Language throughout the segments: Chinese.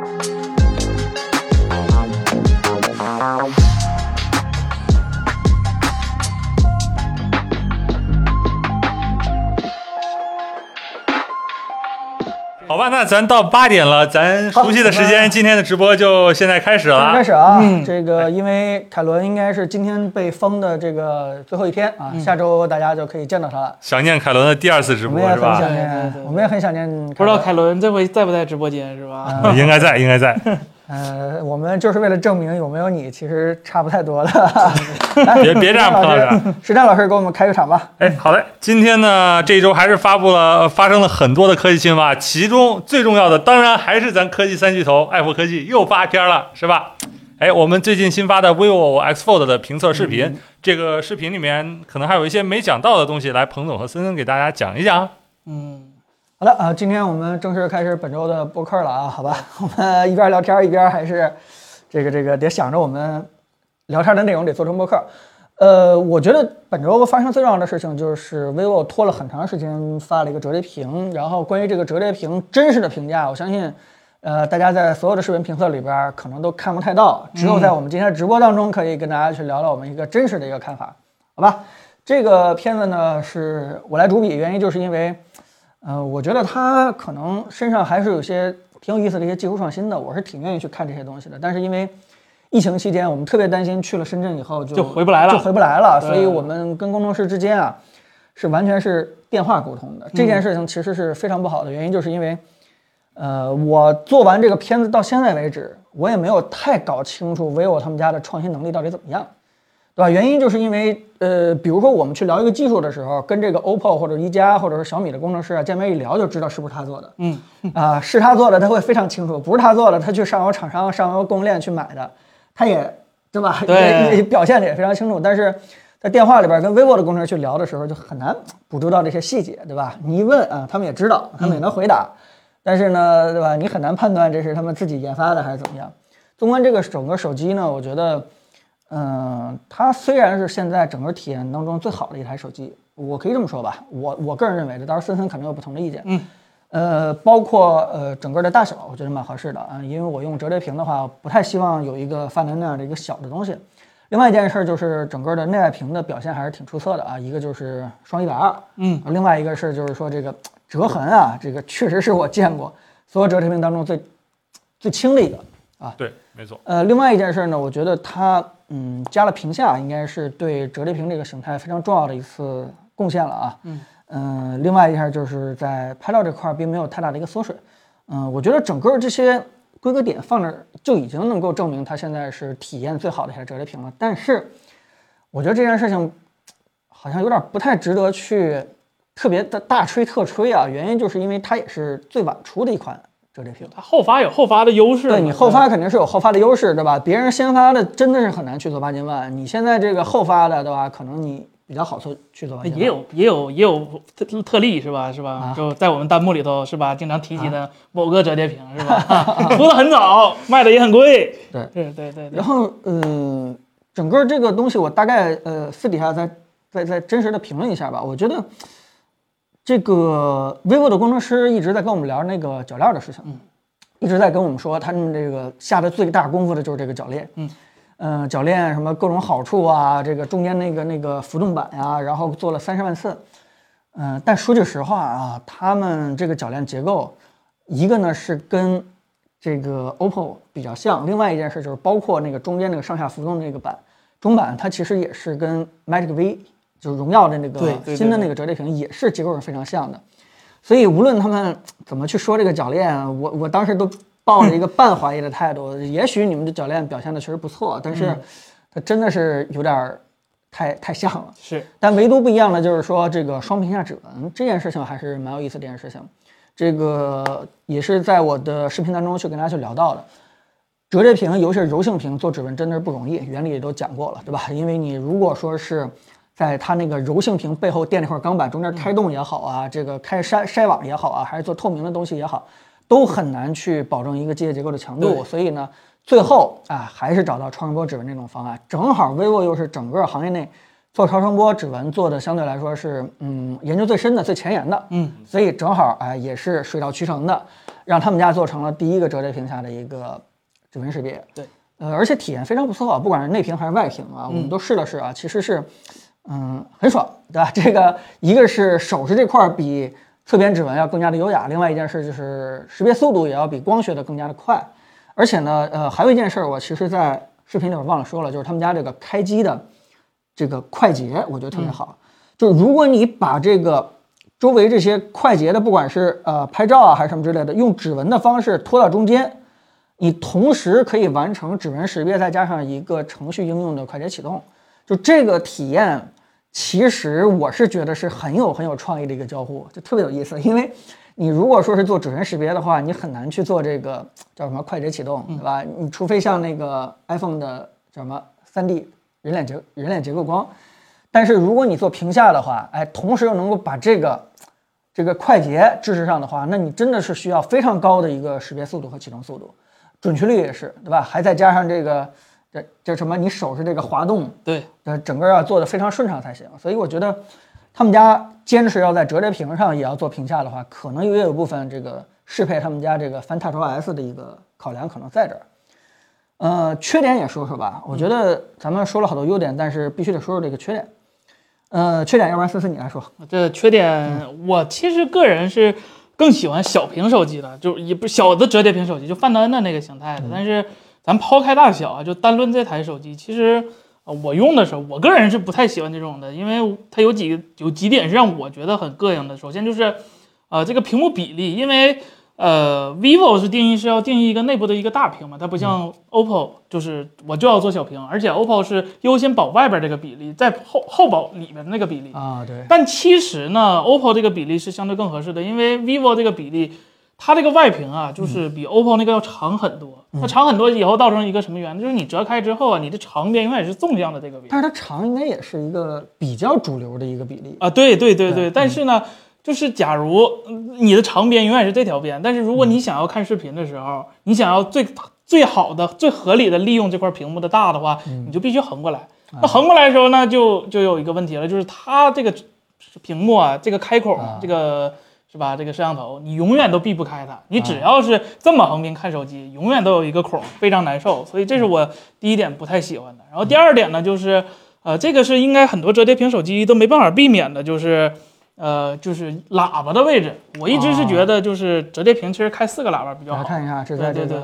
好吧，那咱到八点了，咱熟悉的时间，今天的直播就现在开始了。开始啊，这个因为凯伦应该是今天被封的这个最后一天啊，下周大家就可以见到他了。想念凯伦的第二次直播是吧？我们也很想念，不知道凯伦这回在不在直播间是吧？应该在，应该在。呃，我们就是为了证明有没有你，其实差不太多了。别别这样，彭老师，石战老师给我们开个场吧。哎，好嘞。今天呢，这一周还是发布了发生了很多的科技新闻，其中最重要的当然还是咱科技三巨头爱普科技又发片了，是吧？哎，我们最近新发的 vivo X Fold 的评测视频，这个视频里面可能还有一些没讲到的东西，来彭总和森森给大家讲一讲。嗯。好的啊，今天我们正式开始本周的播客了啊，好吧，我们一边聊天一边还是这个这个得想着我们聊天的内容得做成播客。呃，我觉得本周发生最重要的事情就是 vivo 拖了很长时间发了一个折叠屏，然后关于这个折叠屏真实的评价，我相信呃大家在所有的视频评测里边可能都看不太到，只有在我们今天直播当中可以跟大家去聊聊我们一个真实的一个看法，好吧？这个片子呢是我来主笔，原因就是因为。呃，我觉得他可能身上还是有些挺有意思的一些技术创新的，我是挺愿意去看这些东西的。但是因为疫情期间，我们特别担心去了深圳以后就就回不来了，就回不来了。所以我们跟工程师之间啊，是完全是电话沟通的。这件事情其实是非常不好的，原因就是因为，呃，我做完这个片子到现在为止，我也没有太搞清楚 vivo 他们家的创新能力到底怎么样。对吧？原因就是因为，呃，比如说我们去聊一个技术的时候，跟这个 OPPO 或者一加或者是小米的工程师啊见面一聊，就知道是不是他做的。嗯，啊，是他做的，他会非常清楚；不是他做的，他去上游厂商、上游供应链去买的，他也对吧？对，表现的也非常清楚。但是在电话里边跟 vivo 的工程师去聊的时候，就很难捕捉到这些细节，对吧？你一问啊，他们也知道，他们也能回答，但是呢，对吧？你很难判断这是他们自己研发的还是怎么样。纵观这个整个手机呢，我觉得。嗯，它虽然是现在整个体验当中最好的一台手机，我可以这么说吧，我我个人认为的，当然森森可能有不同的意见。嗯，呃，包括呃整个的大小，我觉得蛮合适的啊，因为我用折叠屏的话，不太希望有一个发南那样的一个小的东西。另外一件事就是整个的内外屏的表现还是挺出色的啊，一个就是双一百二，嗯，另外一个是就是说这个折痕啊，这个确实是我见过所有折叠屏当中最最轻的一个啊。对，没错。呃，另外一件事呢，我觉得它。嗯，加了屏下应该是对折叠屏这个形态非常重要的一次贡献了啊。嗯嗯，另外一下就是在拍照这块并没有太大的一个缩水。嗯，我觉得整个这些规格点放那儿就已经能够证明它现在是体验最好的一台折叠屏了。但是我觉得这件事情好像有点不太值得去特别的大吹特吹啊。原因就是因为它也是最晚出的一款。折叠屏，它后发有后发的优势。对你后发肯定是有后发的优势，对吧？别人先发的真的是很难去做八千万，你现在这个后发的，对吧？可能你比较好做去做八千万。也有也有也有特特例是吧？是吧？就在我们弹幕里头是吧？经常提及的某个折叠屏是吧？出的很早，卖的也很贵。对对对对。然后呃，整个这个东西我大概呃私底下再再再真实的评论一下吧，我觉得。这个 vivo 的工程师一直在跟我们聊那个铰链的事情，嗯，一直在跟我们说他们这个下的最大功夫的就是这个铰链，嗯，呃，铰链什么各种好处啊，这个中间那个那个浮动板呀，然后做了三十万次，嗯，但说句实话啊，他们这个铰链结构，一个呢是跟这个 OPPO 比较像，另外一件事就是包括那个中间那个上下浮动那个板中板，它其实也是跟 Magic V。就是荣耀的那个新的那个折叠屏也是结构是非常像的，所以无论他们怎么去说这个铰链，我我当时都抱着一个半怀疑的态度。也许你们的铰链表现的确实不错，但是它真的是有点太太像了。是，但唯独不一样的就是说这个双屏下指纹这件事情还是蛮有意思的一件事情。这个也是在我的视频当中去跟大家去聊到的，折叠屏尤其是柔性屏做指纹真的是不容易，原理也都讲过了，对吧？因为你如果说是在它那个柔性屏背后垫那块钢板中间开洞也好啊，这个开筛筛网也好啊，还是做透明的东西也好，都很难去保证一个机械结构的强度。所以呢，最后啊，还是找到超声波指纹这种方案。正好 vivo 又是整个行业内做超声波指纹做的相对来说是嗯研究最深的、最前沿的。嗯，所以正好啊，也是水到渠成的，让他们家做成了第一个折叠屏下的一个指纹识别。对，呃，而且体验非常不错，不管是内屏还是外屏啊，我们都试了试啊，其实是，嗯，很爽，对吧？这个一个是手势这块儿比侧边指纹要更加的优雅，另外一件事就是识别速度也要比光学的更加的快。而且呢，呃，还有一件事儿，我其实在视频里边忘了说了，就是他们家这个开机的这个快捷，我觉得特别好。就是如果你把这个周围这些快捷的，不管是呃拍照啊还是什么之类的，用指纹的方式拖到中间，你同时可以完成指纹识别，再加上一个程序应用的快捷启动，就这个体验，其实我是觉得是很有很有创意的一个交互，就特别有意思。因为你如果说是做指纹识别的话，你很难去做这个叫什么快捷启动，对吧？你除非像那个 iPhone 的叫什么 3D 人脸结人脸结构光。但是如果你做屏下的话，哎，同时又能够把这个这个快捷支持上的话，那你真的是需要非常高的一个识别速度和启动速度，准确率也是，对吧？还再加上这个这这什么，你手是这个滑动，对，呃，整个要做的非常顺畅才行。所以我觉得他们家坚持要在折叠屏上也要做屏下的话，可能也有部分这个适配他们家这个 FunTouchOS 的一个考量可能在这儿。呃，缺点也说说吧。我觉得咱们说了好多优点，但是必须得说说这个缺点。呃，缺点，要不然思思你来说。这缺点，我其实个人是更喜欢小屏手机的，就也不小的折叠屏手机，就范德恩的那个形态的。但是咱抛开大小啊，就单论这台手机，其实呃我用的时候，我个人是不太喜欢这种的，因为它有几个有几点是让我觉得很膈应的。首先就是，呃，这个屏幕比例，因为呃，vivo 是定义是要定义一个内部的一个大屏嘛，它不像 OPPO，就是我就要做小屏，而且 OPPO 是优先保外边这个比例，在后后保里面那个比例啊，对。但其实呢，OPPO 这个比例是相对更合适的，因为 vivo 这个比例，它这个外屏啊，就是比 OPPO 那个要长很多。它长很多以后造成一个什么原因？就是你折开之后啊，你的长边永远是纵向的这个比例。但是它长应该也是一个比较主流的一个比例啊，对对对对。但是呢。就是假如你的长边永远是这条边，但是如果你想要看视频的时候，你想要最最好的、最合理的利用这块屏幕的大的话，你就必须横过来。那横过来的时候呢，就就有一个问题了，就是它这个屏幕啊，这个开孔，这个是吧？这个摄像头，你永远都避不开它。你只要是这么横屏看手机，永远都有一个孔，非常难受。所以这是我第一点不太喜欢的。然后第二点呢，就是呃，这个是应该很多折叠屏手机都没办法避免的，就是。呃，就是喇叭的位置，我一直是觉得就是折叠屏其实开四个喇叭比较好。看一下，这在对对。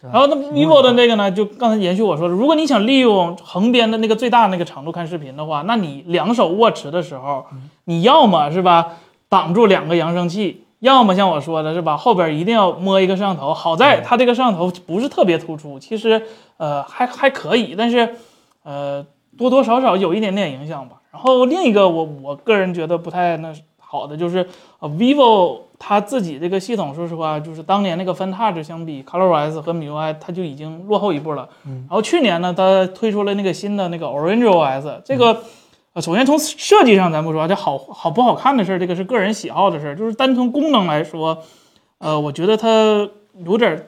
然后那 vivo 的那个呢，就刚才延续我说的，如果你想利用横边的那个最大那个长度看视频的话，那你两手握持的时候，你要么是吧挡住两个扬声器，要么像我说的是吧后边一定要摸一个摄像头。好在它这个摄像头不是特别突出，其实呃还还可以，但是呃多多少少有一点点影响吧。然后另一个我我个人觉得不太那好的就是呃，vivo 它自己这个系统，说实话，就是当年那个 FunTouch 相比 ColorOS 和 MIUI，它就已经落后一步了。然后去年呢，它推出了那个新的那个 OrangeOS，这个呃，首先从设计上咱不说，这好好不好看的事儿，这个是个人喜好的事儿。就是单从功能来说，呃，我觉得它有点。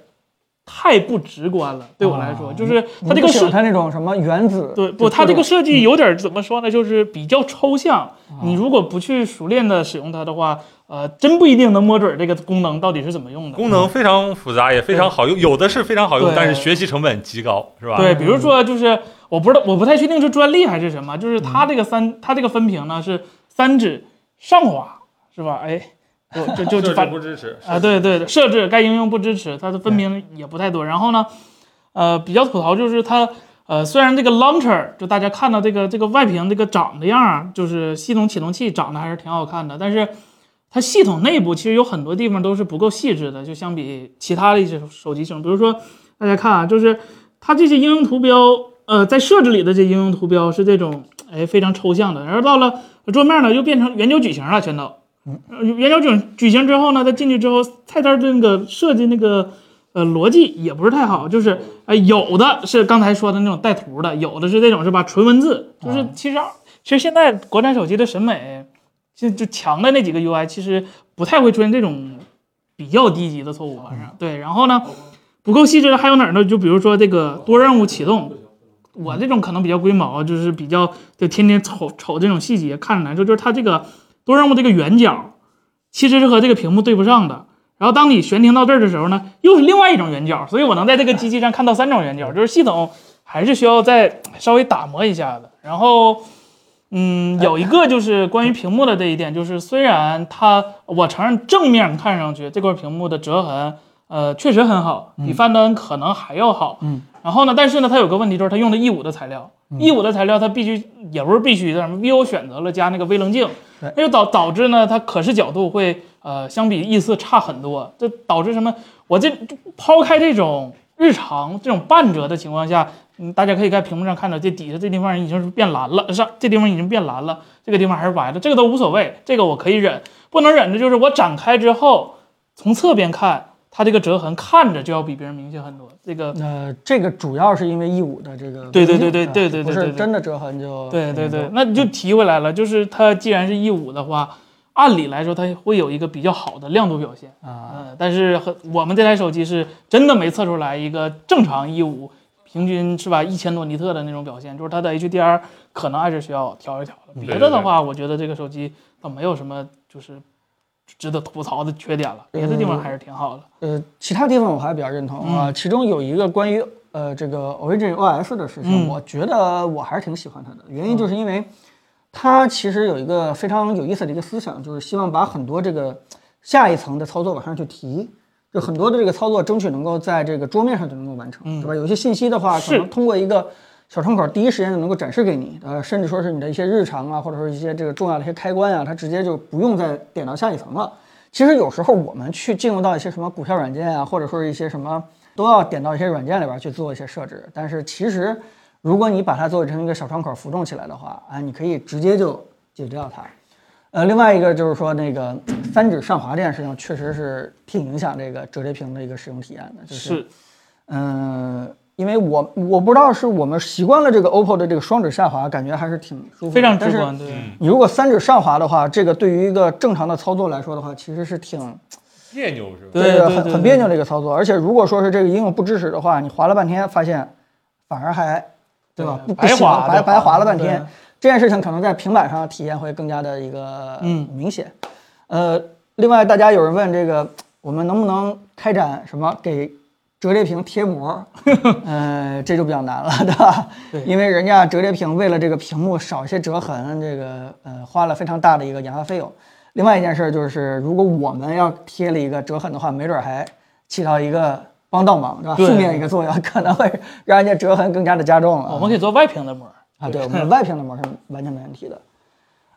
太不直观了，对我来说，就是它这个设它那种什么原子，对不？它这个设计有点怎么说呢？就是比较抽象。你如果不去熟练的使用它的话，呃，真不一定能摸准这个功能到底是怎么用的。功能非常复杂，也非常好用，有的是非常好用，但是学习成本极高，是吧？对，比如说就是我不知道，我不太确定是专利还是什么，就是它这个三，它这个分屏呢是三指上滑，是吧？哎。就就就反不支持啊，对对对，设置该应用不支持，它的分屏也不太多。然后呢，呃，比较吐槽就是它，呃，虽然这个 launcher 就大家看到这个这个外屏这个长的样，就是系统启动器长得还是挺好看的，但是它系统内部其实有很多地方都是不够细致的，就相比其他的一些手机型，比如说大家看啊，就是它这些应用图标，呃，在设置里的这应用图标是这种，哎，非常抽象的，然后到了桌面呢，又变成圆角矩形了，全都。嗯，圆角矩矩形之后呢，它进去之后，菜单的那个设计那个呃逻辑也不是太好，就是呃有的是刚才说的那种带图的，有的是这种是吧纯文字，就是其实其实现在国产手机的审美，就就强的那几个 UI 其实不太会出现这种比较低级的错误，反正对。然后呢，不够细致的还有哪儿呢？就比如说这个多任务启动，我这种可能比较龟毛，就是比较就天天瞅瞅这种细节看着难受，就是它这个。多任务这个圆角其实是和这个屏幕对不上的，然后当你悬停到这儿的时候呢，又是另外一种圆角，所以我能在这个机器上看到三种圆角，就是系统还是需要再稍微打磨一下的。然后，嗯，有一个就是关于屏幕的这一点，就是虽然它，我承认正面看上去这块屏幕的折痕，呃，确实很好，比范德恩可能还要好。嗯。然后呢，但是呢，它有个问题，就是它用的 E 五的材料，E 五的材料它必须也不是必须的，vivo 选择了加那个微棱镜，对。那就导导致呢，它可视角度会呃相比 E 四差很多，这导致什么？我这抛开这种日常这种半折的情况下，嗯，大家可以在屏幕上看到，这底下这地方已经是变蓝了，上这地方已经变蓝了，这个地方还是白的，这个都无所谓，这个我可以忍，不能忍的就是我展开之后，从侧边看，它这个折痕看着就要比别人明显很多，这个。呃，这个主要是因为 E 五的这个对对对对对对不是对对真的折痕就对对对，那你就提回来了，就是它既然是 E 五的话，按理来说它会有一个比较好的亮度表现，啊，嗯，但是很我们这台手机是真的没测出来一个正常 E 五平均是吧一千多尼特的那种表现，就是它的 HDR 可能还是需要调一调的。别的的话，我觉得这个手机倒没有什么就是值得吐槽的缺点了，别的地方还是挺好的。呃，其他地方我还比较认同啊，嗯其中有一个关于呃这个 Origin OS 的事情，嗯我觉得我还是挺喜欢它的，原因就是因为它其实有一个非常有意思的一个思想，就是希望把很多这个下一层的操作往上去提。就很多的这个操作，争取能够在这个桌面上就能够完成，对吧？有些信息的话，可能通过一个小窗口，第一时间就能够展示给你，呃，甚至说是你的一些日常啊，或者说一些这个重要的一些开关啊，它直接就不用再点到下一层了。其实有时候我们去进入到一些什么股票软件啊，或者说是一些什么，都要点到一些软件里边去做一些设置。但是其实，如果你把它做成一个小窗口浮动起来的话，啊，你可以直接就解决掉它。呃，另外一个就是说，那个三指上滑这件事情，确实是挺影响这个折叠屏的一个使用体验的。就是，是，嗯、因为我我不知道是我们习惯了这个 OPPO 的这个双指下滑，感觉还是挺舒服的，非常但是直观，对。你如果三指上滑的话，这个对于一个正常的操作来说的话，其实是挺别扭是吧？对这个对对很很别扭的一个操作。而且如果说是这个应用不支持的话，你滑了半天，发现反而还对吧？不对白滑白白滑了半天。这件事情可能在平板上体验会更加的一个嗯明显。呃，另外大家有人问这个，我们能不能开展什么给折叠屏贴膜？呃，这就比较难了，对吧？对因为人家折叠屏为了这个屏幕少一些折痕，这个呃花了非常大的一个研发费用。另外一件事就是，如果我们要贴了一个折痕的话，没准还起到一个帮倒忙，对吧？负面一个作用，可能会让人家折痕更加的加重了。我们可以做外屏的膜，啊，对，我们外屏的膜是完全没问题的。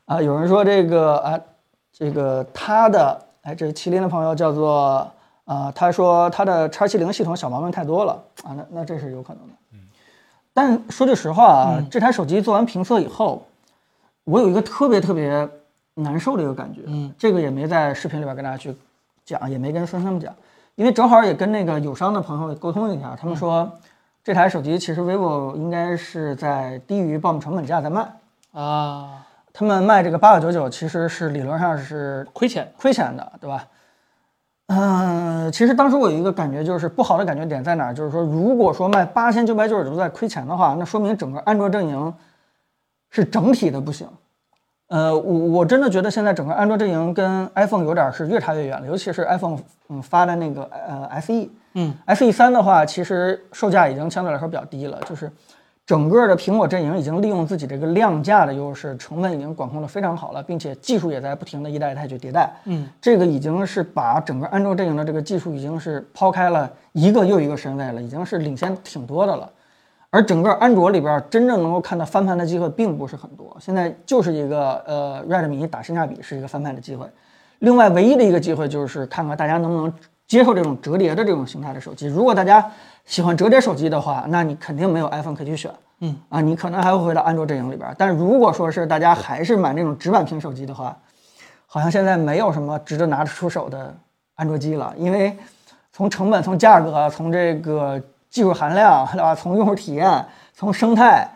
啊，有人说这个啊，这个他的哎，这是麒麟的朋友叫做啊，他说他的叉七零系统小毛病太多了啊，那那这是有可能的。嗯，但说句实话啊，这台手机做完评测以后，我有一个特别特别难受的一个感觉。嗯，这个也没在视频里边跟大家去讲，也没跟森森讲，因为正好也跟那个友商的朋友沟通一下，他们说。这台手机其实 vivo 应该是在低于报名成本价在卖，啊，他们卖这个八九九九其实是理论上是亏钱。亏钱的，对吧？嗯，其实当时我有一个感觉，就是不好的感觉点在哪儿？就是说，如果说卖八千九百九十九在亏钱的话，那说明整个安卓阵营是整体的不行。呃，我我真的觉得现在整个安卓阵营跟 iPhone 有点是越差越远了，尤其是 iPhone 嗯发的那个呃 SE，嗯，SE 三的话，其实售价已经相对来说比较低了，就是整个的苹果阵营已经利用自己这个量价的优势，成本已经管控的非常好了，并且技术也在不停的一代一代去迭代。嗯，这个已经是把整个安卓阵营的这个技术已经是抛开了一个又一个身位了，已经是领先挺多的了。而整个安卓里边真正能够看到翻盘的机会并不是很多，现在就是一个呃 Redmi 打性价比是一个翻盘的机会，另外唯一的一个机会就是看看大家能不能接受这种折叠的这种形态的手机。如果大家喜欢折叠手机的话，那你肯定没有 iPhone 可以去选，嗯啊，你可能还会回到安卓阵营里边。但如果说是大家还是买那种直板屏手机的话，好像现在没有什么值得拿得出手的安卓机了，因为从成本、从价格、从这个技术含量，对吧？从用户体验、从生态，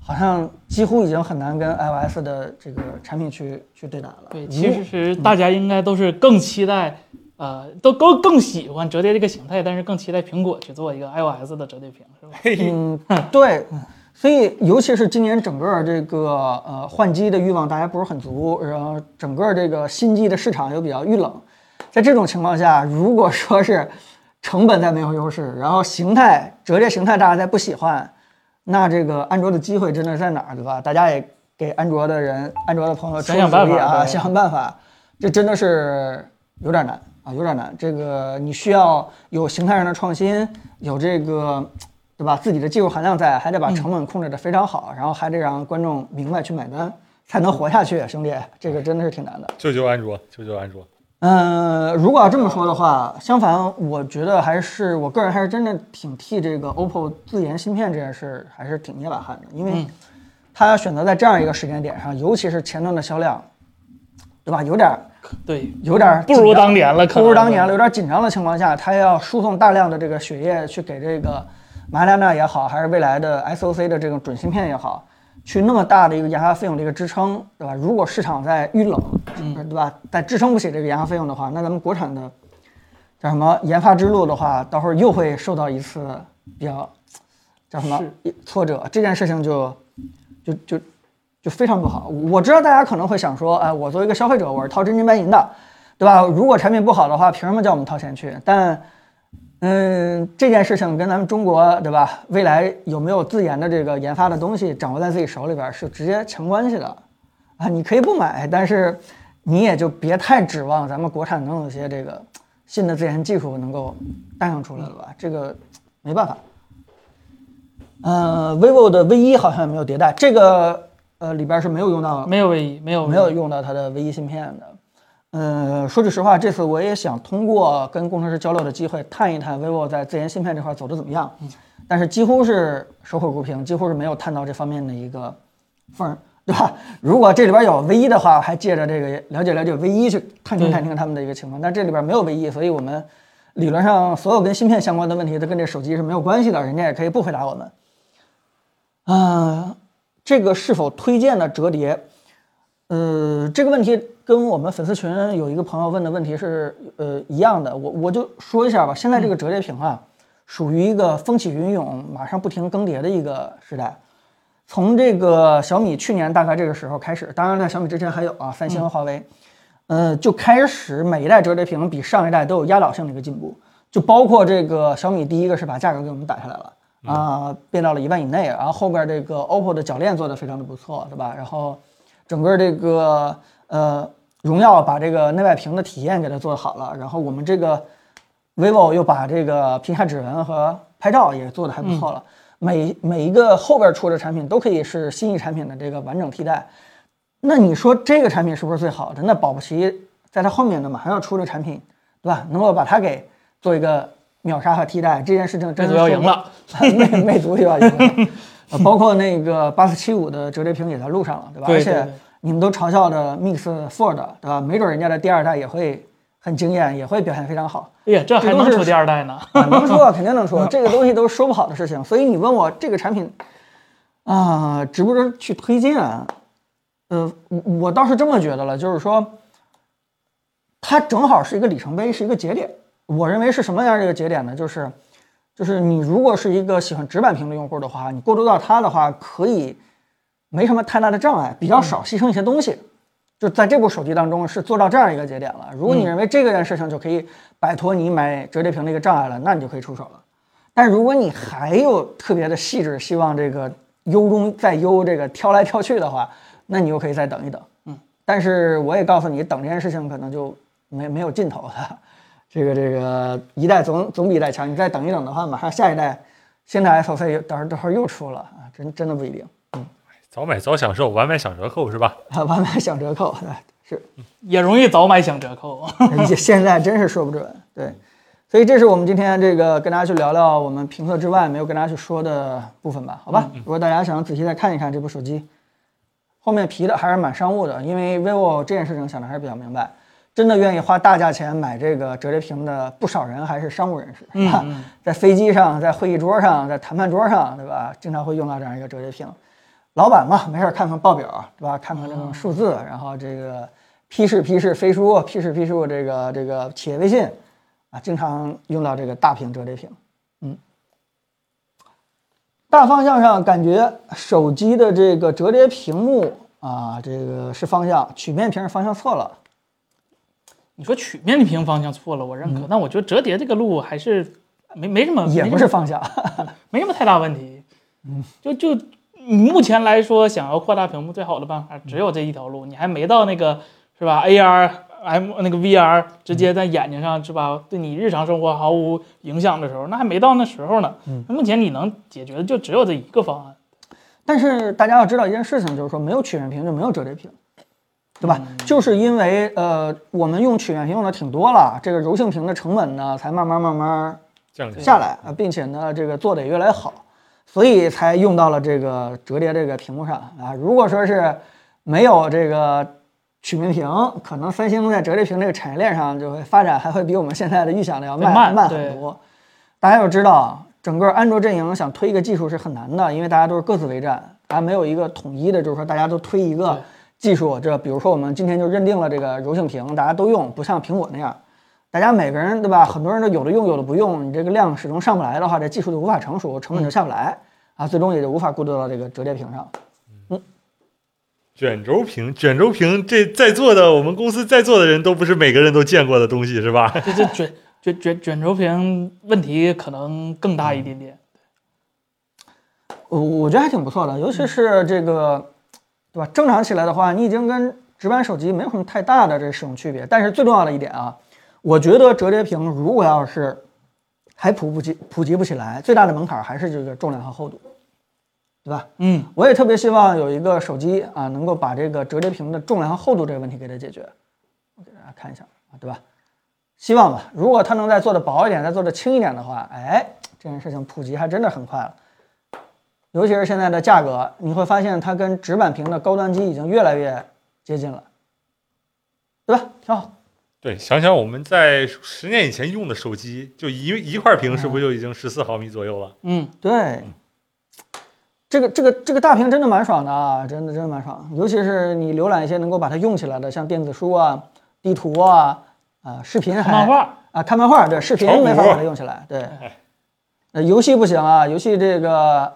好像几乎已经很难跟 iOS 的这个产品去去对打了。对，其实大家应该都是更期待，呃，都都更喜欢折叠这个形态，但是更期待苹果去做一个 iOS 的折叠屏，是吧？嗯，对，所以尤其是今年整个这个呃换机的欲望大家不是很足，然后整个这个新机的市场又比较遇冷，在这种情况下，如果说是成本再没有优势，然后形态折叠形态大家再不喜欢，那这个安卓的机会真的在哪儿，对吧？大家也 给安卓的人、安卓的朋友出想想办法主意啊，想想办法，这真的是有点难啊，有点难。这个你需要有形态上的创新，有这个。对吧？自己的技术含量在，还得把成本控制得非常好，然后还得让观众明白去买单，才能活下去，兄弟，这个真的是挺难的。救救安卓，救救安卓。嗯，如果要这么说的话，相反，我觉得还是我个人还是真的挺替这个 OPPO 自研芯片这件事还是挺捏把汗的，因为他选择在这样一个时间点上，尤其是前端的销量，对吧？有点儿对，有点儿不如当年了，可能不如当年了，有点紧张的情况下，他要输送大量的这个血液去给这个马里亚纳也好，还是未来的 SOC 的这种准芯片也好，去那么大的一个研发费用的一个支撑，对吧？如果市场在遇冷，嗯对吧？在支撑不起这个研发费用的话，那咱们国产的叫什么研发之路的话，到时候又会受到一次比较叫什么挫折，这件事情就就就就非常不好。我知道大家可能会想说，哎，我作为一个消费者，我是掏真金白银的，对吧？如果产品不好的话，凭什么叫我们掏钱去？但嗯，这件事情跟咱们中国，对吧？未来有没有自研的这个研发的东西掌握在自己手里边，是直接强关系的啊！你可以不买，但是你也就别太指望咱们国产能有些这个新的自研技术能够诞生出来了吧？这个没办法。呃，vivo 的 V 一好像也没有迭代，这个呃里边是没有用到没有 V 一，没有没有用到它的 V 一芯片的。呃，说句实话，这次我也想通过跟工程师交流的机会，探一探 vivo 在自研芯片这块走的怎么样。但是几乎是守口如瓶，几乎是没有探到这方面的一个缝儿，对吧？如果这里边有 V 一的话，还借着这个了解了解 V 一去探听探听他们的一个情况。但这里边没有 V 一，所以我们理论上所有跟芯片相关的问题都跟这手机是没有关系的，人家也可以不回答我们。啊、这个是否推荐的折叠？呃，这个问题跟我们粉丝群有一个朋友问的问题是呃一样的，我我就说一下吧。现在这个折叠屏啊，属于一个风起云涌、马上不停更迭的一个时代。从这个小米去年大概这个时候开始，当然在小米之前还有啊，三星和华为，呃，就开始每一代折叠屏比上一代都有压倒性的一个进步，就包括这个小米第一个是把价格给我们打下来了。啊，变到了一万以内，然后后边这个 OPPO 的铰链做的非常的不错，对吧？然后整个这个呃荣耀把这个内外屏的体验给它做好了，然后我们这个 vivo 又把这个屏下指纹和拍照也做的还不错了。每每一个后边出的产品都可以是新一产品的这个完整替代。那你说这个产品是不是最好的？那保不齐在它后面的马上要出的产品，对吧？能够把它给做一个秒杀和替代，这件事情真魅的要赢了，魅魅族就要赢了，呃包括那个八四七五的折叠屏也在路上了，对吧？而且你们都嘲笑的 Mix Fold，对吧？没准人家的第二代也会很惊艳，也会表现非常好。哎呀，这还能出第二代呢？啊，能说肯定能出，这个东西都是说不好的事情。所以你问我这个产品啊、值不值去推荐？呃，我我倒是这么觉得了，就是说，它正好是一个里程碑，是一个节点。我认为是什么样的一个节点呢？就是，就是你如果是一个喜欢直板屏的用户的话，你过渡到它的话，可以没什么太大的障碍，比较少牺牲一些东西。就在这部手机当中是做到这样一个节点了。如果你认为这个件事情就可以摆脱你买折叠屏的一个障碍了，那你就可以出手了。但如果你还有特别的细致，希望这个优中再优，这个挑来挑去的话，那你又可以再等一等。嗯，但是我也告诉你，等这件事情可能就没没有尽头的。这个这个一代总总比一代强，你再等一等的话，马上下一代新的 SOC 到时候到时候又出了啊，真真的不一定。嗯早买早享受，晚买享折扣是吧？啊，晚买享折扣，是也容易早买享折扣。现在真是说不准。对，所以这是我们今天这个跟大家去聊聊我们评测之外没有跟大家去说的部分吧？好吧，如果大家想仔细再看一看这部手机，后面皮的还是蛮商务的，因为 vivo 这件事情想的还是比较明白。真的愿意花大价钱买这个折叠屏的不少人还是商务人士，是吧？在飞机上、在会议桌上、在谈判桌上，对吧？经常会用到这样一个折叠屏。老板嘛，没事看看报表，对吧？看看这种数字，然后这个批示批示飞书，批示批示这个这个企业微信，啊，经常用到这个大屏折叠屏。嗯，大方向上感觉手机的这个折叠屏幕啊，这个是方向，曲面屏是方向错了。你说曲面屏方向错了，我认可，但我觉得折叠这个路还是没没什么，也不是方向。没什么太大问题。嗯，就就目前来说，想要扩大屏幕，最好的办法只有这一条路。你还没到那个是吧？AR、M 那个 VR 直接在眼睛上是吧？对你日常生活毫无影响的时候，那还没到那时候呢。嗯，目前你能解决的就只有这一个方案。但是大家要知道一件事情，就是说没有曲面屏就没有折叠屏，对吧？就是因为呃，我们用曲面屏用的挺多了，这个柔性屏的成本呢才慢慢慢慢降下下来啊，并且呢，这个做的也越来越好，所以才用到了这个折叠这个屏幕上啊。如果说是没有这个曲面屏，可能三星在折叠屏这个产业链上就会发展，还会比我们现在的预想的要慢慢慢很多。大家要知道，整个安卓阵营想推一个技术是很难的，因为大家都是各自为战，还没有一个统一的，就是说大家都推一个对技术。这比如说我们今天就认定了这个柔性屏，大家都用，不像苹果那样。大家每个人对吧？很多人都有的用，有的不用，你这个量始终上不来的话，这技术就无法成熟，成本就下不来啊，最终也就无法过渡到这个折叠屏上。嗯卷轴屏，卷轴屏，这在座的我们公司在座的人都不是每个人都见过的东西，是吧？这这卷卷卷卷轴屏问题可能更大一点点。我我觉得还挺不错的，尤其是这个，对吧？正常起来的话，你已经跟直板手机没有什么太大的这使用区别。但是最重要的一点啊，我觉得折叠屏如果要是还普不及普及不起来，最大的门槛还是这个重量和厚度，对吧？嗯，我也特别希望有一个手机啊，能够把这个折叠屏的重量和厚度这个问题给它解决。我给大家看一下啊，对吧？希望吧。如果它能再做的薄一点，再做的轻一点的话，哎，这件事情普及还真的很快了。尤其是现在的价格，你会发现它跟直板屏的高端机已经越来越接近了，对吧？挺好。对，想想我们在十年以前用的手机，就一一块屏，是不是就已经十四毫米左右了？嗯，对，这个这个这个大屏真的蛮爽的啊，真的真的蛮爽。尤其是你浏览一些能够把它用起来的，像电子书啊、地图啊、啊、视频还漫画啊，看漫画，对，视频没法把它用起来，对。呃，游戏不行啊，游戏这个，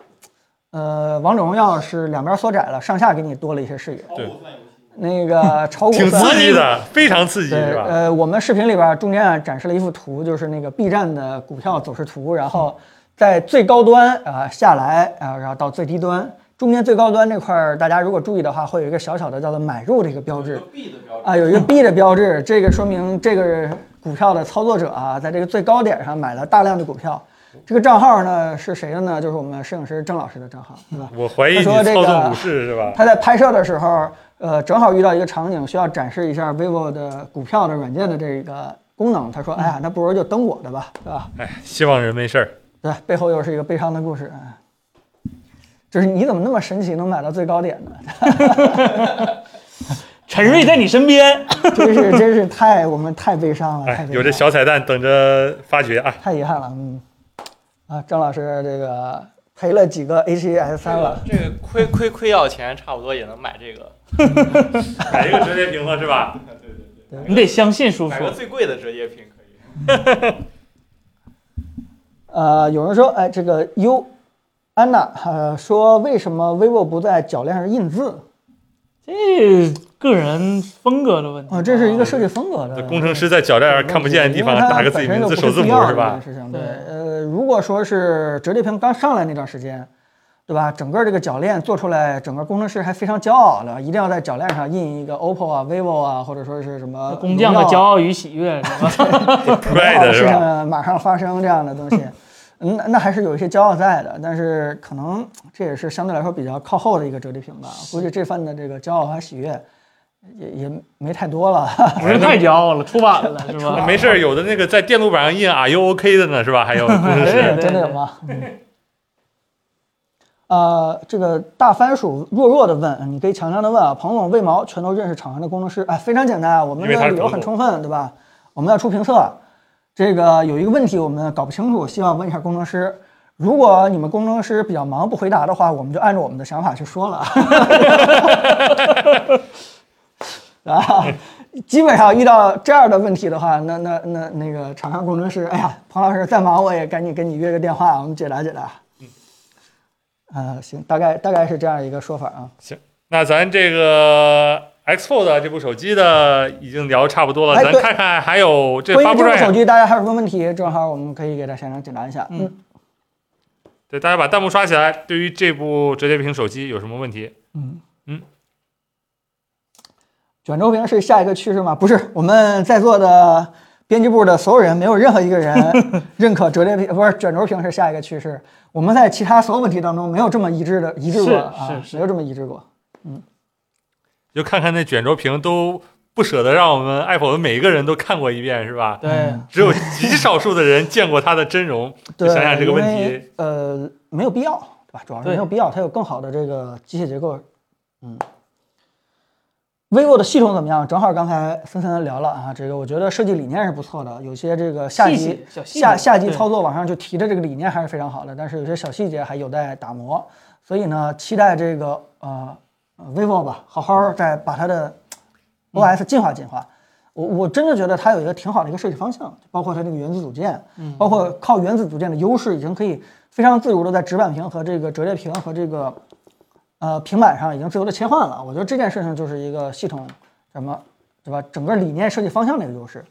呃，王者荣耀是两边缩窄了，上下给你多了一些视野。对，那个 炒股挺刺激的，非常刺激，对是，吧？呃，我们视频里边中间啊展示了一幅图，就是那个 B 站的股票走势图，然后在最高端啊、下来啊、然后到最低端，中间最高端这块儿，大家如果注意的话，会有一个小小的叫做买入的一个标志 B 的标志啊，有一个 B 的标志，这个说明这个股票的操作者啊，在这个最高点上买了大量的股票。这个账号呢是谁的呢？就是我们摄影师郑老师的账号，对吧？我怀疑说这个操纵股市是吧？他在拍摄的时候，呃，正好遇到一个场景，需要展示一下 vivo 的股票的软件的这个功能。他说：“哎呀，那不如就登我的吧，对吧哎，希望人没事儿。？”对，背后又是一个悲伤的故事。哎就是你怎么那么神奇，能买到最高点呢？陈瑞在你身边，真是真是太我们太悲伤了，太哎，悲伤了有这小彩蛋等着发掘啊！太遗憾了，嗯。啊，张老师这个赔了几个 H 1 S 三了，这个亏亏亏要钱，差不多也能买这个，买一个折叠屏了是吧？对对对你得相信叔叔买个。最贵的折叠屏可以。呃，有人说，哎，这个 U 安娜呃说，为什么 vivo 不在铰链上印字？这个人风格的问题啊，这是一个设计风格的这工程师在脚链上看不见的地方因为它打个自己名字本身就不首字母是吧必要的？事情对对，呃，如果说是折叠屏刚上来那段时间，对吧？整个这个铰链做出来，整个工程师还非常骄傲的，一定要在铰链上印一个 OPPO 啊、vivo 啊，或者说是什么工匠的骄傲与喜悦，是吧？Pride 是事吧？情马上发生这样的东西，嗯，那那还是有一些骄傲在的，但是可能这也是相对来说比较靠后的一个折叠屏吧。估计这份的这个骄傲和喜悦也也没太多了。不是太骄傲了，出版了是吧？没事儿，有的那个在电路板上印 Are you OK 的呢是吧？还有工程师对真的有吗？嗯 呃，这个大番薯弱弱的问，你可以强强的问啊，彭总为毛全都认识厂商的工程师？哎，非常简单啊，我们的理由很充分，对吧？我们要出评测，这个有一个问题我们搞不清楚，希望问一下工程师。如果你们工程师比较忙不回答的话，我们就按照我们的想法去说了。啊，基本上遇到这样的问题的话，那那那那个厂商工程师，哎呀，彭老师再忙我也赶紧跟你约个电话，我们解答解答。嗯，啊，行，大概大概是这样一个说法啊。行那咱这个 X Fold 这部手机的已经聊差不多了，哎咱看看还有这关发布会于这部手机，大家还有什么问题？正好我们可以给大家先生解答一下。嗯对，大家把弹幕刷起来。对于这部折叠屏手机有什么问题？嗯嗯卷轴屏是下一个趋势吗？不是，我们在座的编辑部的所有人没有任何一个人 认可折叠屏，不是卷轴屏是下一个趋势。我们在其他所有问题当中没有这么一致的一致过是啊，没有这么一致过。就看看那卷轴屏都不舍得让我们 Apple 的每一个人都看过一遍，是吧？对，只有极少数的人见过它的真容。对，想想这个问题，呃，没有必要，对吧？主要是没有必要，它有更好的这个机械结构。嗯，vivo 的系统怎么样？正好刚才森森聊了啊，这个我觉得设计理念是不错的，有些这个下级下下级操作网上就提的这个理念还是非常好的，但是有些小细节还有待打磨。所以呢，期待这个呃呃 vivo 吧，好好再把它的 OS 进化进化。我我真的觉得它有一个挺好的一个设计方向，包括它那个原子组件，包括靠原子组件的优势，已经可以非常自如的在直板屏和这个折叠屏和这个呃平板上已经自由的切换了。我觉得这件事情就是一个系统什么对吧？整个理念设计方向的一个优势。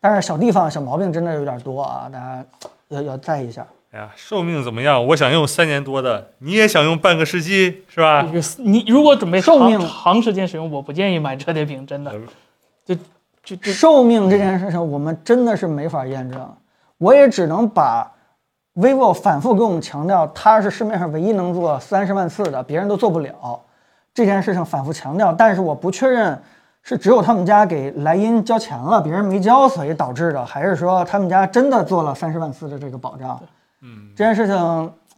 但是小地方小毛病真的有点多啊，大家要要在意一下。哎呀，寿命怎么样？我想用三年多的，你也想用半个世纪，是吧？这个你如果准备长寿命长时间使用，我不建议买折叠屏，真的。就就就寿命这件事情，我们真的是没法验证。我也只能把 vivo 反复给我们强调，它是市面上唯一能做三十万次的，别人都做不了这件事情反复强调。但是我不确认是只有他们家给莱茵交钱了，别人没交，所以导致的，还是说他们家真的做了三十万次的这个保障。嗯，这件事情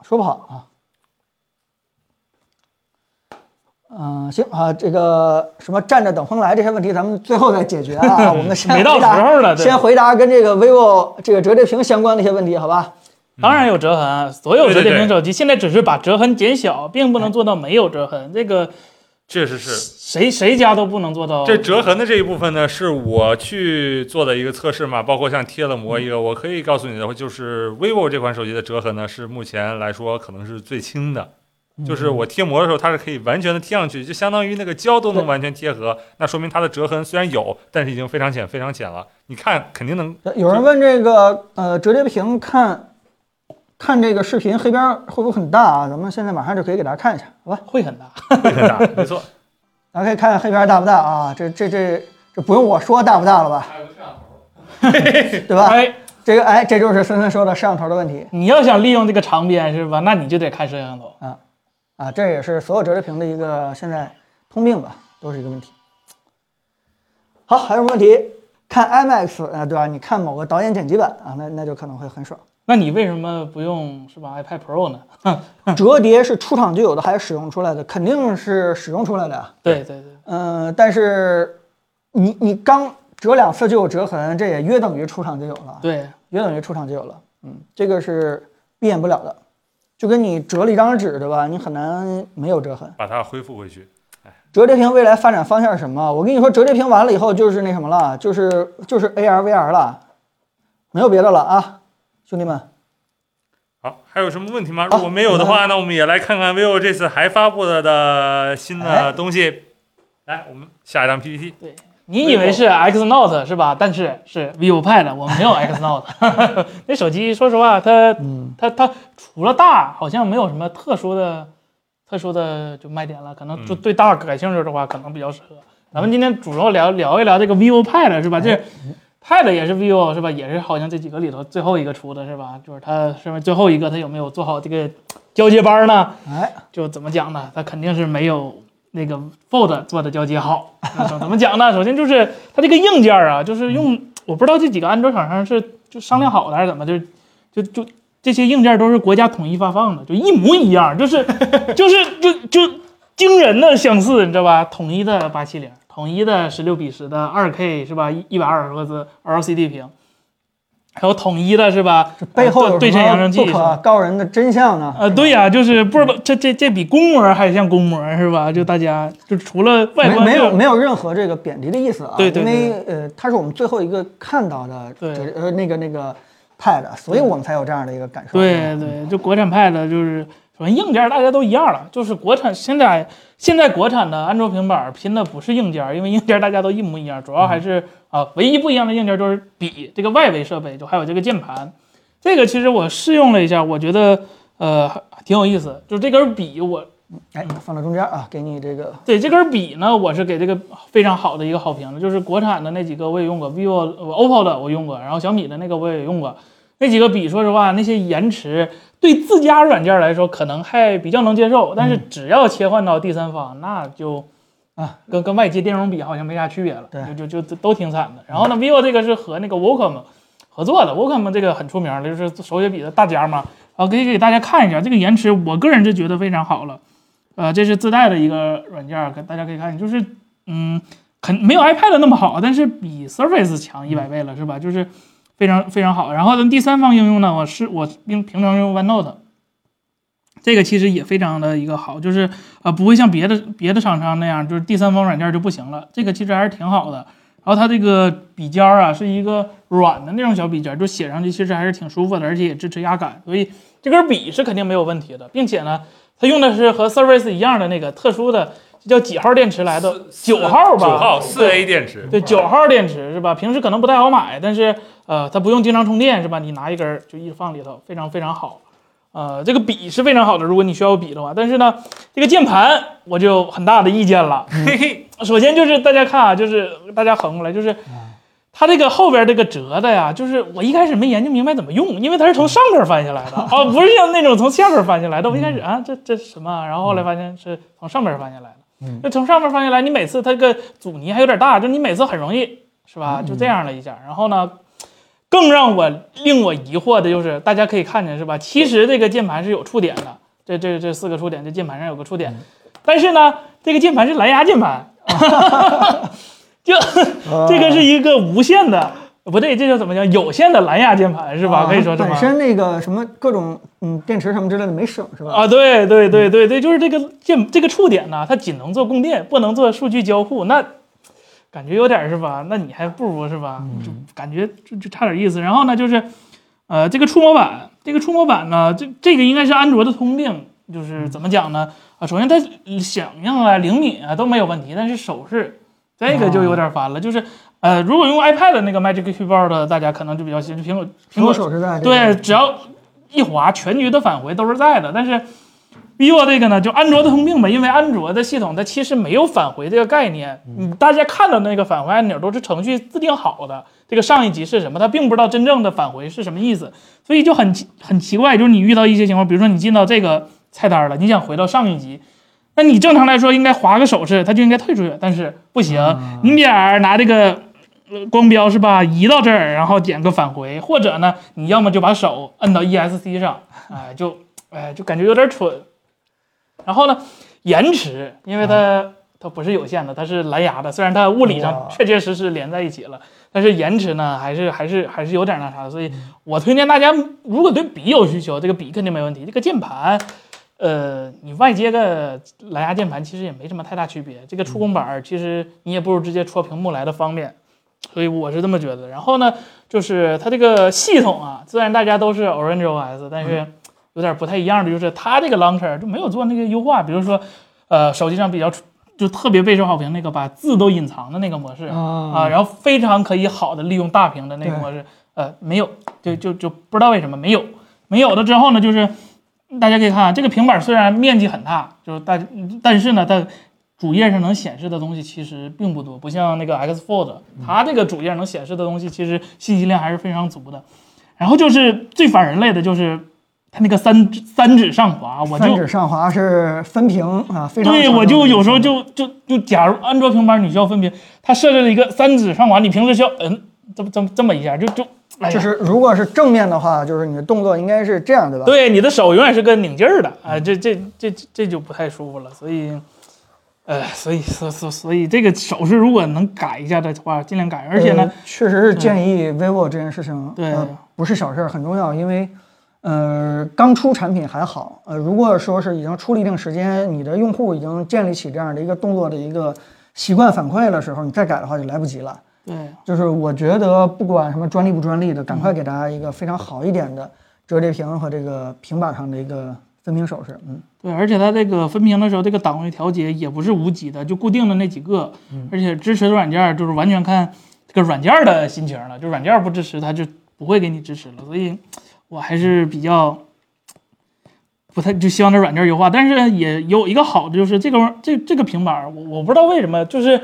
说不好啊。嗯，行啊，这个什么站着等风来这些问题，咱们最后再解决啊。我们先没到回答时候呢先回答跟这个 vivo 这个折叠屏相关的一些问题，好吧？当然有折痕，所有折叠屏手机现在只是把折痕减小，并不能做到没有折痕。这个确实是。谁谁家都不能做到。这折痕的这一部分呢，是我去做的一个测试嘛，包括像贴了膜一个，我可以告诉你的，就是 vivo 这款手机的折痕呢，是目前来说可能是最轻的。就是我贴膜的时候，它是可以完全的贴上去，就相当于那个胶都能完全贴合。那说明它的折痕虽然有，但是已经非常浅，非常浅了。你看，肯定能有人问这个呃折叠屏看看这个视频黑边会不会很大啊？咱们现在马上就可以给大家看一下，好吧？会很大。会很大，没错。大家可以看看黑边大不大啊？这这这这不用我说大不大了吧？对吧？哎，这个哎，这就是森森说的摄像头的问题。你要想利用这个长边是吧？那你就得看摄像头。啊，这也是所有折叠屏的一个现在通病吧，都是一个问题。好，还有什么问题？看 IMAX 啊、对吧？你看某个导演剪辑版啊，那那就可能会很爽。那你为什么不用是吧 iPad Pro 呢？折叠是出厂就有的，还是使用出来的？肯定是使用出来的呀。对对对，嗯、但是你你刚折两次就有折痕，这也约等于出厂就有了。对，约等于出厂就有了。嗯，这个是避免不了的，就跟你折了一张纸，对吧？你很难没有折痕。把它恢复回去。折叠屏未来发展方向是什么？我跟你说，折叠屏完了以后就是那什么了，就是就是 AR VR 了，没有别的了啊，兄弟们。好，还有什么问题吗？如果没有的话，那我们也来看看 vivo 这次还发布了的新哎的东西。来，我们下一张 PPT。对你以为是 X Note 是吧？但是是 vivo Pad，我们没有 X Note。那手机说实话，它嗯，它它除了大，好像没有什么特殊的特殊的就卖点了。可能就嗯对大感兴趣的话，可能比较适合。咱们今天主要聊聊一聊这个 vivo Pad 是吧？这 Pad 也是 vivo 是吧？也是好像这几个里头最后一个出的是吧？就是它是不是最后一个？它有没有做好这个交接班呢？哎，就怎么讲呢？它肯定是没有那个 Fold 做的交接好。怎怎么讲呢？首先就是它这个硬件啊，就是用我不知道这几个安卓厂商是就商量好的还是怎么，就是就就这些硬件都是国家统一发放的，就一模一样，就是就是就就惊人的相似，你知道吧？统一的八七零，统一的十六比十的二 K 是吧？一一百二十赫兹 LCD 屏。还有统一的是吧？背后对称扬声器不可告人的真相呢？呃，对呀、就是不知道这这这比公模还像公模是吧？就大家就除了外观没没有没有任何这个贬低的意思啊，对对因为呃，它是我们最后一个看到的对呃那个那个 Pad，所以我们才有这样的一个感受。对对，就国产 Pad 就是首先硬件大家都一样了，就是国产现在现在国产的安卓平板拼的不是硬件，因为硬件大家都一模一样，主要还是啊唯一不一样的硬件就是笔这个外围设备，就还有这个键盘。这个其实我试用了一下，我觉得呃挺有意思，就是这根笔我哎，放到中间啊，给你这个对这根笔呢，我是给这个非常好的一个好评的，就是国产的那几个我也用过，vivo、呃 OPPO 的我用过，然后小米的那个我也用过。那几个笔，说实话，那些延迟对自家软件来说可能还比较能接受，但是只要切换到第三方，那就啊，跟跟外接电容比好像没啥区别了，对就就就都挺惨的。然后呢，vivo 这个是和那个 Wacom 合作的，Wacom 这个很出名的，就是手写笔的大家嘛。然后可以给大家看一下这个延迟，我个人是觉得非常好了。呃，这是自带的一个软件，给大家可以看，就是嗯，肯没有 iPad 那么好，但是比 Surface 强一百倍了，是吧？就是非常非常好。然后呢，第三方应用呢，我是我平平常用 OneNote，这个其实也非常的一个好，就是呃不会像别的别的厂商那样，就是第三方软件就不行了。这个其实还是挺好的。然后它这个笔尖儿啊，是一个软的那种小笔尖，就写上去其实还是挺舒服的，而且也支持压感，所以这根笔是肯定没有问题的，并且呢，它用的是和 Surface 一样的那个特殊的叫几号电池来的，九号吧？九号四 A 电池，对，九号电池是吧？平时可能不太好买，但是呃，它不用经常充电是吧？你拿一根儿就一直放里头，非常非常好。呃，这个笔是非常好的，如果你需要笔的话。但是呢，这个键盘我就有很大的意见了。嘿嘿，首先就是大家看啊，就是大家横过来，就是它这个后边这个折的呀，就是我一开始没研究明白怎么用，因为它是从上边翻下来的 哦，不是像那种从下边翻下来的。我一开始啊，这这什么啊？然后后来发现是从上边翻下来的。嗯那从上面翻下来，你每次它这个阻尼还有点大，就你每次很容易是吧？就这样了一下。然后呢，更让我令我疑惑的就是，大家可以看见是吧？其实这个键盘是有触点的，这这这四个触点，这键盘上有个触点，但是呢，这个键盘是蓝牙键盘，就 这个是一个无线的，不对，这叫怎么讲？有线的蓝牙键盘是吧？啊可以说是吗？本身那个什么各种嗯电池什么之类的没省是吧？啊，对对对对对，就是这个键这个触点呢，它仅能做供电，不能做数据交互，那感觉有点儿是吧？那你还不如是吧？就感觉就就差点意思。然后呢，就是呃，这个触摸板，这个触摸板呢，这这个应该是安卓的通病，就是怎么讲呢？啊，首先它响应啊、灵敏啊都没有问题，但是手势这个就有点烦了。就是呃，如果用 iPad 那个 Magic Keyboard，大家可能就比较喜欢，苹果苹果手势在对，只要一滑，全局的返回都是在的。但是 vivo 这个呢，就安卓的通病吧，因为安卓的系统它其实没有返回这个概念。你大家看到那个返回按钮都是程序自定好的，这个上一级是什么，它并不知道真正的返回是什么意思，所以就很奇很奇怪。就是你遇到一些情况，比如说你进到这个菜单了，你想回到上一级。那你正常来说应该划个手势，它就应该退出去，但是不行，你点儿拿这个呃光标是吧，移到这儿，然后点个返回，或者呢，你要么就把手摁到 ESC 上，哎，就哎就感觉有点蠢。然后呢，延迟，因为它它不是有线的，它是蓝牙的，虽然它物理上确确实实连在一起了，但是延迟呢，还是还是还是有点那啥。所以我推荐大家，如果对笔有需求，这个笔肯定没问题。这个键盘，呃，你外接个蓝牙键盘其实也没什么太大区别。这个触控板儿其实你也不如直接戳屏幕来的方便，所以我是这么觉得。然后呢，就是它这个系统啊，虽然大家都是 Orange OS，但是有点不太一样的就是它这个 launcher 就没有做那个优化，比如说，呃，手机上比较就特别备受好评那个把字都隐藏的那个模式啊啊，然后非常可以好的利用大屏的那个模式，呃，没有，就就就不知道为什么没有，没有了之后呢，就是大家可以看啊，这个平板虽然面积很大，就是大，但是呢，它主页上能显示的东西其实并不多，不像那个 X Fold，它这个主页能显示的东西其实信息量还是非常足的。然后就是最反人类的就是它那个三指三指上滑，我三就指上滑是分屏啊，非常对，我就有时候就就就，假如安卓平板你需要分屏，它设置了一个三指上滑，你平时需要嗯这么这么这么一下，就就就是如果是正面的话，就是你的动作应该是这样，对吧？对，你的手永远是个拧劲儿的啊，这这这这这就不太舒服了，所以，呃，所以所所所以这个手势如果能改一下的话，尽量改，而且呢呃，确实是建议 vivo 这件事情，对呃，不是小事儿，很重要，因为。呃，刚出产品还好，呃，如果说是已经出了一定时间，你的用户已经建立起这样的一个动作的一个习惯反馈的时候，你再改的话就来不及了。对就是我觉得不管什么专利不专利的，赶快给大家一个非常好一点的折叠屏和这个平板上的一个分屏手势，嗯，对，而且它这个分屏的时候，这个档位调节也不是无极的，就固定的那几个，而且支持的软件就是完全看这个软件的心情了，就软件不支持，它就不会给你支持了。所以我还是比较不太就希望这软件优化，但是也有一个好的就是这个这这个平板，我我不知道为什么就是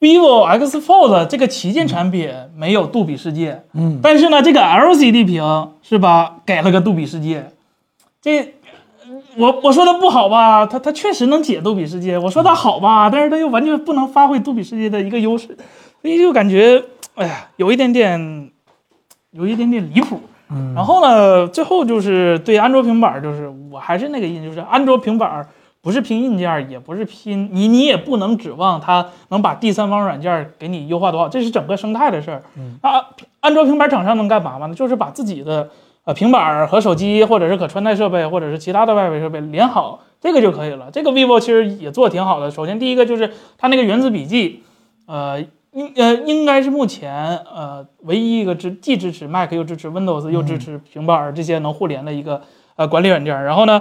vivo X Fold 这个旗舰产品没有杜比世界，嗯，但是呢，这个 LCD 屏是吧，给了个杜比世界，这我我说它不好吧，它它确实能解杜比世界；我说它好吧，但是它又完全不能发挥杜比世界的一个优势，所以就感觉哎呀，有一点点，有一点点离谱。嗯然后呢，最后就是对安卓平板，就是我还是那个意见，就是安卓平板不是拼硬件，也不是拼你，你也不能指望它能把第三方软件给你优化多好，这是整个生态的事儿。啊，安卓平板厂商能干嘛吗？就是把自己的呃平板儿和手机，或者是可穿戴设备，或者是其他的外围设备连好，这个就可以了。这个 vivo 其实也做得挺好的。首先第一个就是它那个原子笔记，呃。应呃应该是目前呃唯一一个支既支持 Mac 又支持 Windows 又支持平板儿这些能互联的一个呃管理软件儿。然后呢，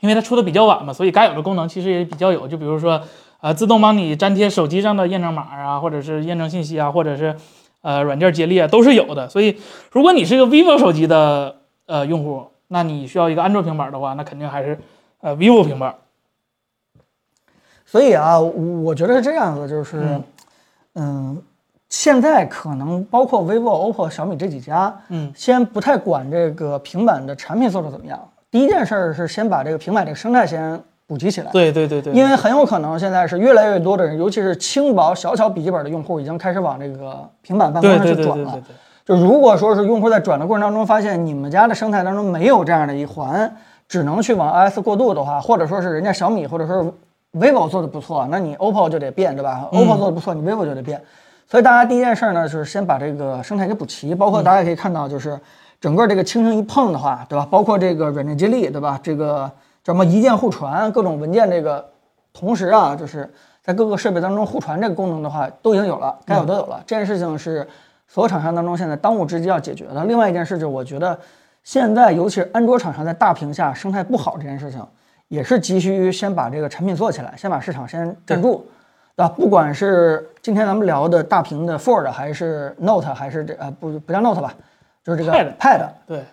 因为它出的比较晚嘛，所以该有的功能其实也比较有，就比如说呃自动帮你粘贴手机上的验证码啊，或者是验证信息啊，或者是呃软件接力啊，都是有的。所以如果你是一个 vivo 手机的呃用户，那你需要一个安卓平板儿的话，那肯定还是呃 vivo 平板儿。所以啊，我觉得是这样子，就是，嗯，现在可能包括 vivo、OPPO、小米这几家，嗯，先不太管这个平板的产品做的怎么样。第一件事儿是先把这个平板这个生态先普及起来，对对对对，因为很有可能现在是越来越多的人，尤其是轻薄小巧笔记本的用户，已经开始往这个平板办公对上去转了。就如果说是用户在转的过程当中发现你们家的生态当中没有这样的一环，只能去往 iOS 过渡的话，或者说是人家小米或者说是 vivo 做的不错，那你 OPPO 就得变，对吧、o p p o 做的不错，你 vivo 就得变。所以大家第一件事呢，就是先把这个生态给补齐，包括大家也可以看到，就是整个这个轻轻一碰的话，对吧？包括这个软件接力，对吧？这个叫什么一键互传，各种文件这个同时啊，就是在各个设备当中互传这个功能的话，都已经有了，该有都有了。这件事情是所有厂商当中现在当务之急要解决的。另外一件事就是，我觉得现在尤其是安卓厂商在大屏下生态不好这件事情，也是急需先把这个产品做起来，先把市场先占住。对吧？不管是今天咱们聊的大屏的 Fold，还是 Note，还是这呃不不叫 Note 吧，就是这个 Pad Pad，对，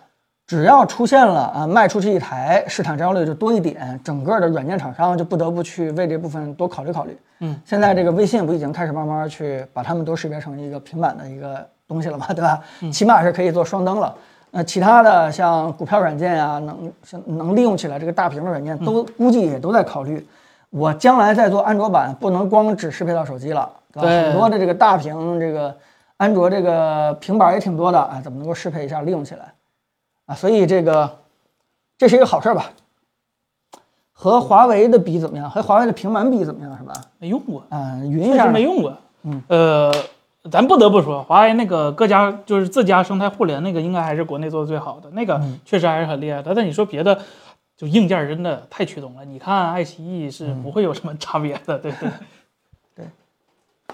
只要出现了啊，卖出去一台，市场占有率就多一点，整个的软件厂商就不得不去为这部分多考虑考虑。嗯，现在这个微信不已经开始慢慢去把它们都识别成一个平板的一个东西了嘛，对吧？起码是可以做双灯了。那其他的像股票软件啊，能像能利用起来这个大屏的软件，都估计也都在考虑。我将来在做安卓版，不能光只适配到手机了，对吧？很多的这个大屏这个安卓这个平板也挺多的啊，怎么能够适配一下，利用起来？啊，所以这个这是一个好事儿吧？和华为的比怎么样？和华为的平板比怎么样？是吧？没用过。嗯，云确上实没用过。嗯，呃，咱不得不说，华为那个各家就是自家生态互联那个，应该还是国内做的最好的，那个嗯确实还是很厉害的。但你说别的，就硬件真的太驱动了。你看爱奇艺是不会有什么差别的，对对 对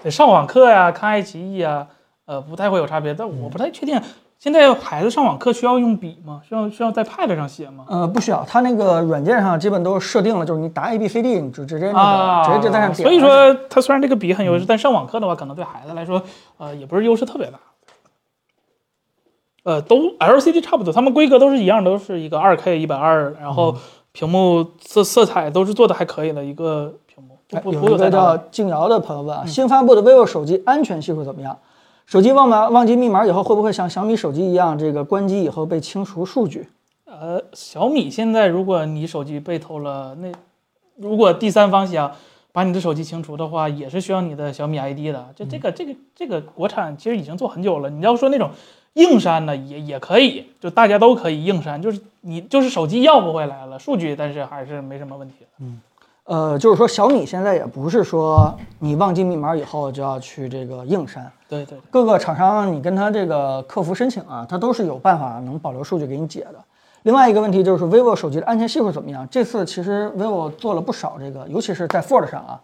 对，上网课呀，看爱奇艺啊，呃，不太会有差别。但我不太确定，现在孩子上网课需要用笔吗？需要需要在 Pad 上写吗？呃，不需要，它那个软件上基本都设定了，就是你打 A B C D，你就直接那个、啊，直接就在上点。所以，说，它虽然这个笔很优势，但上网课的话，可能对孩子来说，呃，也不是优势特别大。呃，都 LCD 差不多，它们规格都是一样，都是一个二 K 一百二，然后屏幕色色彩都是做的还可以的一个屏幕，有一个。叫静瑶的朋友问啊，新发布的 vivo 手机安全系数怎么样？手机忘码忘记密码以后，会不会像小米手机一样，这个关机以后被清除数据？呃，小米现在如果你手机被偷了，那如果第三方想把你的手机清除的话，也是需要你的小米 ID 的。就这个这个这个国产其实已经做很久了。你要说那种硬删的也也可以，就大家都可以硬删，就是你就是手机要不回来了数据，但是还是没什么问题的。呃，就是说小米现在也不是说你忘记密码以后就要去这个硬删，对对对，各个厂商你跟他这个客服申请啊，他都是有办法能保留数据给你解的。另外一个问题就是 vivo 手机的安全系数怎么样？这次其实 vivo 做了不少这个，尤其是在 Fold 上啊，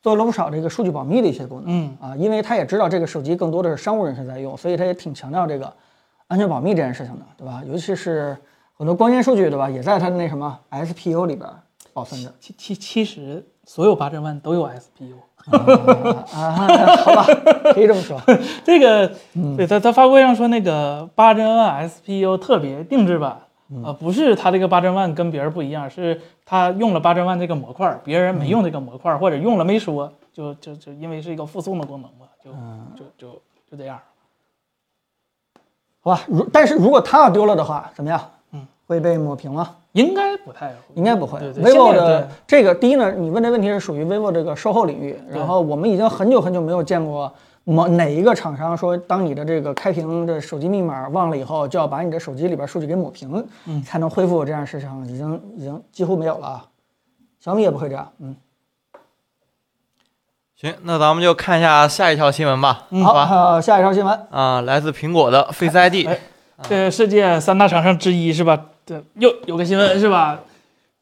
做了不少这个数据保密的一些功能。嗯啊，因为他也知道这个手机更多的是商务人士在用，所以他也挺强调这个安全保密这件事情的，对吧？尤其是很多关键数据，对吧？也在他的那什么 SPU 里边保存着。其其其实所有八针万都有 SPU，啊，好吧，可以这么说。这个对他他发布会上说那个八针万 SPU 特别定制版。呃，不是他这个八针万跟别人不一样，是他用了八针万这个模块，别人没用这个模块，或者用了没说，就就就因为是一个附送的功能嘛，就就就就这样。好吧，如但是如果他要丢了的话，怎么样？嗯，会被抹平吗？应该不太会，应该不会。对对 vivo 的这个第一呢，你问这问题是属于 vivo 这个售后领域，然后我们已经很久很久没有见过某哪一个厂商说，当你的这个开屏的手机密码忘了以后，就要把你的手机里边数据给抹平，嗯才能恢复这样的事情，已经已经几乎没有了啊。小米也不会这样，嗯，行，那咱们就看一下下一条新闻吧。好，吧。呃下一条新闻，啊，来自苹果的 Face ID，哎这世界三大厂商之一是吧？对，又有个新闻是吧？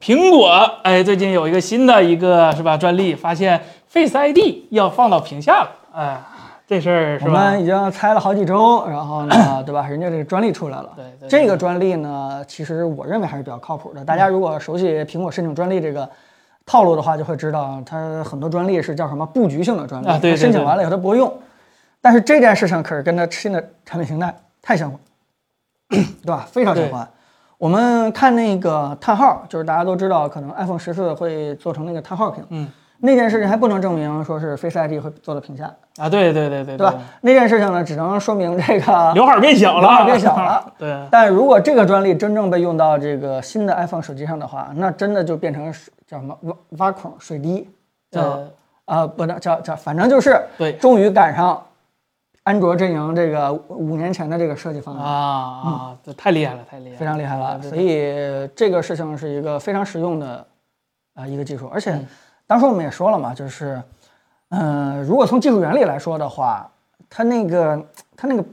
苹果哎，最近有一个新的一个是吧专利，发现 Face ID 要放到屏下了，哎，这事儿是我们？已经猜了好几周，然后呢，对吧？人家这个专利出来了。对对这个专利呢，其实我认为还是比较靠谱的。大家如果熟悉苹果申请专利这个套路的话，就会知道它很多专利是叫什么布局性的专利，啊对申请完了以后它不会用。但是这件事情可是跟它新的产品形态太相关，对吧？非常相关。我们看那个叹号，就是大家都知道，可能 iPhone 十四会做成那个叹号屏。嗯，那件事情还不能证明说是 Face ID 会做的屏下，啊，对对对对对。吧？那件事情呢，只能说明这个 刘海儿变小了，刘海变小了。对，但如果这个专利真正被用到这个新的 iPhone 手机上的话，那真的就变成水叫什么挖挖孔水滴，叫啊，呃不能叫叫，反正就是对。终于赶上安卓阵营这个五年前的这个设计方啊案，啊，这太厉害了，太厉害了，非常厉害了。所以这个事情是一个非常实用的啊、一个技术，而且嗯。当时我们也说了嘛，就是嗯、如果从技术原理来说的话，它那个它那个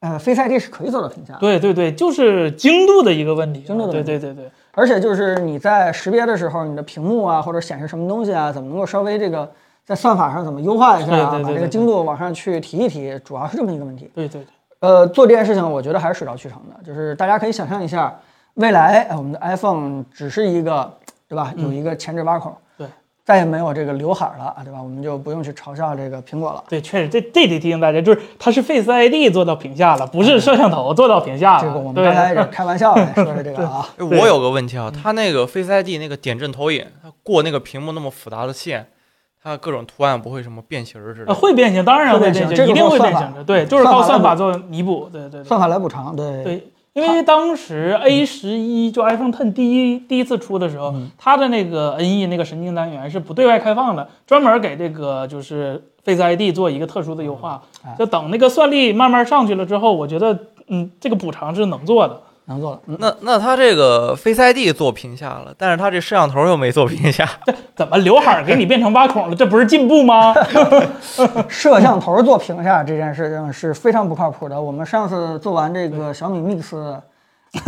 呃 Face ID 是可以做到屏下。对对对，就是精度的一个问题，精度的问题。对对对对，而且就是你在识别的时候，你的屏幕啊或者显示什么东西啊，怎么能够稍微这个在算法上怎么优化一下啊，把这个精度往上去提一提，主要是这么一个问题。对对对，呃，做这件事情，我觉得还是水到渠成的，就是大家可以想象一下，未来呃我们的 iPhone 只是一个，对吧？有一个前置挖孔，嗯对，再也没有这个刘海了，对吧？我们就不用去嘲笑这个苹果了。对，确实，这这得提醒大家，就是它是 Face ID 做到屏下了，不是摄像头做到屏下了。这个我们刚才也开玩笑来说的这个 啊，哎我有个问题啊，它那个 Face ID 那个点阵投影，它过那个屏幕那么复杂的线，它各种图案不会什么变形儿之类呃，的？会变形，当然会会变形这个一定会变形的。对，就是靠算法做弥补。对对对算法来补偿，对对，因为当时 A 十一就 iPhone Ten 第一第一次出的时候，嗯它的那个 NE 那个神经单元是不对外开放的，专门给这个就是 Face ID 做一个特殊的优化哎。就等那个算力慢慢上去了之后，我觉得嗯，这个补偿是能做的。能做了。嗯，那那他这个 Face ID 做屏下了，但是他这摄像头又没做屏下，这 怎么刘海儿给你变成挖孔了？这不是进步吗？摄像头做屏下这件事情是非常不靠谱的。我们上次做完这个小米 Mix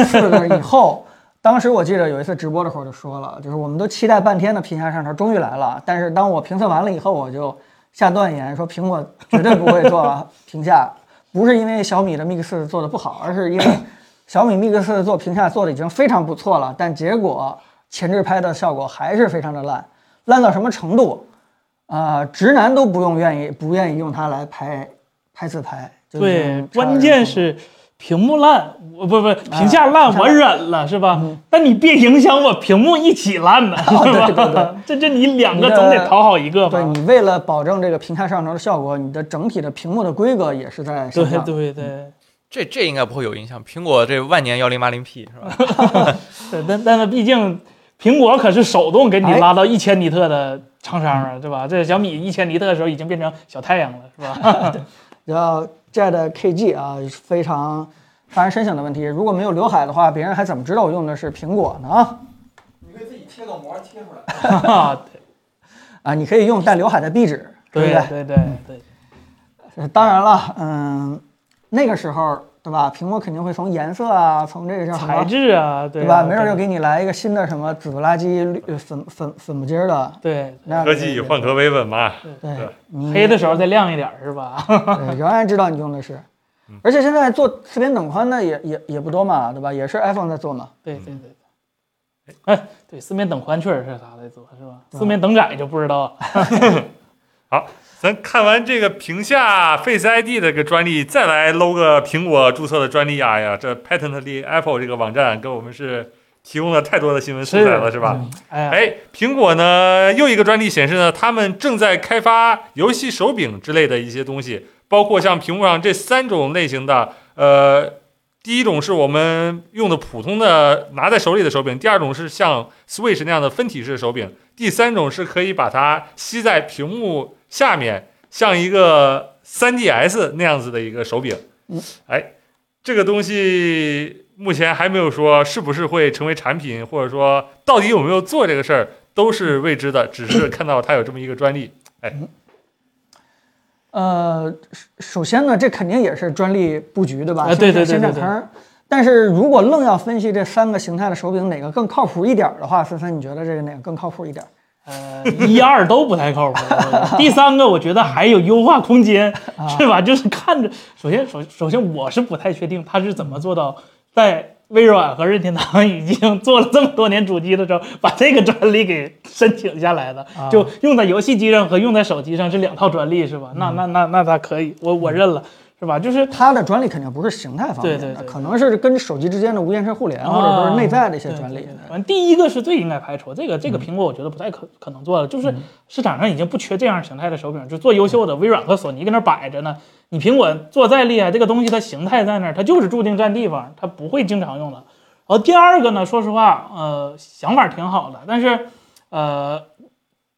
四的以后，当时我记得有一次直播的时候就说了，就是我们都期待半天的屏下摄像头终于来了，但是当我评测完了以后，我就下断言说苹果绝对不会做屏下，不是因为小米的 Mix 四做的不好，而是因为小米 Mix 四做屏下做的已经非常不错了，但结果前置拍的效果还是非常的烂，烂到什么程度？啊、直男都不用愿意不愿意用它来拍拍自拍。对，关键是屏幕烂，我不不屏下烂我忍了是吧？但你别影响我屏幕一起烂呢，是吧？对对对 这这你两个总得讨好一个吧？对你为了保证这个屏下摄像头的效果，你的整体的屏幕的规格也是在对。对对这这应该不会有影响。苹果这万年幺零八零 P 是吧？对，但但是毕竟苹果可是手动给你哎拉到一千尼特的厂商啊，对吧？这小米一千尼特的时候已经变成小太阳了，是吧？然后 Jet KG 啊，非常发人深省的问题。如果没有刘海的话，别人还怎么知道我用的是苹果呢？你可以自己贴个膜贴出来。啊啊，你可以用带刘海的壁纸，对不对？对对对对，呃当然了，嗯，那个时候对吧？苹果肯定会从颜色啊，从这个叫什么材质啊，对对吧？啊没准就给你来一个新的什么紫不拉几、绿呃粉粉粉不筋儿的，对那科技以换壳为本嘛。对对，你黑的时候再亮一点儿是吧？对 仍然知道你用的是。而且现在做四边等宽的也也也不多嘛，对吧？也是 iPhone 在做嘛。对对对对。哎，对，四面等宽确实是他在做，是吧？四面等窄就不知道了。好，咱看完这个屏下 Face ID 的这个专利，再来搂个苹果注册的专利。哎呀，这 Patently Apple 这个网站给我们是提供了太多的新闻素材了，是吧？哎苹果呢又一个专利显示呢，他们正在开发游戏手柄之类的一些东西，包括像屏幕上这三种类型的，呃，第一种是我们用的普通的拿在手里的手柄，第二种是像 Switch 那样的分体式手柄，第三种是可以把它吸在屏幕下面，像一个 3DS 那样子的一个手柄。哎，这个东西目前还没有说是不是会成为产品，或者说到底有没有做这个事儿，都是未知的。只是看到它有这么一个专利。呃，首首先呢，这肯定也是专利布局，对吧？啊对对对对对先占坑。但是如果愣要分析这三个形态的手柄哪个更靠谱一点的话，森森，你觉得这个哪个更靠谱一点儿？呃，一二都不太靠谱。第三个我觉得还有优化空间，是吧？就是看着，首先首首先我是不太确定他是怎么做到在微软和任天堂已经做了这么多年主机的时候，把这个专利给申请下来的。啊就用在游戏机上和用在手机上是两套专利，是吧？那那那那他可以，我我认了，是吧？就是它的专利肯定不是形态方面的，对对对可能是跟手机之间的无延迟互联，或者说是内在的一些啊专利。反正第一个是最应该排除，这个这个苹果我觉得不太可可能做的，就是市场上已经不缺这样形态的手柄，就做优秀的，微软和索尼跟那儿摆着呢。你苹果做再厉害，这个东西它形态在那儿，它就是注定占地方，它不会经常用的。然后第二个呢，说实话，呃，想法挺好的，但是呃，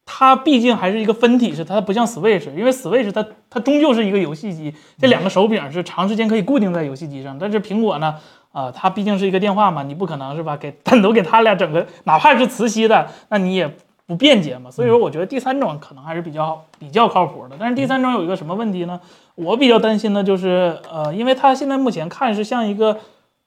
它毕竟还是一个分体式，它不像 Switch，因为 Switch 它它终究是一个游戏机，这两个手柄是长时间可以固定在游戏机上，但是苹果呢？啊、它毕竟是一个电话嘛，你不可能是吧？给单独给它俩整个，哪怕是磁吸的，那你也不便捷嘛。所以说，我觉得第三种可能还是比较比较靠谱的。但是第三种有一个什么问题呢？我比较担心的就是，呃，因为它现在目前看是像一个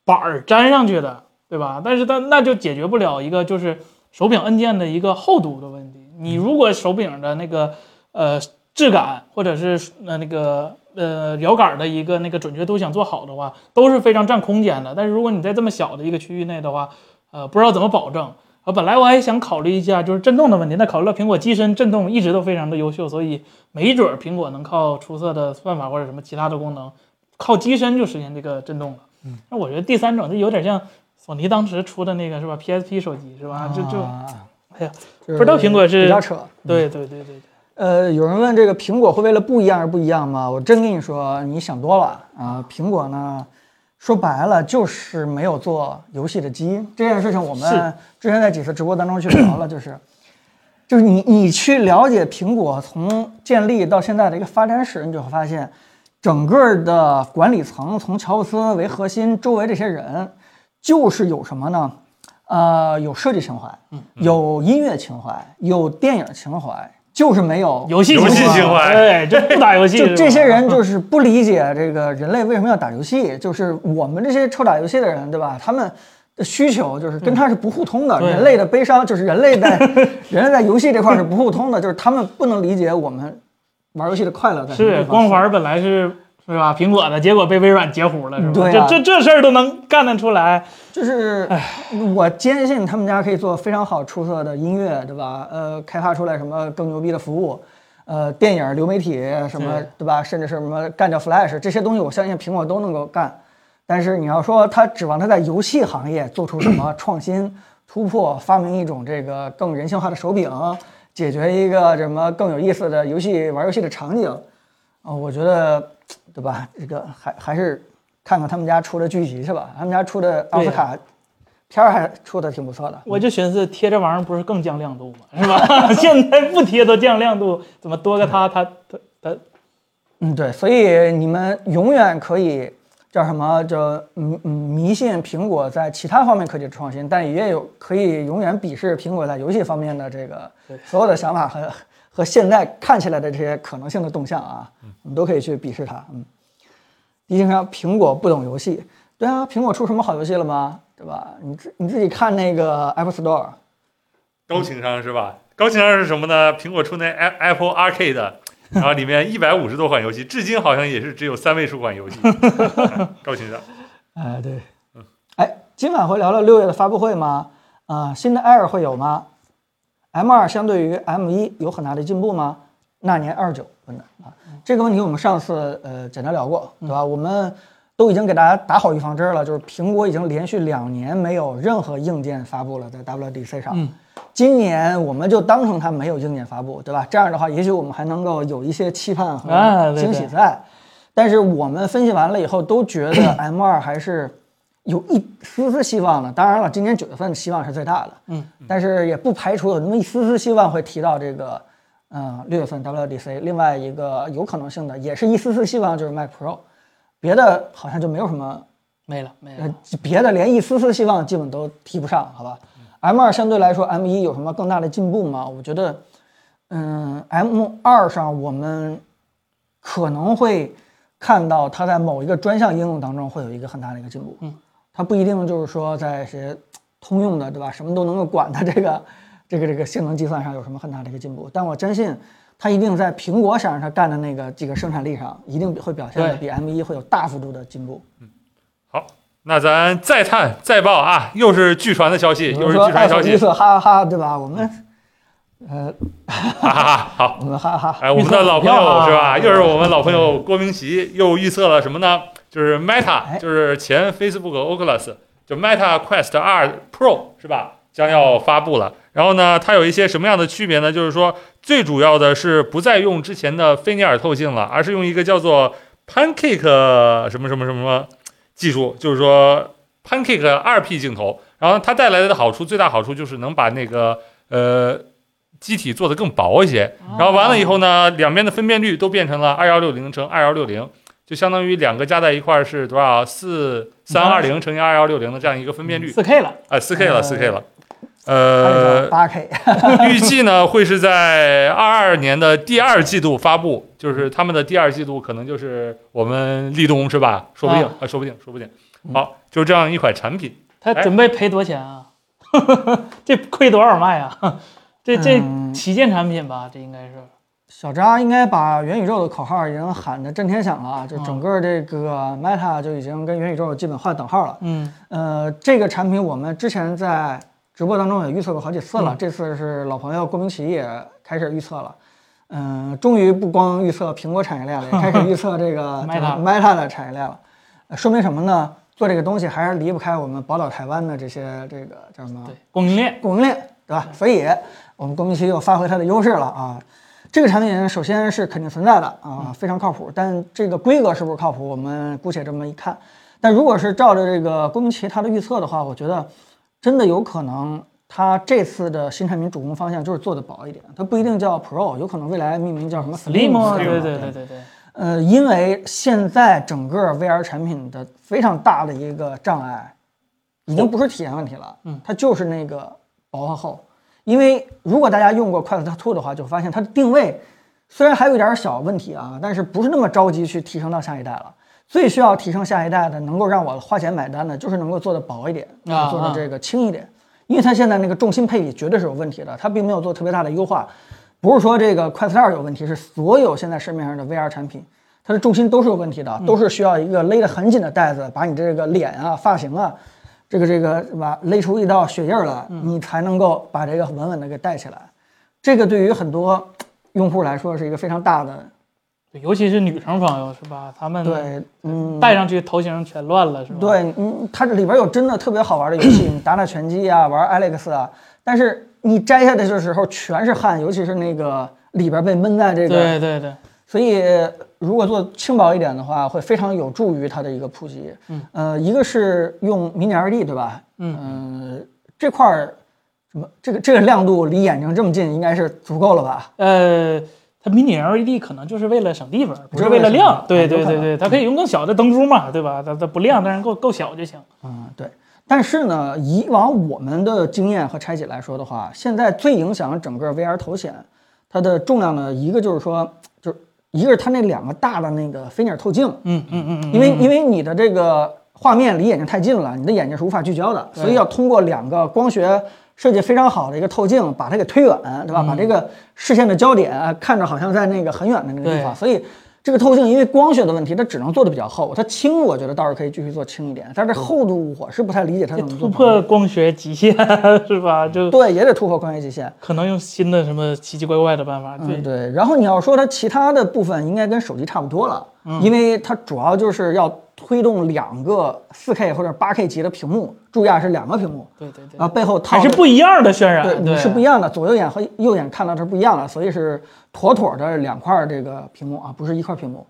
板儿粘上去的，对吧？但是它那就解决不了一个就是手柄按键的一个厚度的问题。你如果手柄的那个呃质感或者是呃那个呃摇杆的一个那个准确度想做好的话，都是非常占空间的。但是如果你在这么小的一个区域内的话，呃，不知道怎么保证。啊，本来我还想考虑一下就是震动的问题，那考虑到苹果机身震动一直都非常的优秀，所以没准儿苹果能靠出色的算法或者什么其他的功能，靠机身就实现这个震动了。嗯，那我觉得第三种就有点像索尼当时出的那个是吧？PSP 手机是吧？就就啊哎呀，不知道苹果是比较扯。对对对对对。呃，有人问这个苹果会为了不一样而不一样吗？我真跟你说，你想多了啊！苹果呢，说白了就是没有做游戏的基因这件事情，我们之前在几次直播当中去聊了，就是 就是你你去了解苹果从建立到现在的一个发展史，你就会发现，整个的管理层从乔布斯为核心，周围这些人就是有什么呢？呃，有设计情怀，有音乐情怀，有电影情怀，就是没有游戏游戏情情怀对，就不打游戏。就这些人就是不理解这个人类为什么要打游戏，就是我们这些臭打游戏的人，对吧？他们的需求就是跟他是不互通的，对人类的悲伤就是人类在 人类在游戏这块是不互通的，就是他们不能理解我们玩游戏的快乐是光环本来是是吧苹果的，结果被微软截胡了，是吧？对啊这这这事儿都能干得出来，就是我坚信他们家可以做非常好出色的音乐，对吧？呃，开发出来什么更牛逼的服务，呃，电影、流媒体什么，对吧？甚至是什么干掉 Flash 这些东西，我相信苹果都能够干。但是你要说他指望他在游戏行业做出什么 创新突破，发明一种这个更人性化的手柄，解决一个什么更有意思的游戏玩游戏的场景，啊、我觉得，对吧？这个还还是看看他们家出的剧集是吧？他们家出的奥斯卡片儿还出的挺不错的。我就寻思贴这玩意儿不是更降亮度吗？是吧？现在不贴都降亮度，怎么多个它它它它嗯，对，所以你们永远可以叫什么？叫嗯嗯迷信苹果在其他方面科技的创新，但也有可以永远鄙视苹果在游戏方面的这个所有的想法和和现在看起来的这些可能性的动向啊，我们都可以去鄙视它。嗯，毕竟说苹果不懂游戏，对啊，苹果出什么好游戏了吗？对吧？你自你自己看那个 Apple Store，高情商是吧？高情商是什么呢？苹果出那 Apple Arcade，然后里面一百五十多款游戏，至今好像也是只有三位数款游戏。高情商，哎，对，嗯哎，今晚会聊聊六月的发布会吗？啊、新的 Air 会有吗？M 二相对于 M 一有很大的进步吗？那年二九问的啊，这个问题我们上次呃简单聊过，对吧？我们都已经给大家打好预防针了，就是苹果已经连续两年没有任何硬件发布了，在 WDC 上。嗯今年我们就当成它没有硬件发布，对吧？这样的话，也许我们还能够有一些期盼啊和惊喜在。但是我们分析完了以后，都觉得 M 二还是有一丝丝希望的。当然了，今年九月份希望是最大的，嗯，但是也不排除有那么一丝丝希望会提到这个，嗯，六月份 WDC。另外一个有可能性的，也是一丝丝希望就是 Mac Pro，别的好像就没有什么没了没了呃，别的连一丝丝希望基本都提不上，好吧？M 二相对来说，M 一有什么更大的进步吗？我觉得，嗯，M 二上我们可能会看到它在某一个专项应用当中会有一个很大的一个进步。嗯，它不一定就是说在些通用的，对吧？什么都能够管的这个这个这个性能计算上有什么很大的一个进步，但我坚信它一定在苹果想让它干的那个这个生产力上，一定会表现的比 M 一会有大幅度的进步。嗯好，那咱再探再报啊，又是据传的消息，又是据传消息预，测，哈哈哈，对吧？我们，呃，哈哈哈。好，我们哈哈哈，哎，我们的老朋友是吧？啊又是我们老朋友郭明奇，又预测了什么呢？就是 Meta，哎就是前 Facebook Oculus，就 Meta Quest 二 Pro 是吧？将要发布了。然后呢，它有一些什么样的区别呢？就是说，最主要的是不再用之前的菲涅尔透镜了，而是用一个叫做 Pancake 什么什么什么技术，就是说 Pancake 二 P 镜头。然后它带来的好处，最大好处就是能把那个呃机体做得更薄一些。然后完了以后呢，两边的分辨率都变成了二幺六零乘二幺六零，就相当于两个加在一块儿是多少？四三二零乘以二幺六零的这样一个分辨率，四 K 了，哎，四 K 了，四 K 了。呃有，八 K，预计呢会是在二二年的第二季度发布，就是他们的第二季度可能就是我们立冬是吧？说不定啊啊，说不定，说不定。好，就这样一款产品。他哎准备赔多少钱啊？这亏多少卖啊？这这嗯旗舰产品吧，这应该是小扎应该把元宇宙的口号已经喊得震天响了啊！就整个这个 Meta 就已经跟元宇宙基本划等号了。嗯呃，这个产品我们之前在直播当中也预测过好几次了，嗯这次是老朋友郭明奇也开始预测了。嗯、终于不光预测苹果产业链了，也开始预测这个 Meta Meta 的产业链了。呃说明什么呢？做这个东西还是离不开我们宝岛台湾的这些这个叫什么对供应链供应链，对吧？所以我们郭明奇又发挥它的优势了啊。这个产品首先是肯定存在的啊，非常靠谱。但这个规格是不是靠谱，我们姑且这么一看。但如果是照着这个郭明奇他的预测的话，我觉得真的有可能，他这次的新产品主攻方向就是做的薄一点，它不一定叫 Pro，有可能未来命名叫什么对对对对对对，呃，因为现在整个 VR 产品的非常大的一个障碍，已经不是体验问题了，嗯，它就是那个薄和厚。因为如果大家用过 Quest 2的话，就发现它的定位虽然还有一点小问题啊，但是不是那么着急去提升到下一代了。最需要提升下一代的，能够让我花钱买单的，就是能够做的薄一点，啊做的这个轻一点。因为它现在那个重心配比绝对是有问题的，它并没有做特别大的优化。不是说这个 Quest 2有问题，是所有现在市面上的 VR 产品，它的重心都是有问题的，都是需要一个勒得很紧的带子，把你这个脸啊、发型啊，这个这个是吧，勒出一道血印儿来，你才能够把这个稳稳的给带起来。这个对于很多用户来说是一个非常大的，对尤其是女生朋友是吧？他们对，嗯，戴上去头型全乱了是吧？对，嗯，它这里边有真的特别好玩的游戏，你打打拳击啊，玩 Alex 啊，但是你摘下来的时候全是汗，尤其是那个里边被闷在这个，对对对，所以如果做轻薄一点的话，会非常有助于它的一个普及。嗯，呃，一个是用 Mini LED 对吧？嗯呃这块儿什么这个这个亮度离眼睛这么近，应该是足够了吧？呃，它 mini LED 可能就是为了省地方，不是是为了亮。对对对对，它可以用更小的灯珠嘛，对吧？它它不亮，但是够够小就行。嗯，对。但是呢，以往我们的经验和拆解来说的话，现在最影响整个 VR 头显它的重量呢一个就是说，就是一个是它那两个大的那个菲涅尔透镜，嗯嗯嗯嗯，因为因为你的这个画面离眼睛太近了，你的眼睛是无法聚焦的，所以要通过两个光学设计非常好的一个透镜，把它给推远，对吧？把这个视线的焦点呃看着好像在那个很远的那个地方，所以这个透镜因为光学的问题，它只能做的比较厚。它轻，我觉得倒是可以继续做轻一点，但是厚度我是不太理解它怎么做。突破光学极限是吧？就对，也得突破光学极限。可能用新的什么奇奇怪怪的办法。嗯，对，对。然后你要说它其他的部分，应该跟手机差不多了，因为它主要就是要推动两个 4K 或者 8K 级的屏幕，注意啊，是两个屏幕，对对对然后背后套还是不一样的渲染，对，你是不一样的，左右眼和右眼看到是不一样的，所以是妥妥的两块这个屏幕啊，不是一块屏幕。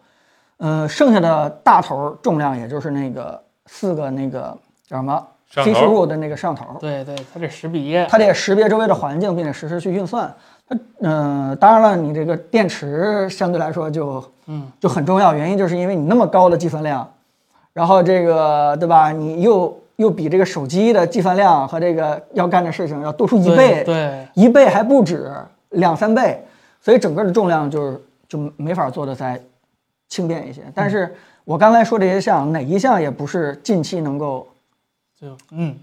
呃，剩下的大头重量也就是那个四个那个叫什么摄像 C 头十五的那个摄像头，对对，它得识别。它得识别周围的环境，并且实时去运算。它，嗯、当然了，你这个电池相对来说就，嗯，就很重要。原因就是因为你那么高的计算量，然后这个对吧？你又又比这个手机的计算量和这个要干的事情要多出一倍，对，一倍还不止，两三倍，所以整个的重量就是就没法做的再轻便一些。但是我刚才说这些项，哪一项也不是近期能够就嗯，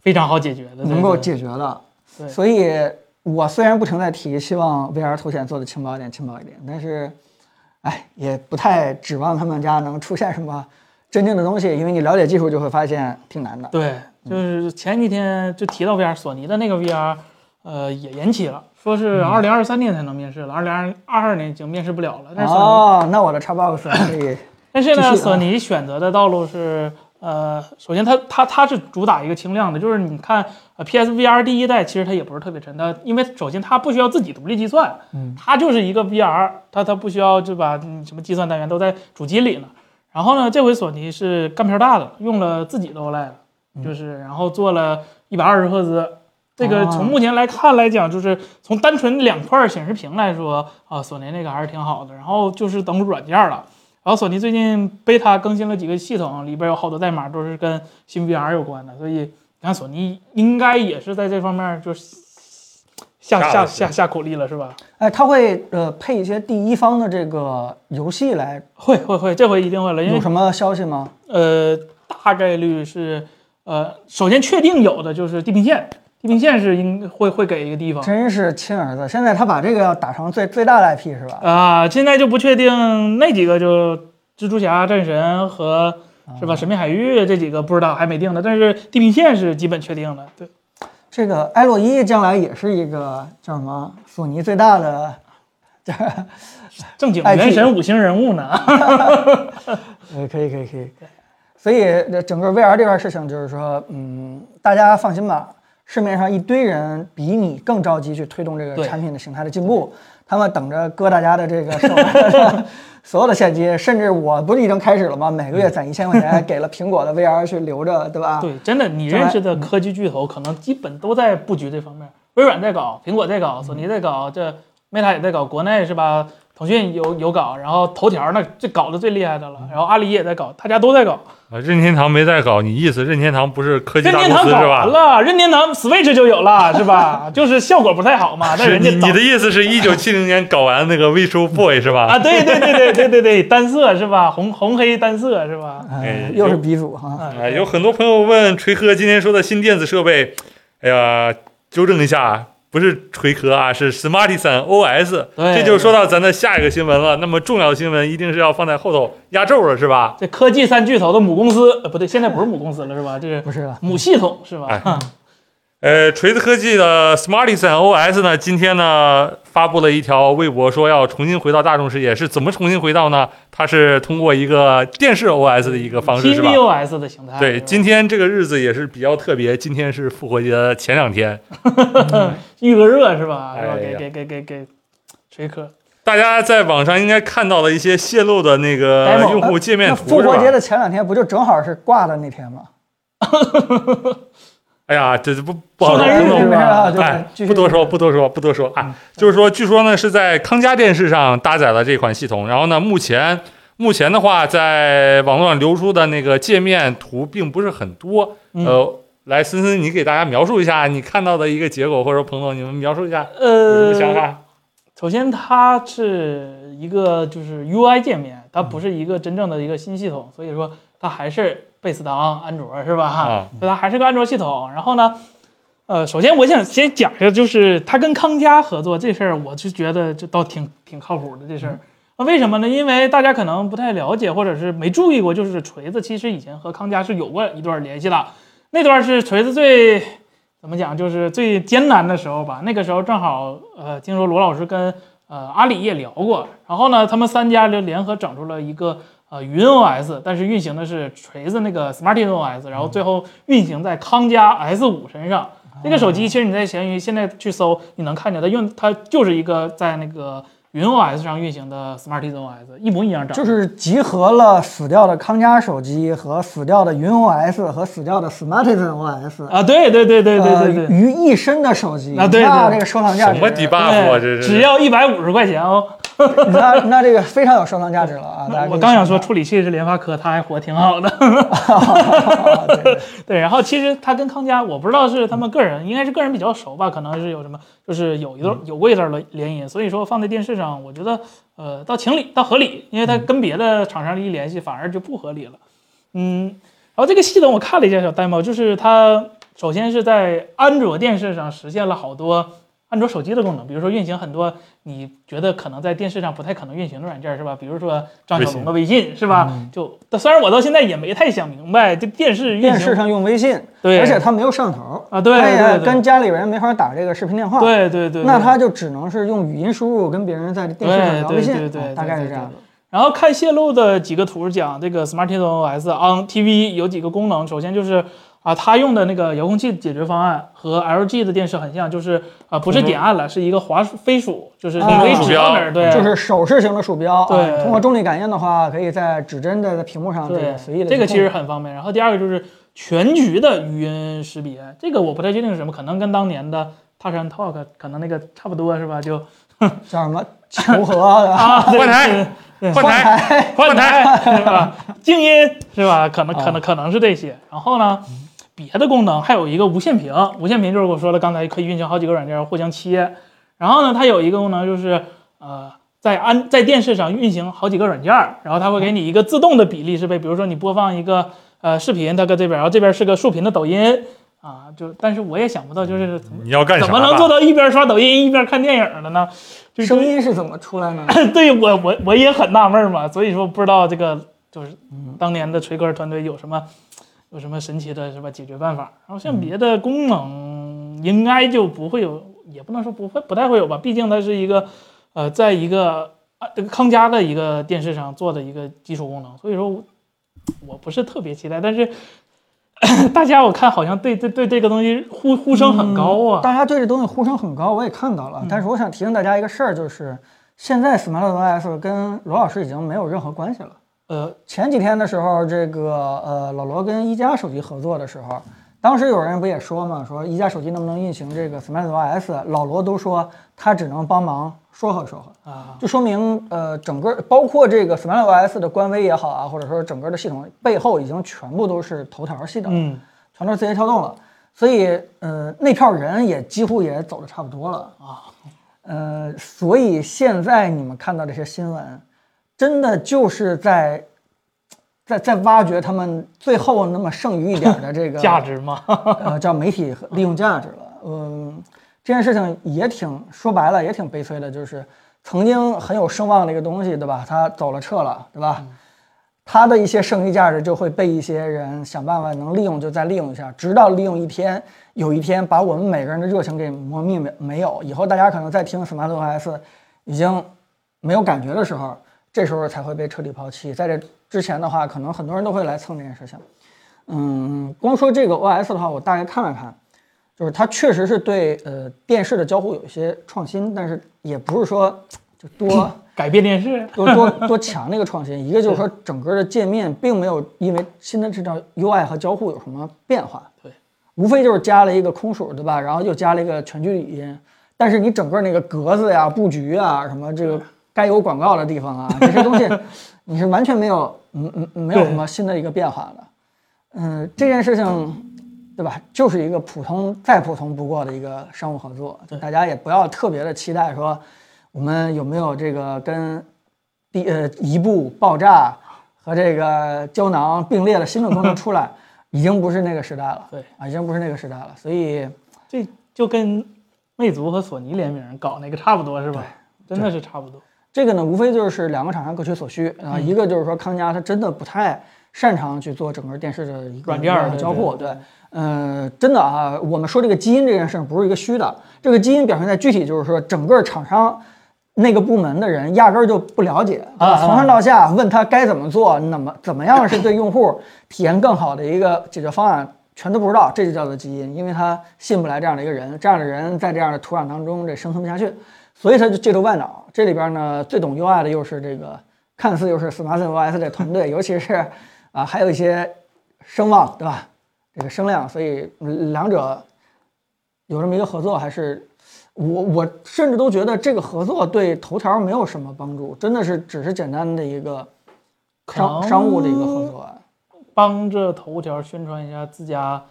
非常好解决的，能够解决的。对所以我虽然不停在提，希望 VR 头显做的轻薄一点，轻薄一点，但是，哎，也不太指望他们家能出现什么真正的东西，因为你了解技术就会发现挺难的。对，就是前几天就提到 VR，索尼的那个 VR，呃，也延期了，说是二零二三年才能面试了，二零二二年已经面试不了了。但是哦，那我的 Xbox 可以，但是呢，索尼选择的道路是，呃，首先它它它是主打一个轻量的，就是你看，呃，PSVR 第一代其实它也不是特别沉，它因为首先它不需要自己独立计算，嗯，它就是一个 VR，它它不需要就把嗯什么计算单元都在主机里呢。然后呢，这回索尼是干片大的，用了自己的 OLED，就是然后做了一百二十赫兹。这个啊从目前来看来讲，就是从单纯两块显示屏来说，啊，索尼那个还是挺好的。然后就是等软件了。然后索尼最近 beta 更新了几个系统，里边有好多代码都是跟新 VR 有关的，所以你看索尼应该也是在这方面就是下下下下下苦力了，是吧？哎，他会呃配一些第一方的这个游戏来，会会会，这回一定会了，因为有什么消息吗？呃，大概率是，呃，首先确定有的就是地平线，地平线是应会会给一个地方真是亲儿子！现在他把这个要打成最最大的 IP 是吧？啊、现在就不确定那几个就蜘蛛侠、战神和是吧神秘海域这几个不知道还没定呢，但是地平线是基本确定的，对，这个埃洛伊将来也是一个叫什么索尼最大的，这 正经原神五星人物呢，呃，可以可以可以。所以呃整个 VR 这块事情就是说，嗯，大家放心吧，市面上一堆人比你更着急去推动这个产品的形态的进步，他们等着割大家的这个手的 所有的现金，甚至我不是已经开始了吗？每个月攒一千块钱给了苹果的 VR 去留着，对吧？对，真的，你认识的科技巨头可能基本都在布局这方面，微软在搞，苹果在搞，索尼在搞，这 Meta 也在搞，国内是吧？腾讯有有搞，然后头条那这搞得最厉害的了，然后阿里也在搞，大家都在搞。啊，任天堂没在搞，你意思任天堂不是科技大任天堂搞公司是吧？完了，任天堂 Switch 就有了，是吧？就是效果不太好嘛，但是人家你你的意思是一九七零年搞完那个 Visual Boy 是吧？啊，对对对对对对对，单色是吧？红红黑单色是吧？呃哎又是鼻祖哈。有很多朋友问锤哥今天说的新电子设备，哎呀，纠正一下，不是锤科啊，是 Smartisan OS。对这就说到咱的下一个新闻了。那么重要的新闻一定是要放在后头压轴了，是吧？这科技三巨头的母公司，呃，不对，现在不是母公司了是吧？这是不是了，母系统是吧？哎呃，锤子科技的 Smartisan OS 呢，今天呢发布了一条微博，说要重新回到大众视野，是怎么重新回到呢？它是通过一个电视 OS 的一个方式，是吧？TVOS 的形态。对，今天这个日子也是比较特别，今天是复活节的前两天，预个热是吧？哎给给给给给锤科。大家在网上应该看到了一些泄露的那个用户界面图？复活节的前两天不就正好是挂的那天吗？哎呀，这这不不好说，圣诞日不能是吧啊，哎，不多说，不多说，不多说啊。就是说，据说呢是在康佳电视上搭载了这款系统，然后呢，目前目前的话，在网络上流出的那个界面图并不是很多。嗯呃，来，森森，你给大家描述一下你看到的一个结果，或者说彭总，你们描述一下有什么想呃，法？首先它是一个就是 UI 界面，它不是一个真正的一个新系统，所以说它还是贝斯当安卓是吧？啊，所以它还是个安卓系统。然后呢，呃，首先我想先讲一下，就是它跟康佳合作这事儿，我就觉得这倒挺挺靠谱的这事儿。那为什么呢？因为大家可能不太了解，或者是没注意过，就是锤子其实以前和康佳是有过一段联系的。那段是锤子最怎么讲，就是最艰难的时候吧。那个时候正好，呃，听说罗老师跟呃阿里也聊过，然后呢，他们三家就联合整出了一个呃云 OS，但是运行的是锤子那个 Smartisan OS，然后最后运行在康佳 S 五身上。这个手机其实你在闲鱼现在去搜，你能看见它用它就是一个在那个云 OS 上运行的 Smartisan OS，一模一样长。就是集合了死掉的康佳手机和死掉的云 OS 和死掉的 Smartisan OS 啊，对对对对对对对，于一身的手机啊，对那这个收藏价值什么啊，这是只要一百五十块钱哦。那那这个非常有收藏价值了啊！大家我刚想说，处理器是联发科，它还活挺好的。象 对对对，然后其实他跟康佳，我不知道是他们个人，应该是个人比较熟吧，可能是有什么，就是有一段有过一段联联姻，所以说放在电视上，我觉得呃倒情理，倒合理，因为它跟别的厂商一联系，反而就不合理了。嗯，然后这个系统我看了一下小 demo，就是它首先是在安卓电视上实现了好多安卓手机的功能，比如说运行很多你觉得可能在电视上不太可能运行的软件，是吧？比如说张小龙的微信，是吧？就虽然我到现在也没太想明白这电视运行电视上用微信，对。而且它没有摄像头啊对它也跟家里人没法打这个视频电话，对对对，对。那他就只能是用语音输入跟别人在电视上聊微信，对对对对啊大概是这样。的。然后看泄露的几个图讲这个 Smartisan OS on TV 有几个功能，首先就是啊，它用的那个遥控器解决方案和 LG 的电视很像，就是啊不是点按了，是一个滑鼠飞鼠，就是你可以啊指到哪儿，对，就是手势型的鼠标，对啊通过重力感应的话，可以在指针的屏幕上对随意的。这个其实很方便。然后第二个就是全局的语音识别，这个我不太确定是什么，可能跟当年的 Touch and Talk 可能那个差不多是吧？就 叫什么求和的啊，换台对对换台，换台是吧？静音是吧？可能可能可能是这些。然后呢，别的功能还有一个无线屏，无线屏就是我说的，刚才可以运行好几个软件互相切。然后呢，它有一个功能就是呃，在安在电视上运行好几个软件，然后它会给你一个自动的比例适配，比如说你播放一个呃视频，它搁这边，然后这边是个竖屏的抖音啊，就但是我也想不到就是怎么你要干？怎么能做到一边刷抖音一边看电影的呢？就声音是怎么出来呢？对我我我也很纳闷嘛，所以说不知道这个就是当年的锤哥团队有什么有什么神奇的是吧解决办法。然后像别的功能应该就不会有，也不能说不会不太会有吧，毕竟它是一个呃在一个啊这个康佳的一个电视上做的一个基础功能，所以说我我不是特别期待，但是。大家我看好像对对对这个东西呼呼声很高啊，大家对这东西呼声很高，我也看到了。但是我想提醒大家一个事儿，就是现在 Smart OS 跟罗老师已经没有任何关系了。呃，前几天的时候，这个呃老罗跟一加手机合作的时候，当时有人不也说嘛，说一加手机能不能运行这个 Smart OS，老罗都说他只能帮忙说和说和。啊，就说明呃，整个包括这个 Smart OS 的官微也好啊，或者说整个的系统背后已经全部都是头条系的，嗯，全都是字节跳动了，所以呃，那票人也几乎也走的差不多了啊，呃，所以现在你们看到这些新闻，真的就是在在在挖掘他们最后那么剩余一点的这个 价值嘛，呃，叫媒体和利用价值了。嗯，这件事情也挺说白了也挺悲催的，就是曾经很有声望的一个东西，对吧？他走了撤了，对吧？它的一些剩余价值就会被一些人想办法能利用就再利用一下，直到利用一天，有一天把我们每个人的热情给磨灭没没有，以后大家可能在听 Smart OS 已经没有感觉的时候，这时候才会被彻底抛弃。在这之前的话，可能很多人都会来蹭这件事情。嗯，光说这个 OS 的话，我大概看了看，就是它确实是对呃电视的交互有一些创新，但是也不是说就多 改变电视，多多多强的一个创新。一个就是说整个的界面并没有因为新的这套 UI 和交互有什么变化，对，无非就是加了一个空数，对吧？然后又加了一个全局语音，但是你整个那个格子呀、布局啊、什么这个该有广告的地方啊，这些东西你是完全没有嗯嗯嗯没有什么新的一个变化的。嗯，这件事情，对吧？就是一个普通再普通不过的一个商务合作，大家也不要特别的期待说我们有没有这个跟第呃一步爆炸和这个胶囊并列的新的功能出来，已经不是那个时代了。对啊，已经不是那个时代了。所以，这就跟魅族和索尼联名搞那个差不多是吧？真的是差不多。这个呢，无非就是两个厂商各取所需啊、嗯一个就是说康佳它真的不太擅长去做整个电视的一个软件的交互，对对，呃，真的啊，我们说这个基因这件事儿不是一个虚的，这个基因表现在具体就是说整个厂商。那个部门的人压根儿就不了解，啊啊从上到下问他该怎么做，那么怎么样是对用户体验更好的一个解决方案，全都不知道，这就叫做基因，因为他信不来这样的一个人，这样的人在这样的土壤当中这生存不下去，所以他就借助外脑。这里边呢，最懂 UI 的又是这个看似又是 Smartphone OS 的团队，尤其是啊，还有一些声望，对吧？这个声量，所以嗯两者有这么一个合作，还是我我甚至都觉得这个合作对头条没有什么帮助，真的是只是简单的一个商商务的一个合作。帮着头条宣传一下自家，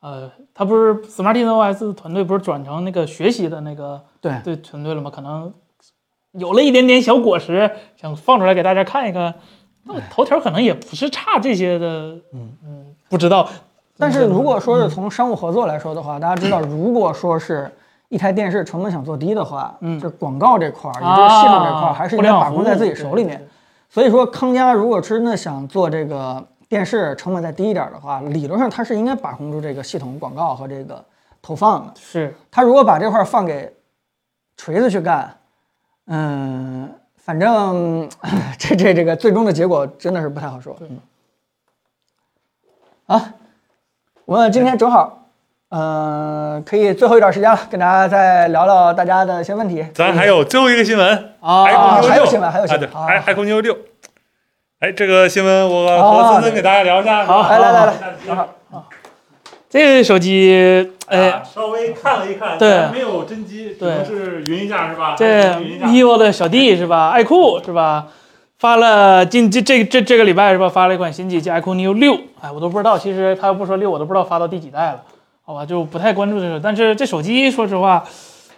呃，他不是 Smartisan OS 团队不是转成那个学习的那个对对团队了吗？可能有了一点点小果实，想放出来给大家看一看。那头条可能也不是差这些的，嗯嗯，不知道。但是如果说是从商务合作来说的话，大家知道，如果说是一台电视成本想做低的话，嗯这广告这块儿，也就是系统这块儿，啊还是应该互联网服务把控在自己手里面。所以说，康佳如果真的想做这个电视成本再低一点的话，理论上它是应该把控住这个系统广告和这个投放的。是他如果把这块儿放给锤子去干，嗯，反正 这这这个最终的结果真的是不太好说。嗯，啊，我们今天正好，呃，可以最后一段时间了，跟大家再聊聊大家的一些问题。咱还有最后一个新闻啊还有新闻还有新闻啊好对，i iPhone 六。哎，这个新闻我啊和森森给大家聊一下。好来来来来正好这个手机，哎，啊稍微看了一看，对没有真机，只能是云一下是吧？这 vivo 的小弟是吧？爱酷是吧？发了近这这这这个礼拜是吧？发了一款新机叫 iQOO Neo 六，哎，我都不知道，其实他要不说六，我都不知道发到第几代了，好吧，就不太关注这个。但是这手机说实话，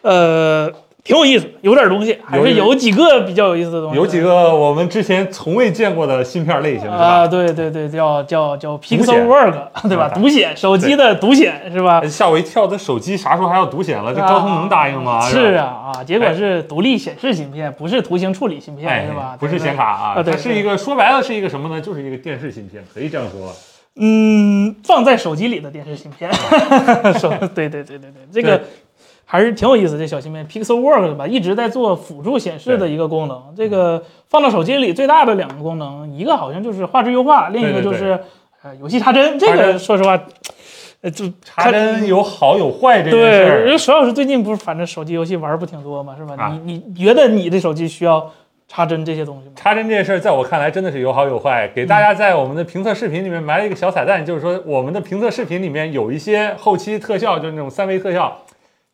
呃，挺有意思，有点东西，还是有几个比较有意思的东西。有几个我们之前从未见过的芯片类型啊，吧？对对对，叫叫叫 Pixel Work，对吧？啊独显，手机的独显是吧？吓我一跳，这手机啥时候还要独显了？这高通能答应吗？是，啊啊，结果是独立显示芯片，不是图形处理芯片哎是吧？，不是显卡啊，啊对它是一个说白了是一个什么呢？就是一个电视芯片，可以这样说。嗯，放在手机里的电视芯片，手对对对对对，这个对还是挺有意思。这小芯片 Pixel Work 吧，一直在做辅助显示的一个功能。这个放到手机里最大的两个功能，一个好像就是画质优化，另一个就是呃游戏插帧。这个说实话，呃就插针有好有坏这件事对，儿人石老师最近不是反正手机游戏玩儿不挺多嘛，是吧？啊你你觉得你的手机需要插帧这些东西吗？插针这件事儿，在我看来真的是有好有坏。给大家在我们的评测视频里面埋了一个小彩蛋，就是说我们的评测视频里面有一些后期特效，就是那种三维特效，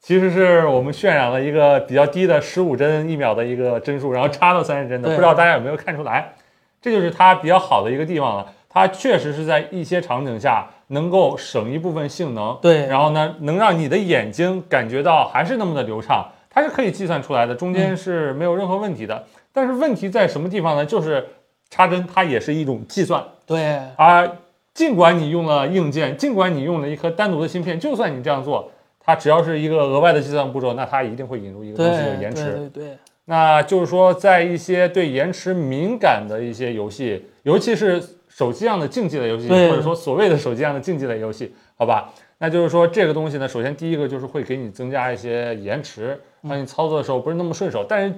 其实是我们渲染了一个比较低的十五帧一秒的一个帧数，然后插到三十帧的，不知道大家有没有看出来？这就是它比较好的一个地方了。它确实是在一些场景下能够省一部分性能，对然后呢，能让你的眼睛感觉到还是那么的流畅，它是可以计算出来的，中间是没有任何问题的。但是问题在什么地方呢？就是插针它也是一种计算对，啊。尽管你用了硬件，尽管你用了一颗单独的芯片，就算你这样做，它只要是一个额外的计算步骤，那它一定会引入一个东西叫延迟。对对对，那就是说，在一些对延迟敏感的一些游戏，尤其是手机上的竞技类游戏，或者说所谓的手机上的竞技类游戏，好吧？那就是说这个东西呢，首先第一个就是会给你增加一些延迟，让你操作的时候不是那么顺手。但是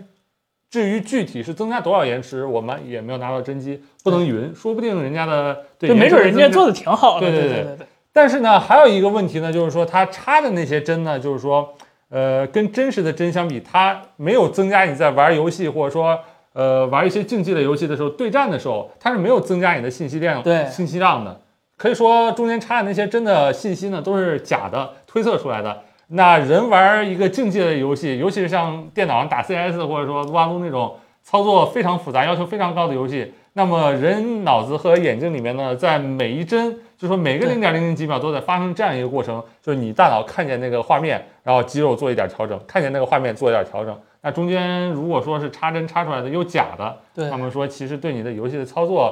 至于具体是增加多少延迟，我们也没有拿到真机，不能云，说不定人家的对就没准人家做的。挺好的。对对对对对对，但是呢，还有一个问题呢，就是说它插的那些针呢，就是说，呃，跟真实的针相比，它没有增加你在玩游戏或者说呃玩一些竞技类游戏的时候对战的时候，它是没有增加你的信息量、对信息量的。可以说中间插的那些针的信息呢，都是假的，推测出来的。那人玩一个竞技类游戏，尤其是像电脑上打 CS 或者说撸啊撸那种操作非常复杂、要求非常高的游戏，那么人脑子和眼睛里面呢，在每一帧，就说每个零点零零几秒都在发生这样一个过程，就是你大脑看见那个画面，然后肌肉做一点调整，看见那个画面做一点调整。那中间如果说是插针插出来的又假的，对他们说其实对你的游戏的操作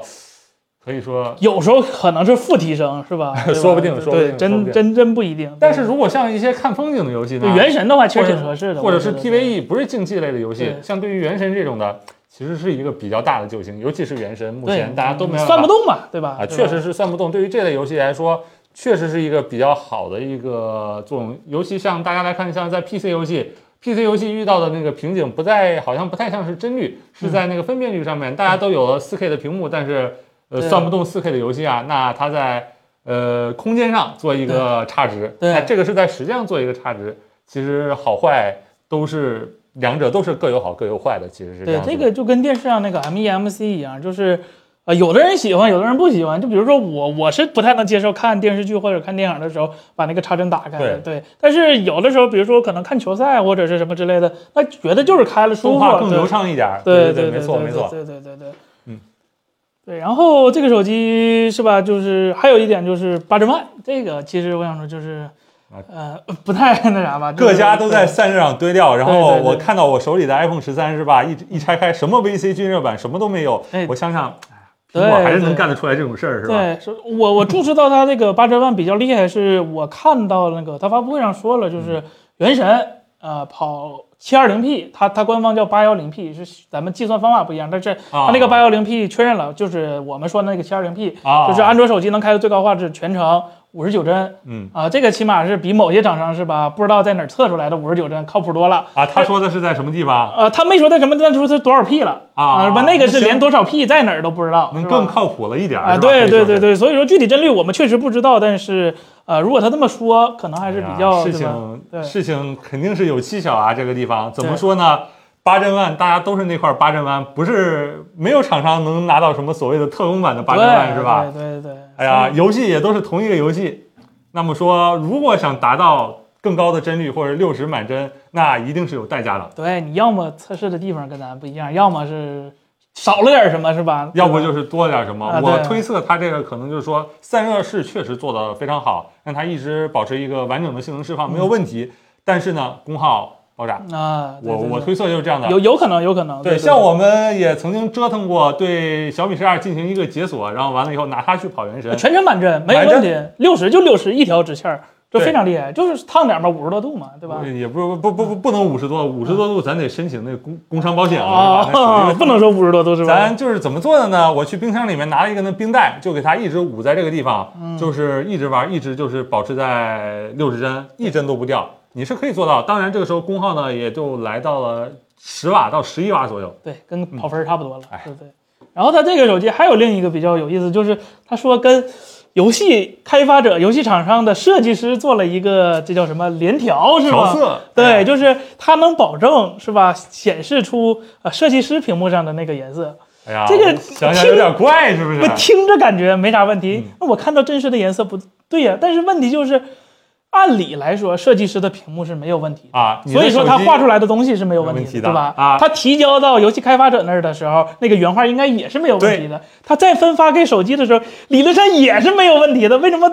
可以说。有时候可能是负提升，是吧？吧说不定说不定真真真不一定。但是如果像一些看风景的游戏呢对，原神的话，确实挺合适的，或者是 PVE 不是竞技类的游戏对，像对于原神这种的，其实是一个比较大的救星，尤其是原神，目前大家都没有算不动嘛，对吧？啊，确实是算不动。对于这类游戏来说，确实是一个比较好的一个作用。尤其像大家来看，像在 PC 游戏，PC 游戏遇到的那个瓶颈不在，好像不太像是帧率，是在那个分辨率上面。大家都有了 4K 的屏幕，但是呃算不动 4K 的游戏啊，那它在呃空间上做一个差值，对那这个是在时间上做一个差值。其实好坏都是两者都是各有好各有坏的，其实是这对，样对。这个就跟电视上那个 M E M C 一样，就是呃，有的人喜欢，有的人不喜欢。就比如说我，我是不太能接受看电视剧或者看电影的时候把那个插帧打开的，对。但是有的时候，比如说可能看球赛或者是什么之类的，那觉得就是开了舒服，动画更流畅一点儿。对对对，没错没错。对对对对。然后这个手机是吧？就是还有一点就是八帧万，这个其实我想说就是啊呃不太那啥吧，就是各家都在散热上堆料，然后我看到我手里的 iPhone 十三是吧，一一拆开什么 VC 均热板什么都没有哎，我想想，苹果还是能干得出来这种事儿是吧？对，是我我注视到它这个八折万比较厉害，是我看到那个它发布会上说了，就是嗯原神呃跑七二零 P，它它官方叫八幺零 P，是咱们计算方法不一样，但是它那个八幺零 P 确认了，就是我们说的那个七二零 P，啊，就是安卓手机能开的最高画质，全程五十九帧嗯啊，这个起码是比某些厂商是吧，不知道在哪儿测出来的五十九帧靠谱多了。啊，他说的是在什么地方？呃，他没说在什么，但说是多少 P 了啊？那个是连多少 P 在哪儿都不知道，更靠谱了一点儿啊，对对对对，所以说具体帧率我们确实不知道，但是呃，如果他这么说，可能还是比较、哎事？情对事情肯定是有蹊跷啊，这个地方怎么说呢？八珍万，大家都是那块八珍万，不是没有厂商能拿到什么所谓的特工版的八珍万是吧？对对对对。哎呀，游戏也都是同一个游戏，那么说，如果想达到更高的帧率或者六十满帧，那一定是有代价的，对，你要么测试的地方跟咱不一样，要么是少了点什么，是吧？要不就是多了点什么。啊我推测它这个可能就是说散热是确实做得非常好，让它一直保持一个完整的性能释放没有问题，但是呢，功耗爆炸。啊，对对对我我推测就是这样的。有有可能有可能，对，对，像我们也曾经折腾过，对小米十二进行一个解锁，然后完了以后拿它去跑原神，全程满帧没有问题，六十就六十一条直线儿，这对非常厉害，就是烫点嘛，五十多度嘛，对吧？也不是不不不不能五十多，五十多度咱得申请那工工伤保险了，不能说五十多度是吧？咱就是怎么做的呢？我去冰箱里面拿了一个那冰袋，就给它一直捂在这个地方，嗯就是一直玩，一直就是保持在六十帧，一帧都不掉。你是可以做到，当然这个时候功耗呢也就来到了十瓦到十一瓦左右。对，跟跑分差不多了，哎对对。然后它这个手机还有另一个比较有意思，就是他说跟游戏开发者、游戏厂商的设计师做了一个这叫什么联调是吧？调色，对，哎就是它能保证是吧，显示出呃设计师屏幕上的那个颜色。哎呀，这个想想有点怪，是不是我？听着感觉没啥问题嗯，那我看到真实的颜色不对呀、但是问题就是，按理来说，设计师的屏幕是没有问题的。啊，所以说，他画出来的东西是没有问题的对吧？啊他提交到游戏开发者那儿的时候，那个原画应该也是没有问题的。他再分发给手机的时候，理论上也是没有问题的。为什么？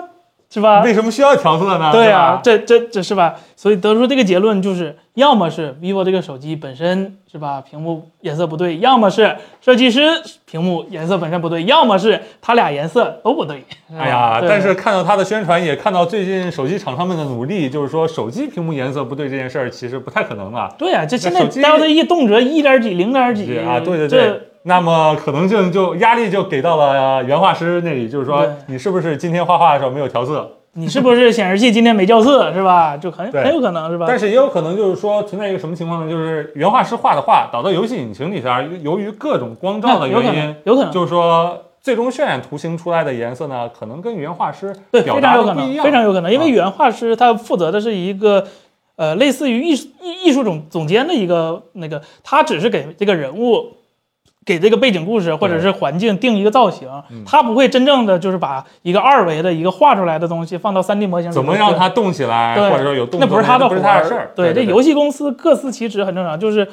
是吧？为什么需要调色呢？对呀、啊，这这这是吧？所以得出这个结论就是，要么是 vivo 这个手机本身是吧，屏幕颜色不对；要么是设计师屏幕颜色本身不对；要么是它俩颜色都不对。哎呀，但是看到它的宣传，也看到最近手机厂商们的努力，就是说手机屏幕颜色不对这件事儿，其实不太可能了。对呀、这现在手机 Delta E 动辄一点几、零点几啊，对对对。那么可能性就压力就给到了原画师那里，就是说你是不是今天画画的时候没有调色？你是不是显示器今天没校色是吧？就很很有可能是吧？但是也有可能就是说存在一个什么情况呢？就是原画师画的画导到游戏引擎里边，由于各种光照的原因，，有可能，就是说最终渲染图形出来的颜色呢，可能跟原画师对，表非常有可能。非常有可能，因为啊原画师他负责的是一个。呃，类似于艺术艺艺术总总监的一个那个，他只是给这个人物、给这个背景故事或者是环境定一个造型，嗯。他不会真正的就是把一个二维的一个画出来的东西放到三 D 模型里怎么让它动起来，对。或者说有动作，那不是他的不是活儿。他的事儿。对，对，这游戏公司各司其职很正常，就是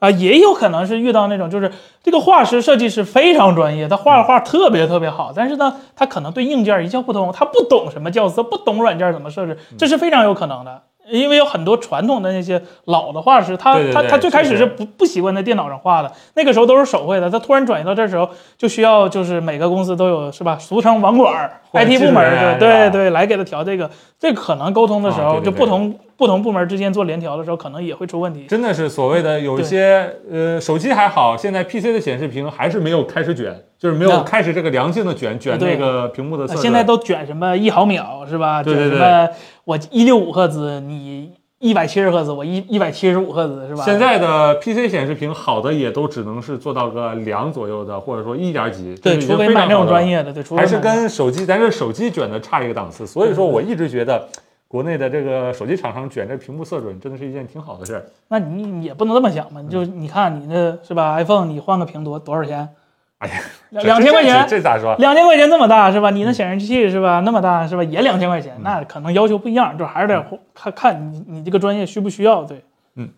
啊、也有可能是遇到那种就是这个画师设计师非常专业，他画的画特别特别好，但是呢，他可能对硬件一窍不通，他不懂什么校色，不懂软件怎么设置，这是非常有可能的。因为有很多传统的那些老的画师，他他他最开始是不不习惯在电脑上画的，那个时候都是手绘的，他突然转移到这时候，就需要就是每个公司都有是吧，俗称网管儿 IT 部门对对对来给他调这个，这可能沟通的时候就不同不同部门之间做联调的时候，可能也会出问题。真的是所谓的有一些呃手机还好，现在 PC 的显示屏还是没有开始卷，就是没有啊开始这个良性的卷卷对。那个屏幕的现在都卷什么一毫秒是吧？卷什么我一六五赫兹，你一百七十赫兹，我一一百七十五赫兹是吧？现在的 PC 显示屏好的也都只能是做到个两左右的，或者说一点几，对，除非买那种专业的，对，除非还是跟手机，咱这手机卷的差一个档次。所以说我一直觉得国内的这个手机厂商卷这屏幕色准真的是一件挺好的事儿。那你你也不能这么想嘛，你就嗯你看你那是吧？iPhone 你换个屏多多少钱？哎呀，两千块钱，这这咋说？两千块钱这么大是吧？你那显示器是吧？那么大是吧？也两千块钱，嗯那可能要求不一样，就还是得看看你你这个专业需不需要。对，嗯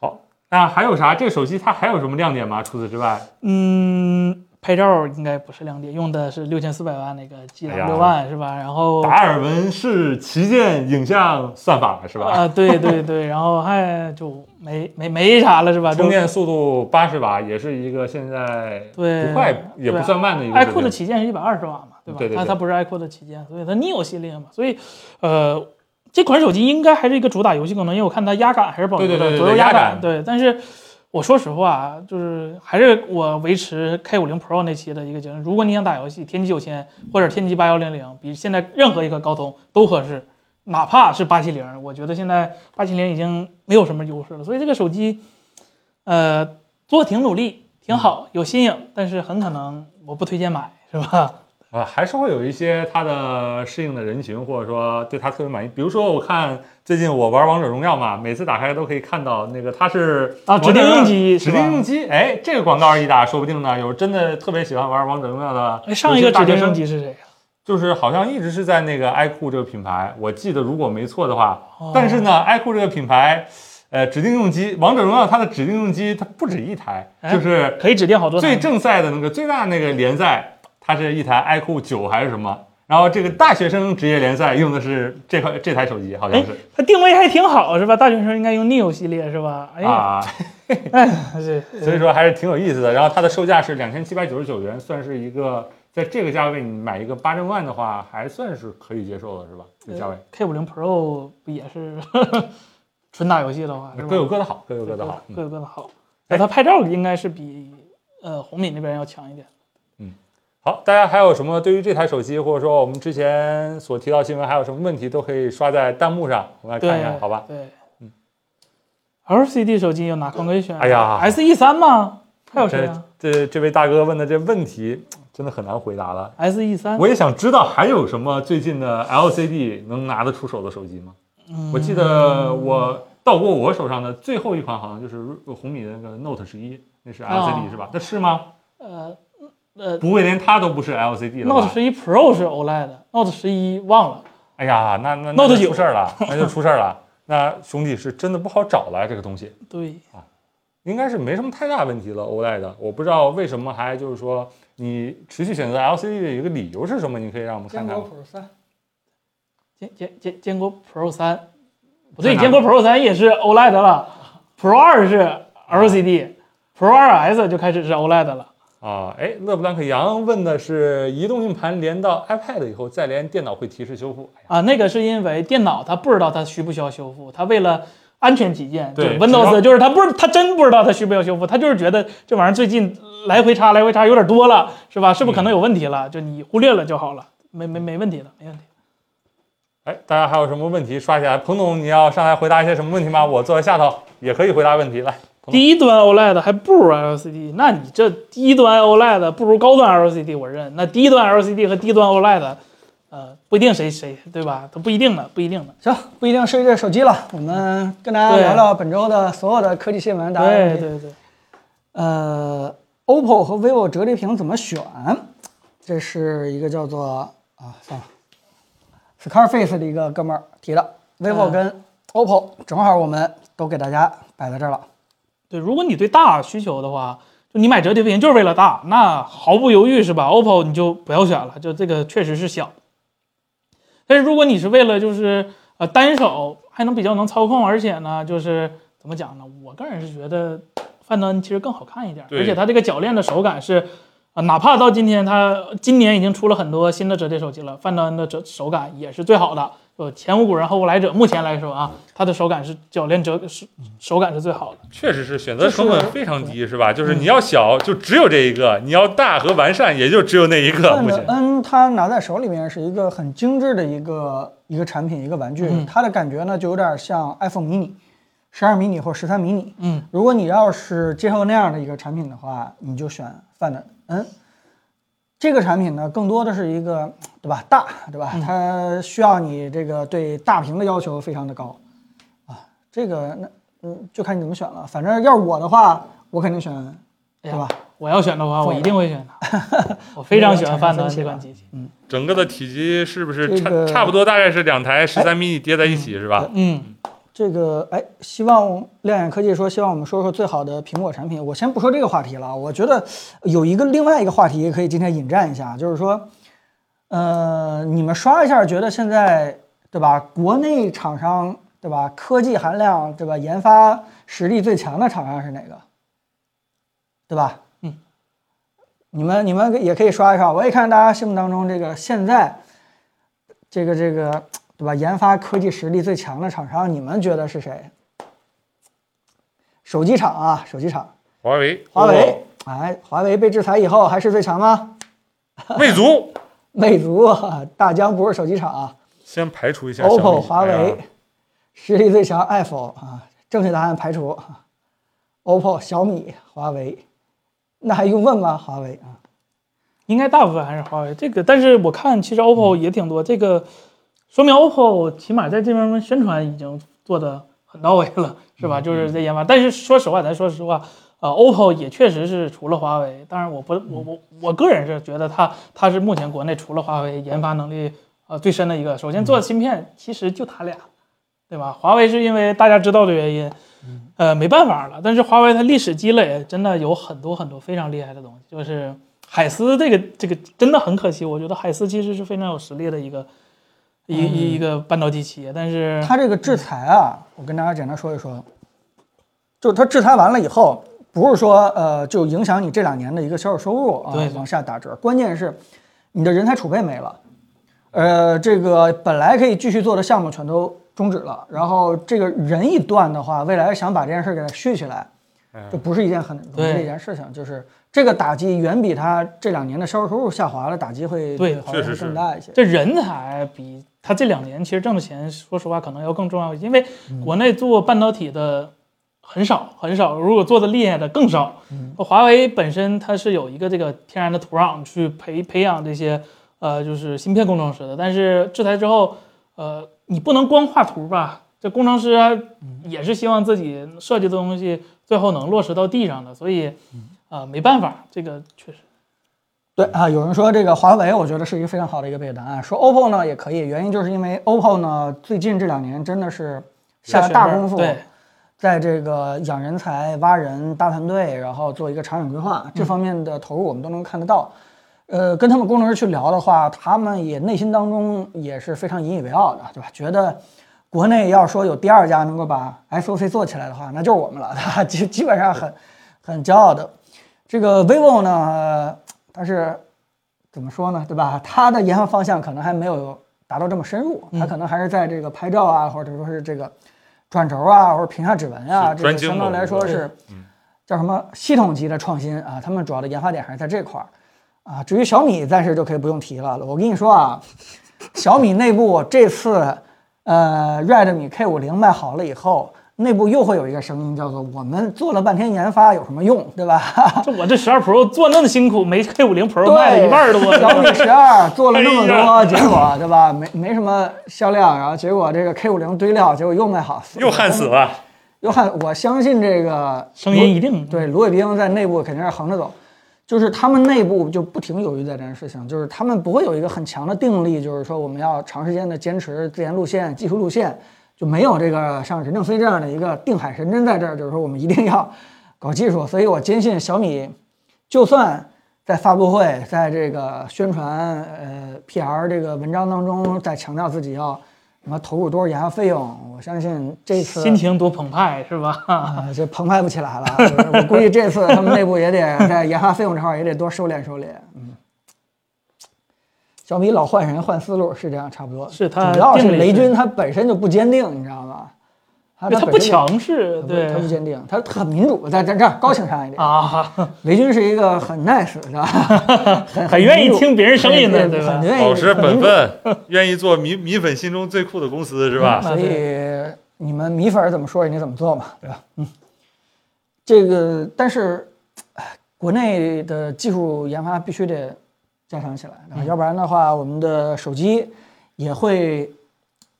好，那还有啥？这个手机它还有什么亮点吗？除此之外，嗯，拍照应该不是亮点，用的是六千四百万那个 G 哎呀6六万是吧？然后达尔文是旗舰影像算法是吧？啊，对对对，然后还就没没没啥了是吧？充电速度八十瓦，也是一个现在对不快也不算慢的一个 iQOO。的旗舰是一百二十瓦嘛，对吧？对对对它它不是 iQOO 的旗舰，所以它 Neo 系列嘛，所以呃，这款手机应该还是一个主打游戏功能，因为我看它压感还是保留的，左右压压感对，但是我说实话啊，就是还是我维持 K 五零 Pro 那期的一个结论，如果你想打游戏，天玑九千或者天玑八幺零零比现在任何一个高通都合适。哪怕是八七零，我觉得现在八七零已经没有什么优势了，所以这个手机，呃，做挺努力，挺好，有新颖，但是很可能我不推荐买，是吧？啊，还是会有一些它的适应的人群，或者说对它特别满意。比如说，我看最近我玩王者荣耀嘛，每次打开都可以看到那个它是啊指定用机指定用机。哎，这个广告一打，说不定呢有真的特别喜欢玩王者荣耀的。哎，上一个指定用机机是谁呀、就是好像一直是在那个 iQOO 这个品牌，我记得如果没错的话。哦但是呢，iQOO 这个品牌，呃，指定用机王者荣耀它的指定用机它不止一台，哎就是可以指定好多最正赛的那个最大那个联赛，它是一台 iQOO 九还是什么？然后这个大学生职业联赛用的是这块这台手机，好像哎是它定位还挺好，是吧？大学生应该用 Neo 系列是吧？哎呀，啊，哎，是 所以说还是挺有意思的。然后它的售价是两千七百九十九元，算是一个在这个价位你买一个八针万的话，还算是可以接受的，是吧？这价位 K 五零 Pro 不也是 纯打游戏的话，各有各的好，各有各的好。嗯各有各的好。那它拍照应该是比呃红米那边要强一点。好，大家还有什么对于这台手机，或者说我们之前所提到新闻，还有什么问题，都可以刷在弹幕上，我们来，看一看，好吧？对，嗯。LCD 手机有哪款可以选？哎呀，SE 三吗？还有谁啊这这位大哥问的这问题真的很难回答了。？SE 三，我也想知道还有什么最近的 LCD 能拿得出手的手机吗？嗯我记得我到过我手上的最后一款好像就是红米的那个 Note 十一，那是 LCD、哦是吧？那是吗？呃呃不会连它都不是 LCD 了，Note 十一 Pro 是 OLED，Note 十一忘了。哎呀，那那那 Note 9就出事儿了，那就出事儿了。那兄弟是真的不好找了，这个东西对啊，应该是没什么太大问题了。OLED，我不知道为什么还就是说你持续选择 LCD 的一个理由是什么？你可以让我们看看吗。Pro 三，坚坚坚坚果 Pro 三，不对，坚果 Pro 三也是 OLED 了，Pro 二是 LCD，Pro 二 S 就开始是 OLED 了。啊，哎，勒布朗克杨问的是移动硬盘连到 iPad 以后再连电脑会提示修复。哎，啊，那个是因为电脑它不知道它需不需要修复，它为了安全起见，对 Windows 就是它不是它真不知道它需不需要修复，它就是觉得这玩意儿最近来回插来回插有点多了，是吧？是不是可能有问题了？就你忽略了就好了，没没没问题的，没问题。哎，大家还有什么问题刷起来？彭总，你要上来回答一些什么问题吗？我坐在下头也可以回答问题。来，低端 OLED 还不如 LCD，那你这低端 OLED 不如高端 LCD，我认。那低端 LCD 和低端 OLED，呃，不一定谁谁对吧？它不一定的，不一定的。行，不一定是这手机了。我们跟大家聊聊本周的所有的科技新闻。大家对对对，呃，OPPO 和 vivo 折叠屏怎么选？这是一个叫做啊，算了，Scarface 的一个哥们儿提的，vivo 嗯跟 OPPO 正好我们都给大家摆在这儿了。对，如果你对大需求的话，就你买折叠屏就是为了大，那毫不犹豫是吧？OPPO 你就不要选了，就这个确实是小。但是如果你是为了就是呃单手还能比较能操控，而且呢，就是怎么讲呢？我个人是觉得范德恩其实更好看一点，对而且它这个铰链的手感是。啊，哪怕到今天，它今年已经出了很多新的折叠手机了，范德恩的折手感也是最好的。就前无古人后无来者，目前来说啊，它的手感是铰链折手手感是最好的。确实是选择成本非常低，是吧？嗯就是你要小就只有这一个，你要大和完善也就只有那一个。范德目前恩它拿在手里面是一个很精致的一个一个产品，一个玩具，嗯它的感觉呢就有点像 iPhone mini、十二 mini 或者十三 mini。嗯，如果你要是接受那样的一个产品的话，你就选范德恩。这个产品呢，更多的是一个，对吧？大，对吧？它需要你这个对大屏的要求非常的高，啊，这个那嗯，就看你怎么选了。反正要是我的话，我肯定选，对吧？我要选的话，我一定会选它。我非常喜欢范德恩这款机器。整个的体积是不是差这个差不多？大概是两台十三 mini 叠在一起，是吧？嗯，这个哎，希望亮眼科技说希望我们说说最好的苹果产品。我先不说这个话题了，我觉得有一个另外一个话题可以今天引战一下，就是说，呃，你们刷一下，觉得现在对吧？国内厂商对吧？科技含量对吧？研发实力最强的厂商是哪个？对吧？嗯，你们你们也可以刷一刷，我也看大家心目当中这个现在这个这个对吧？研发科技实力最强的厂商，你们觉得是谁？手机厂啊，手机厂，华为、华为。哎，华为被制裁以后还是最强吗？魅族，魅族，啊大疆不是手机厂啊。先排除一下 OPPO、华为，实力最强 iPhone 啊，正确答案排除。OPPO、小米、华为，那还用问吗？华为啊，应该大部分还是华为这个，但是我看其实 OPPO 也挺多，这个说明 OPPO 起码在这方面宣传已经做的很到位了，是吧？就是在研发。但是说实话，咱说实话，呃，OPPO 也确实是除了华为，当然我不我我我个人是觉得它它是目前国内除了华为研发能力呃最深的一个。首先做芯片其实就它俩，对吧？华为是因为大家知道的原因，呃，没办法了。但是华为它历史积累真的有很多很多非常厉害的东西，就是海思这个这个真的很可惜。我觉得海思其实是非常有实力的一个一一一个半导体企业，但是它这个制裁啊，我跟大家简单说一说，就是它制裁完了以后，不是说呃就影响你这两年的一个销售收入啊对往下打折，关键是你的人才储备没了，呃，这个本来可以继续做的项目全都终止了，然后这个人一断的话，未来想把这件事给它续起来，这不是一件很容易的一件事情，就是这个打击远比他这两年的销售收入下滑的打击会对确实更大一些。这人才比他这两年其实挣的钱，说实话可能要更重要，因为国内做半导体的很少很少，如果做的厉害的更少。华为本身它是有一个这个天然的土壤去培培养这些呃就是芯片工程师的，但是制裁之后，呃，你不能光画图吧？这工程师啊也是希望自己设计的东西最后能落实到地上的，所以呃没办法，这个确实。对啊，有人说这个华为，我觉得是一个非常好的一个备选答案。说 OPPO 呢也可以，原因就是因为 OPPO 呢最近这两年真的是下了大功夫，在这个养人才、挖人、搭团队，然后做一个长远规划这方面的投入，我们都能看得到。呃，跟他们工程师去聊的话，他们也内心当中也是非常引以为傲的，对吧？觉得国内要说有第二家能够把 SOC 做起来的话，那就是我们了，他基基本上很很骄傲的。这个 vivo 呢，它是怎么说呢，对吧？它的研发方向可能还没有达到这么深入，它可能还是在这个拍照啊，或者说是这个转轴啊，或者屏下指纹啊，这个是专精相当来说是叫什么系统级的创新啊。他们主要的研发点还是在这块儿啊。至于小米，暂时就可以不用提了。我跟你说啊，小米内部这次呃 Redmi K 五零卖好了以后。内部又会有一个声音，叫做“我们做了半天研发有什么用，对吧？” 这我这十二 Pro 做那么辛苦，没 K 五零 Pro 卖了一半多。小米十二做了那么多，结果对吧？没没什么销量，然后结果这个 K 五零堆料，结果又卖好，又焊死了。又焊。我相信这个声音一定对卢伟冰在内部肯定是横着走，就是他们内部就不停犹豫在这件事情，就是他们不会有一个很强的定力，就是说我们要长时间的坚持自研路线、技术路线。就没有这个像任正非这样的一个定海神针在这儿，就是说我们一定要搞技术。所以我坚信小米，就算在发布会，在这个宣传呃 PR 这个文章当中，在强调自己要什么投入多少研发费用，我相信这次心情多澎湃是吧？啊，这澎湃不起来了。我估计这次他们内部也得在研发费用这块儿也得多收敛收敛。嗯，小米老换人换思路是这样，差不多。是他主要是雷军他本身就不坚定，你知道吗？他他不强势，对他不坚定，他很民主，在在这儿高情商一点。啊，雷军是一个很 nice 是吧？很很愿意听别人声音的对对吧很愿意保持本分，愿意做米米粉心中最酷的公司是吧？所以你们米粉怎么说，人家怎么做嘛，对吧？嗯，这个但是，哎国内的技术研发必须得加强起来，啊要不然的话，我们的手机也会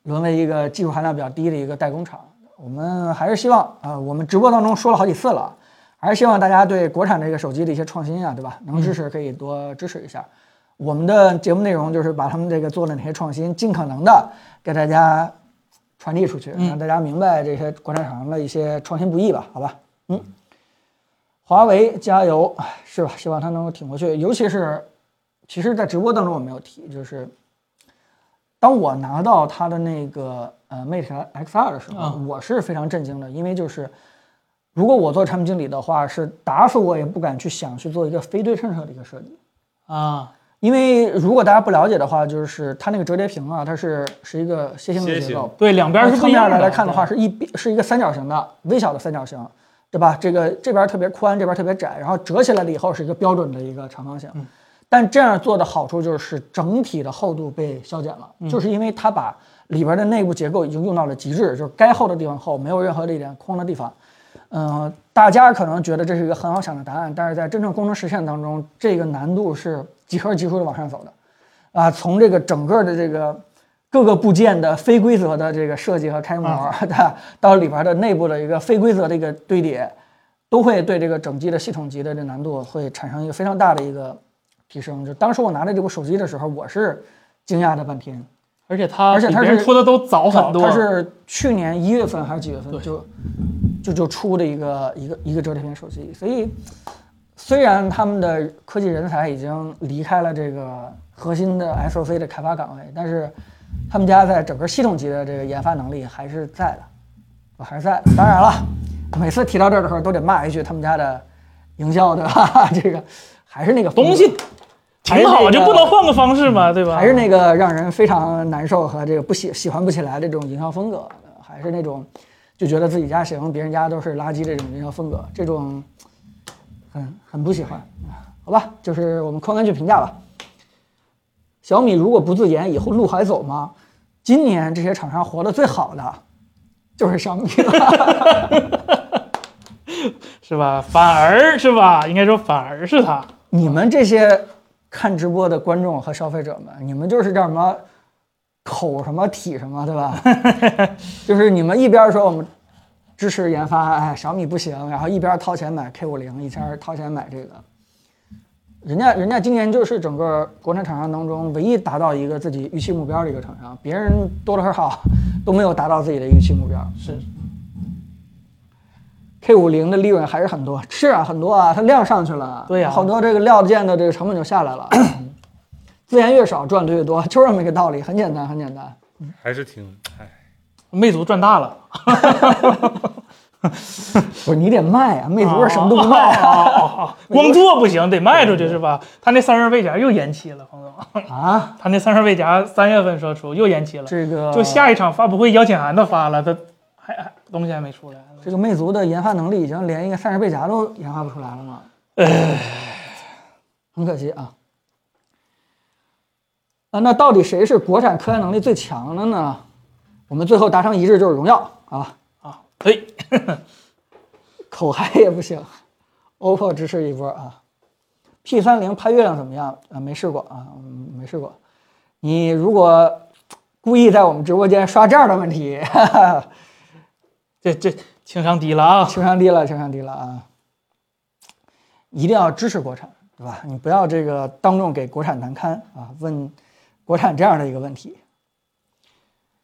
沦为一个技术含量比较低的一个代工厂。我们还是希望啊、我们直播当中说了好几次了，还是希望大家对国产这个手机的一些创新啊，对吧？能支持可以多支持一下。我们的节目内容就是把他们这个做的哪些创新，尽可能的给大家传递出去，让大家明白这些国产厂商的一些创新不易吧，好吧？嗯，华为加油，是吧？希望它能够挺过去。尤其是，其实，在直播当中我没有提，就是当我拿到它的那个呃 Mate X2 的时候，啊我是非常震惊的，因为就是如果我做产品经理的话，是打死我也不敢去想去做一个非对称设的一个设计。啊，因为如果大家不了解的话，就是它那个折叠屏啊，它是是一个楔形的楔形结构，对，两边是侧面不一样的。来看的话，是一边是一个三角形的微小的三角形，对吧？这个这边特别宽，这边特别窄，然后折起来了以后是一个标准的一个长方形。但这样做的好处就是整体的厚度被削减了，就是因为它把里边的内部结构已经用到了极致，就是该厚的地方厚，没有任何的一点空的地方。嗯、大家可能觉得这是一个很好想的答案，但是在真正工程实现当中，这个难度是几何级数的往上走的。啊，从这个整个的这个各个部件的非规则的这个设计和开模，到到里边的内部的一个非规则的一个堆叠，都会对这个整机的系统级的这难度会产生一个非常大的一个提升。就当时我拿着这部手机的时候，我是惊讶的半天。而且它而且它是出的都早很多。它是去年一月份还是几月份就就就出的一个一个一个折叠屏手机，所以虽然他们的科技人才已经离开了这个核心的 SOC 的开发岗位，但是他们家在整个系统级的这个研发能力还是在的，还是在的。当然了，每次提到这儿的时候都得骂一句他们家的营销对吧？这个还是那个东西挺好，那个就不能换个方式吗？对吧？还是那个让人非常难受和这个不喜喜欢不起来的这种营销风格，还是那种就觉得自己家行，别人家都是垃圾这种营销风格，这种很很不喜欢。好吧，就是我们宽宽去评价吧。小米如果不自研，以后路还走吗？今年这些厂商活得最好的就是小米了。是吧？反而是吧？应该说反而是它。你们这些看直播的观众和消费者们，你们就是叫什么口什么体什么，对吧？就是你们一边说我们支持研发，哎，小米不行，然后一边掏钱买 K 五零，一边掏钱买这个。人家人家今年就是整个国产厂商当中唯一达到一个自己预期目标的一个厂商，别人多多少少 都没有达到自己的预期目标。是 K 五零的利润还是很多，是啊，很多啊，它量上去了，对呀好多这个料件的这个成本就下来了，资源越少赚的越多，就这么一个道理，很简单，很简单。还是挺哎，魅族赚大了，不是你得卖啊，魅族是什么都不卖啊啊，光做不行，得卖出去是吧？他那散热背夹又延期了，彭总，啊，他那散热背夹三月份说出又延期了，这个就下一场发布会邀请函都发了，他还还东西还没出来。这个魅族的研发能力已经连一个散热背夹都研发不出来了吗？很可惜啊。啊，那到底谁是国产科研能力最强的呢？我们最后达成一致就是荣耀啊，啊，对，口嗨也不行，OPPO 支持一波啊。P 三零拍月亮怎么样？啊，没试过啊，嗯没试过。你如果故意在我们直播间刷这样的问题，哈哈这这情商低了啊。情商低了，情商低了啊！一定要支持国产，对吧？你不要这个当众给国产难堪啊！问国产这样的一个问题。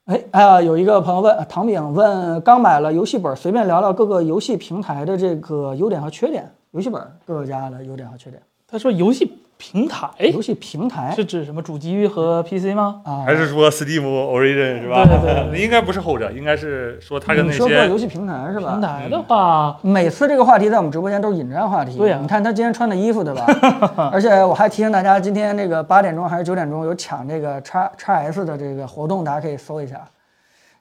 哎啊，有一个朋友问唐饼问，刚买了游戏本，随便聊聊各个游戏平台的这个优点和缺点。游戏本各个家的优点和缺点。他说游戏平台游戏平台是指什么？主机和 PC 吗？啊，还是说 Steam Origin 是吧？对对对应该不是后者，应该是说它跟那些说过游戏平台是吧平？台的话，每次这个话题在我们直播间都是引战话题。对呀你看他今天穿的衣服，对吧？而且我还提醒大家，今天那个八点钟还是九点钟有抢这个叉叉 S 的这个活动，大家可以搜一下。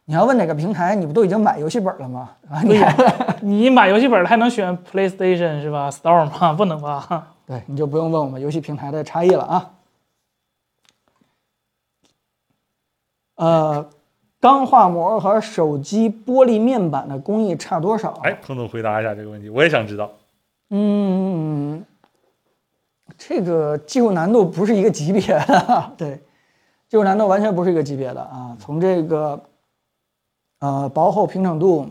你要问哪个平台，你不都已经买游戏本了吗？啊，你还你买游戏本还能选 PlayStation 是吧？Store 吗？不能吧？对，你就不用问我们游戏平台的差异了啊。呃，钢化膜和手机玻璃面板的工艺差多少？哎，彭总回答一下这个问题，我也想知道。嗯，这个技术难度不是一个级别的，对，技术难度完全不是一个级别的啊。从这个呃薄厚平整度，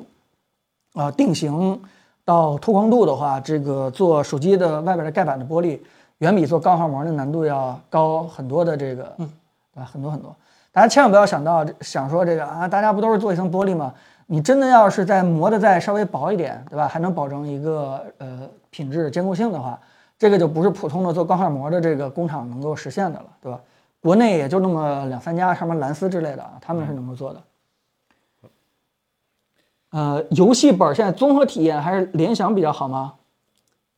啊、定型到透光度的话，这个做手机的外边的盖板的玻璃，远比做钢化膜的难度要高很多的这个，嗯，啊很多很多。大家千万不要想到想说这个啊，大家不都是做一层玻璃吗？你真的要是再磨的再稍微薄一点，对吧？还能保证一个呃品质坚固性的话，这个就不是普通的做钢化膜的这个工厂能够实现的了，对吧？国内也就那么两三家，什么蓝思之类的啊，他们是能够做的。呃，游戏本现在综合体验还是联想比较好吗？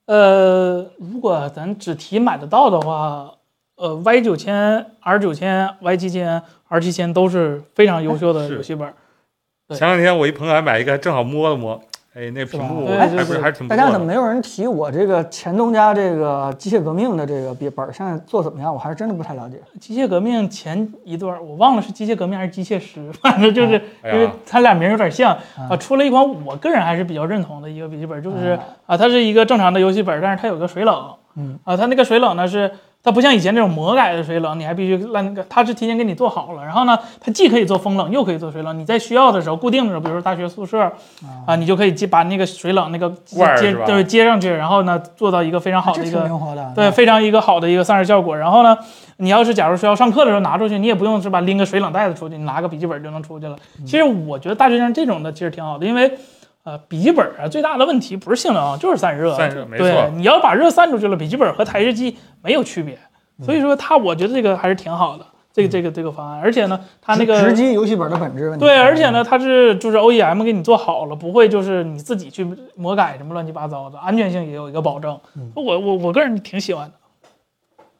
呃，如果咱只提买得到的话，呃，Y 九千、R 九千、Y 七千、R 七千都是非常优秀的游戏本。对前两天我一朋友还买一个，正好摸了摸，哎，那屏幕对对对还不是还是挺不大。家怎么没有人提我这个前东家这个机械革命的这个笔本儿现在做怎么样？我还是真的不太了解。机械革命前一段我忘了是机械革命还是机械师，反正就是因为它俩名儿有点像啊，出了一款我个人还是比较认同的一个笔记本，就是啊啊，它是一个正常的游戏本，但是它有个水冷，嗯啊，它那个水冷呢是。它不像以前这种魔改的水冷，你还必须让那个，它是提前给你做好了。然后呢，它既可以做风冷，又可以做水冷。你在需要的时候，固定的时候，比如说大学宿舍啊，你就可以接把那个水冷那个接罐儿是吧对接上去，然后呢，做到一个非常好的一个。对，非常一个好的一个散热效果。然后呢，你要是假如说要上课的时候拿出去，你也不用是吧拎个水冷袋子出去，你拿个笔记本就能出去了。嗯其实我觉得大学生这种的其实挺好的，因为呃笔记本啊最大的问题不是性能，就是散热。散热没对错，你要把热散出去了，笔记本和台式机没有区别。嗯所以说它我觉得这个还是挺好的，这个这个这个方案，而且呢，它那个直击游戏本的本质问题。对，而且呢，它是就是 OEM 给你做好了，不会就是你自己去魔改什么乱七八糟的，安全性也有一个保证。嗯我我我个人挺喜欢的。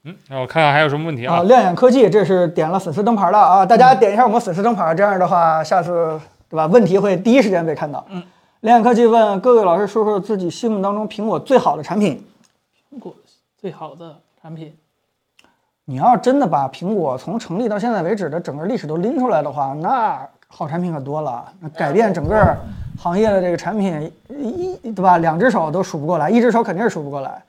嗯，那我看看还有什么问题啊，啊？亮眼科技这是点了粉丝灯牌了啊！大家点一下我们粉丝灯牌，这样的话，下次对吧？问题会第一时间被看到。嗯，亮眼科技问各位老师说说自己心目当中苹果最好的产品。苹果最好的产品，你要真的把苹果从成立到现在为止的整个历史都拎出来的话，那好产品可多了，那改变整个行业的这个产品一对吧？两只手都数不过来，一只手肯定是数不过来。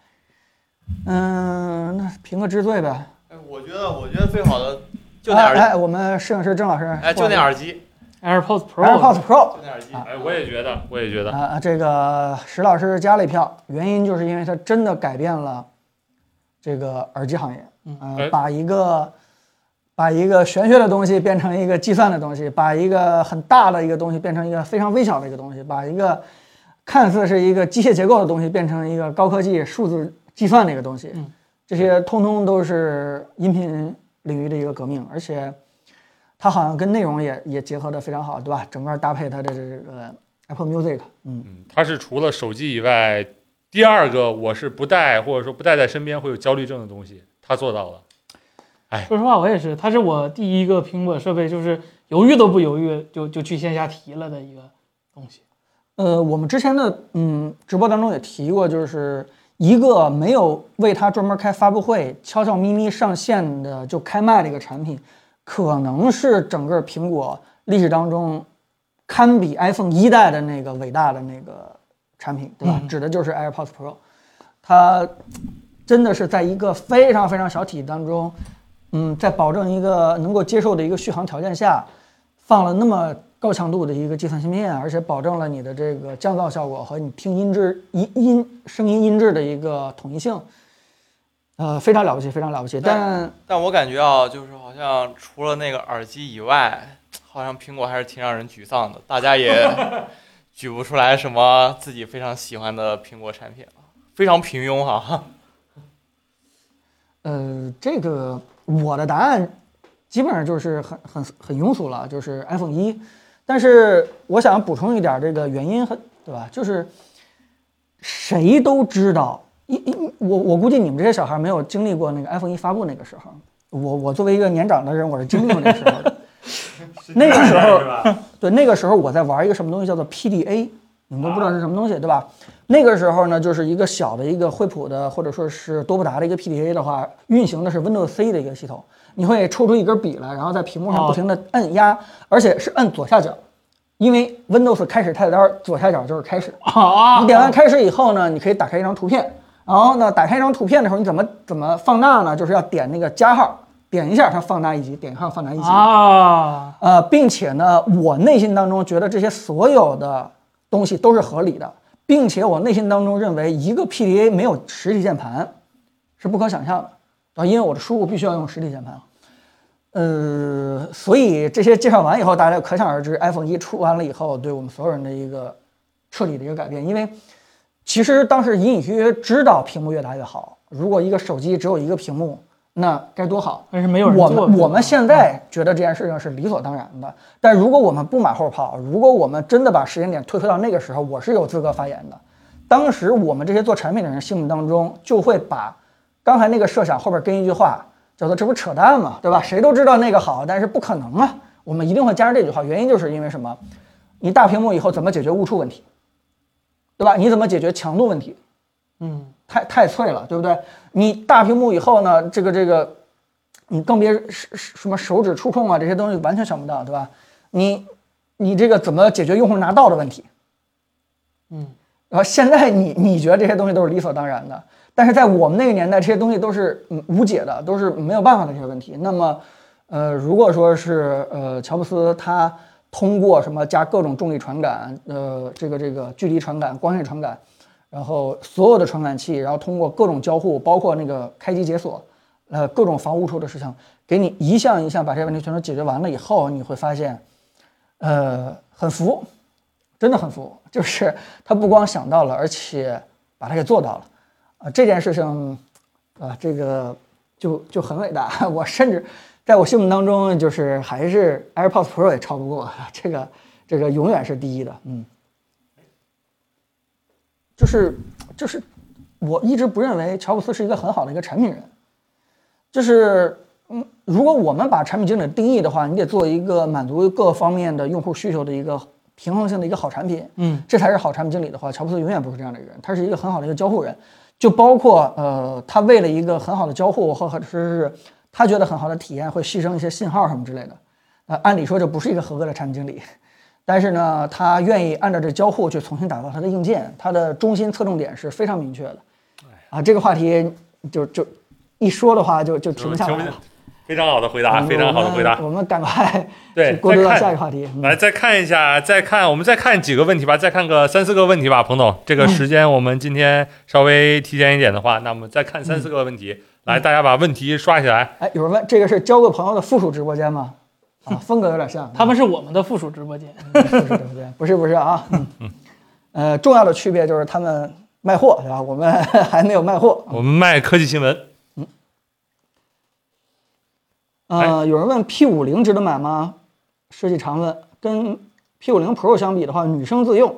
嗯，那评个之最呗。哎，我觉得我觉得最好的就那耳机，哎哎，我们摄影师郑老师，哎，就那耳机，AirPods Pro，AirPods Pro 就那耳机。哎，我也觉得，我也觉得，啊，这个石老师加了一票，原因就是因为它真的改变了这个耳机行业，呃哎，把一个把一个玄学的东西变成一个计算的东西，把一个很大的一个东西变成一个非常微小的一个东西，把一个看似是一个机械结构的东西变成一个高科技数字计算的一个东西，嗯。这些通通都是音频领域的一个革命，而且它好像跟内容也也结合的非常好，对吧？整个搭配它的这个 Apple Music，嗯。嗯，它是除了手机以外第二个我是不带或者说不带在身边会有焦虑症的东西，它做到了。哎说实话，我也是，它是我第一个苹果设备，就是犹豫都不犹豫就就去线下提了的一个东西。呃，我们之前的嗯直播当中也提过，就是一个没有为它专门开发布会、悄悄咪咪上线的就开卖的一个产品，可能是整个苹果历史当中堪比 iPhone 一代的那个伟大的那个产品，对吧？嗯指的就是 AirPods Pro，它真的是在一个非常非常小体积当中，嗯，在保证一个能够接受的一个续航条件下，放了那么高强度的一个计算芯片，而且保证了你的这个降噪效果和你听音质音音声音音质的一个统一性，呃，非常了不起，非常了不起。但但我感觉啊，就是好像除了那个耳机以外，好像苹果还是挺让人沮丧的。大家也 举不出来什么自己非常喜欢的苹果产品了，非常平庸哈。呃，这个我的答案基本上就是很很很庸俗了，就是 iPhone 一。但是我想补充一点这个原因，很对吧？就是谁都知道，一一我我估计你们这些小孩没有经历过那个 iPhone 一发布那个时候，我我作为一个年长的人，我是经历过那个时候的。那个时候？对，那个时候我在玩一个什么东西叫做 PDA，你们都不知道是什么东西，对吧？那个时候呢，就是一个小的一个惠普的或者说是多布达的一个 PDA 的话，运行的是 Windows C 的一个系统。你会抽出一根笔来，然后在屏幕上不停的按压，而且是摁左下角，因为 Windows 开始菜单左下角就是开始。啊，你点完开始以后呢，你可以打开一张图片，然后呢，打开一张图片的时候，你怎么怎么放大呢？就是要点那个加号，点一下它放大一级，点一下放大一级。啊，呃，并且呢，我内心当中觉得这些所有的东西都是合理的，并且我内心当中认为一个 PDA 没有实体键盘是不可想象的啊，因为我的输入必须要用实体键盘。呃，所以这些介绍完以后，大家可想而知，iPhone 一出完了以后，对我们所有人的一个彻底的一个改变。因为其实当时隐隐约约知道屏幕越大越好，如果一个手机只有一个屏幕，那该多好。但是没有人我做们我们现在觉得这件事情是理所当然的，但如果我们不马后炮，如果我们真的把时间点推推到那个时候，我是有资格发言的。当时我们这些做产品的人心目当中就会把刚才那个设想后边跟一句话，叫做“这不扯淡吗？对吧？谁都知道那个好，但是不可能啊。”我们一定会加上这句话，原因就是因为什么？你大屏幕以后怎么解决误触问题，对吧？你怎么解决强度问题？嗯，太太脆了，对不对？你大屏幕以后呢，这个这个，你更别是是什么手指触控啊这些东西完全想不到，对吧？你你这个怎么解决用户拿到的问题？嗯，然后现在你你觉得这些东西都是理所当然的，但是在我们那个年代，这些东西都是嗯无解的，都是没有办法的这些问题。那么，呃，如果说是呃乔布斯他通过什么加各种重力传感，呃，这个这个距离传感、光线传感，然后所有的传感器，然后通过各种交互，包括那个开机解锁，呃，各种防误触的事情，给你一项一项把这些问题全都解决完了以后，你会发现，呃，很服，真的很服，就是他不光想到了，而且把它给做到了，啊、这件事情，啊、这个就就很伟大。我甚至在我心目当中，就是还是 AirPods Pro 也超不过，这个这个永远是第一的，嗯。就是就是，我一直不认为乔布斯是一个很好的一个产品人。就是，嗯，如果我们把产品经理定义的话，你得做一个满足各方面的用户需求的一个平衡性的一个好产品，嗯，这才是好产品经理的话，乔布斯永远不是这样的一个人，他是一个很好的一个交互人，就包括呃，他为了一个很好的交互或或者是他觉得很好的体验，会牺牲一些信号什么之类的。呃，按理说这不是一个合格的产品经理，但是呢，他愿意按照这交互去重新打造他的硬件，他的中心侧重点是非常明确的。啊，这个话题就就一说的话就就停不下来了。非常好的回答，嗯非常好的回答我们。赶快对，过渡到下一个话题。嗯来，再看一下，再看，我们再看几个问题吧，再看个三四个问题吧，彭总。这个时间我们今天稍微提前一点的话，那我们再看三四个问题。来，大家把问题刷起来。哎，有人问这个是交个朋友的附属直播间吗？啊，风格有点像。他们是我们的附属直播间。不是直播间，不是不是啊。嗯嗯。呃，重要的区别就是他们卖货，对吧？我们 还没有卖货。我们卖科技新闻，呃，有人问 P 五零值得买吗？设计常问，跟 P 五零 Pro 相比的话，女生自用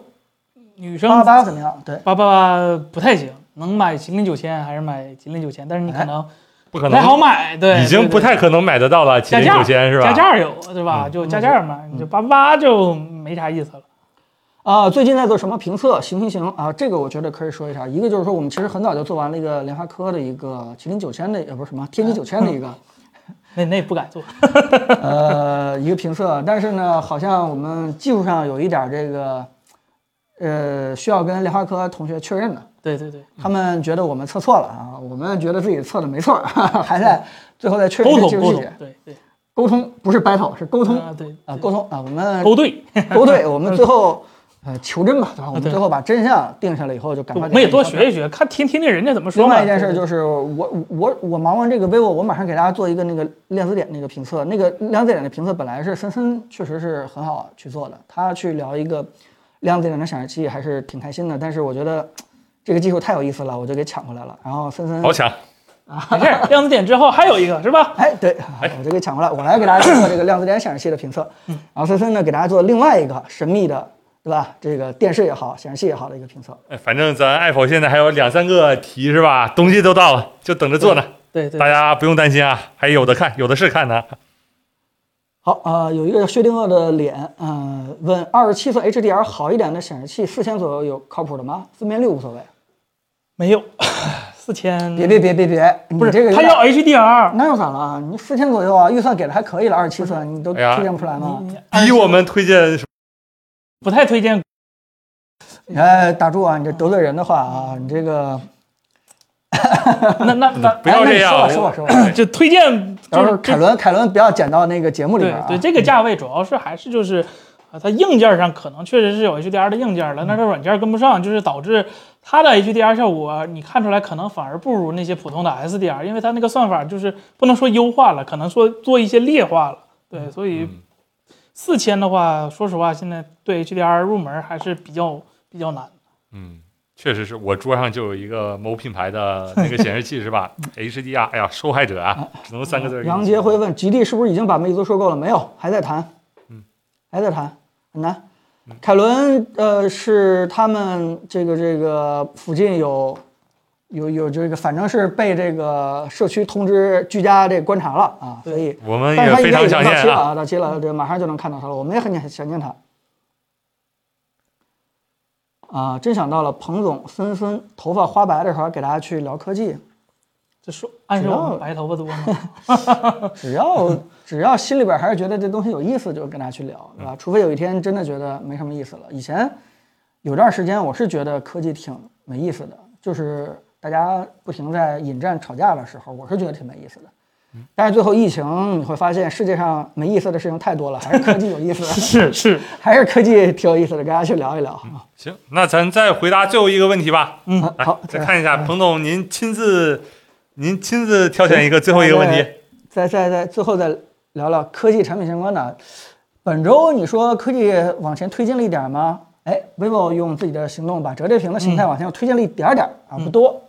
女生八八怎么样？对，八八不太行，能买麒麟九千还是买麒麟九千，但是你可能不可不太好，买，对，已经不太可能买得到了。麒麟九千是吧？加价有对吧？嗯就加价嘛，你就八八八就没啥意思了。啊，最近在做什么评测？行行行啊，这个我觉得可以说一下。一个就是说，我们其实很早就做完了一个联发科的一个麒麟九千的，呃，不是什么天玑九千的一个，那那不敢做，呃，一个评测。但是呢，好像我们技术上有一点这个，呃，需要跟联发科同学确认的。对对对，他们觉得我们测错了啊，我们觉得自己测的没错，还在最后再确认沟通沟通一些技术细节。，对对，沟通不是 battle，是沟通啊对啊，沟通啊，我们勾兑，勾对，我们最后呃求真吧，对吧？我们最后把真相定下来以后，就赶快我们也多学一学，看听听听人家怎么说。另外一件事对就是我我我忙完这个 vivo，我马上给大家做一个那个量子点那个评测。那个量子点的评测本来是森森确实是很好去做的，他去聊一个量子点的显示器还是挺开心的。但是我觉得这个技术太有意思了，我就给抢回来了。然后森森好抢啊，没事儿，量子点之后还有一个是吧？哎，对，我就给抢回来，我来给大家做这个量子点显示器的评测，然后森森呢给大家做另外一个神秘的，对吧？这个电视也好，显示器也好的一个评测。哎反正咱 Apple 现在还有两三个题是吧？东西都到了，就等着做呢。对对大，家不用担心啊，还有的看，有的是看呢。好，呃，有一个薛定谔的脸，嗯、问二十七寸 HDR 好一点的显示器，四千左右有靠谱的吗？分辨率无所谓。没有 四千，别别别别别，不是这个他要 HDR，那又咋了啊？你四千左右啊，预算给的还可以了，二十七寸，你都推荐不出来吗？逼我们推荐不太推荐。哎，打住啊！你这得罪人的话啊，你这个那那那不要这样说吧说吧说吧。就推荐就是是凯伦，凯伦不要剪到那个节目里对边啊。对，这个价位主要是还是就是啊，它硬件上可能确实是有 HDR 的硬件了，但是软件跟不上，就是导致它的 HDR 效果你看出来可能反而不如那些普通的 SDR，因为它那个算法就是不能说优化了，可能说做一些劣化了。对，所以四千的话，说实话，现在对 HDR 入门还是比较比较难。嗯，确实是我桌上就有一个某品牌的那个显示器是吧？HDR，哎呀，受害者啊，只能三个字儿。杨杰会问：吉利是不是已经把魅族收购了？没有，还在谈。嗯，还在谈，很难。凯伦，呃，是他们这个这个附近有有有这个，反正是被这个社区通知居家这观察了啊，所以我们但是也非他应该已经常想念啊。到期了啊，到期了，这马上就能看到他了。我们也很想想念他。啊，真想到了彭总森森头发花白的时候，给大家去聊科技。这说暗示我们白头发多吗？只要只要心里边还是觉得这东西有意思，就跟大家去聊，对吧？除非有一天真的觉得没什么意思了。以前有段时间我是觉得科技挺没意思的，就是大家不停在引战吵架的时候，我是觉得挺没意思的。但是最后疫情，你会发现世界上没意思的事情太多了，还是科技有意思，是是，还是科技挺有意思的，跟大家去聊一聊。行，那咱再回答最后一个问题吧。嗯，好，再看一下彭总，您亲自您亲自挑选一个最后一个问题。再再再最后再聊聊科技产品相关的。本周你说科技往前推进了一点吗？哎，vivo 用自己的行动把折叠屏的形态往前又推进了一点点啊，不多。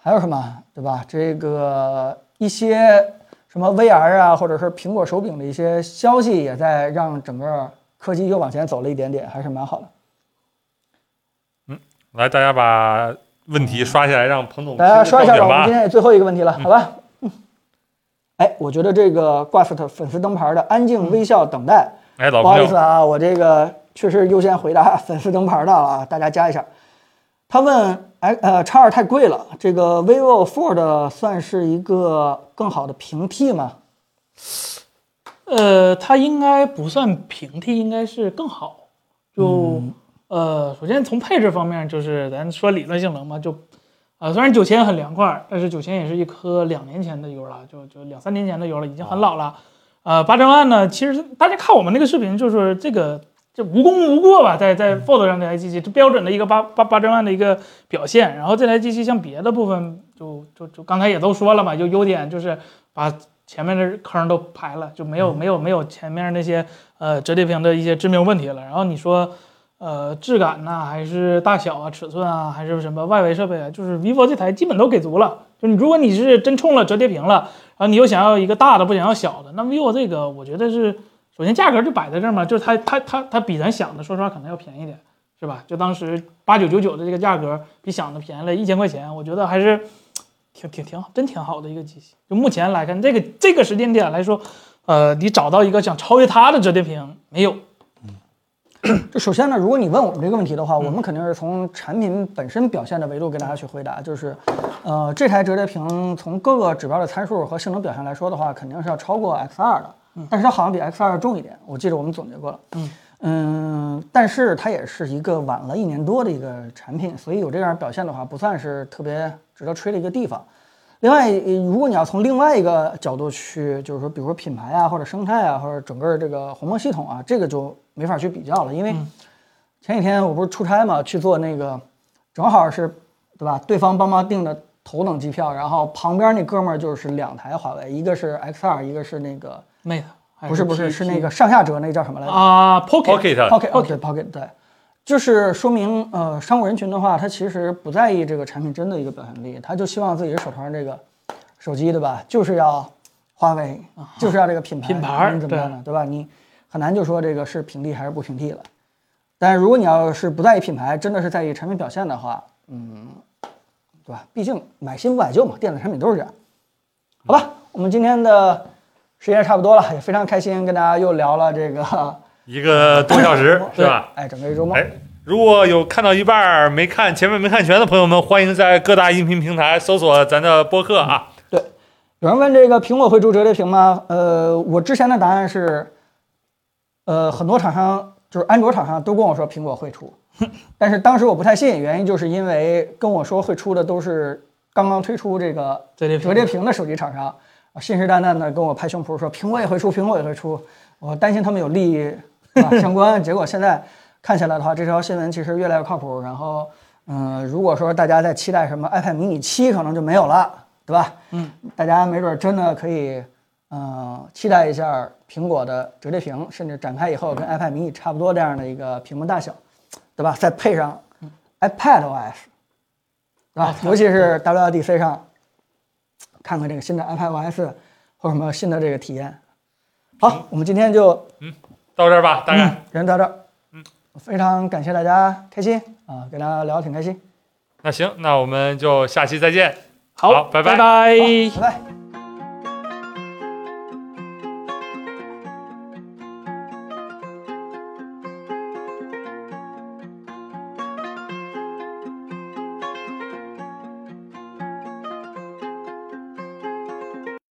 还有什么，对吧？这个一些什么 VR 啊，或者是苹果手柄的一些消息，也在让整个科技又往前走了一点点，还是蛮好的。嗯来，大家把问题刷下来，让彭总大家刷一下吧，我们今天也最后一个问题了，好吧？嗯。哎，我觉得这个 Quest 粉丝灯牌的安静微笑等待，哎，老不好，意思啊，我这个确实优先回答粉丝灯牌的啊，大家加一下。他问，哎呃，叉二太贵了，这个 vivo Fold 算是一个更好的平替吗？呃，它应该不算平替，应该是更好。就、呃，首先从配置方面，就是咱说理论性能嘛，就呃，虽然九千很凉快，但是九千也是一颗两年前的油了，就就两三年前的油了，已经很老了。呃，八千万呢，其实大家看我们那个视频，就是这个这无功无过吧，在在 Fold 上这台机器，这标准的一个八八八千万的一个表现。然后这台机器像别的部分，就就就刚才也都说了嘛，就优点就是把前面的坑都排了，就没有没有没有前面那些呃折叠屏的一些致命问题了。然后你说呃质感呐、还是大小啊、尺寸啊，还是什么外围设备啊，就是 vivo 这台基本都给足了。就你如果你是真冲了折叠屏了，然后你又想要一个大的，不想要小的，那 vivo 这个我觉得是首先价格就摆在这儿嘛，就是它它它它比咱想的说实话可能要便宜点，是吧？就当时八九九九的这个价格比想的便宜了一千块钱，我觉得还是挺挺挺好，真挺好的一个机器。就目前来看，这个这个时间点来说，呃，你找到一个想超越它的折叠屏没有？就 首先呢，如果你问我们这个问题的话，我们肯定是从产品本身表现的维度给大家去回答。就是，呃，这台折叠屏从各个指标的参数和性能表现来说的话，肯定是要超过 X2 的，但是它好像比 X2 重一点，我记得我们总结过了。嗯嗯，但是它也是一个晚了一年多的一个产品，所以有这样表现的话，不算是特别值得吹的一个地方。另外，呃如果你要从另外一个角度去，就是说，比如说品牌啊，或者生态啊，或者整个这个鸿蒙系统啊，这个就没法去比较了。因为前几天我不是出差嘛，去做那个，正好是，对吧？对方帮忙订的头等机票，然后旁边那哥们儿就是两台华为，一个是 X2，一个是那个 Mate 不是不是是那个上下折那个叫什么来着？啊 Pocket Pocket Pocket Pocket 对，就是说明呃商务人群的话，他其实不在意这个产品真的一个表现力，他就希望自己手头上这个手机，对吧？就是要华为，就是要这个品牌，品牌能怎么样呢？对吧？你很难就说这个是平替还是不平替了。但是如果你要是不在意品牌，真的是在意产品表现的话，嗯，对吧？毕竟买新不买旧嘛，电子产品都是这样。好吧，我们今天的时间差不多了，也非常开心跟大家又聊了这个一个多小时是吧？对？哎，整个一周末。哎，如果有看到一半儿没看前面没看全的朋友们，欢迎在各大音频平台搜索咱的播客啊。对有人问这个苹果会出折叠屏吗？呃，我之前的答案是，呃，很多厂商就是安卓厂商都跟我说苹果会出，但是当时我不太信，原因就是因为跟我说会出的都是刚刚推出这个折叠屏的手机厂商，啊信誓旦旦的跟我拍胸脯说苹果也会出，苹果也会出，我担心他们有利益啊相关，结果现在看起来的话，这条新闻其实越来越靠谱。然后，嗯、如果说大家在期待什么 iPad mini 七，可能就没有了，对吧？嗯，大家没准真的可以，嗯、期待一下苹果的折叠屏，甚至展开以后跟 iPad mini 差不多这样的一个屏幕大小，对吧？再配上 iPad OS，对吧？尤其是 WWDC 上，看看这个新的 iPad OS 或者什么新的这个体验。好，我们今天就嗯到这儿吧，大概。嗯，人到这儿。嗯，非常感谢大家开心啊，跟大家聊得挺开心。那行，那我们就下期再见。好，拜拜拜拜。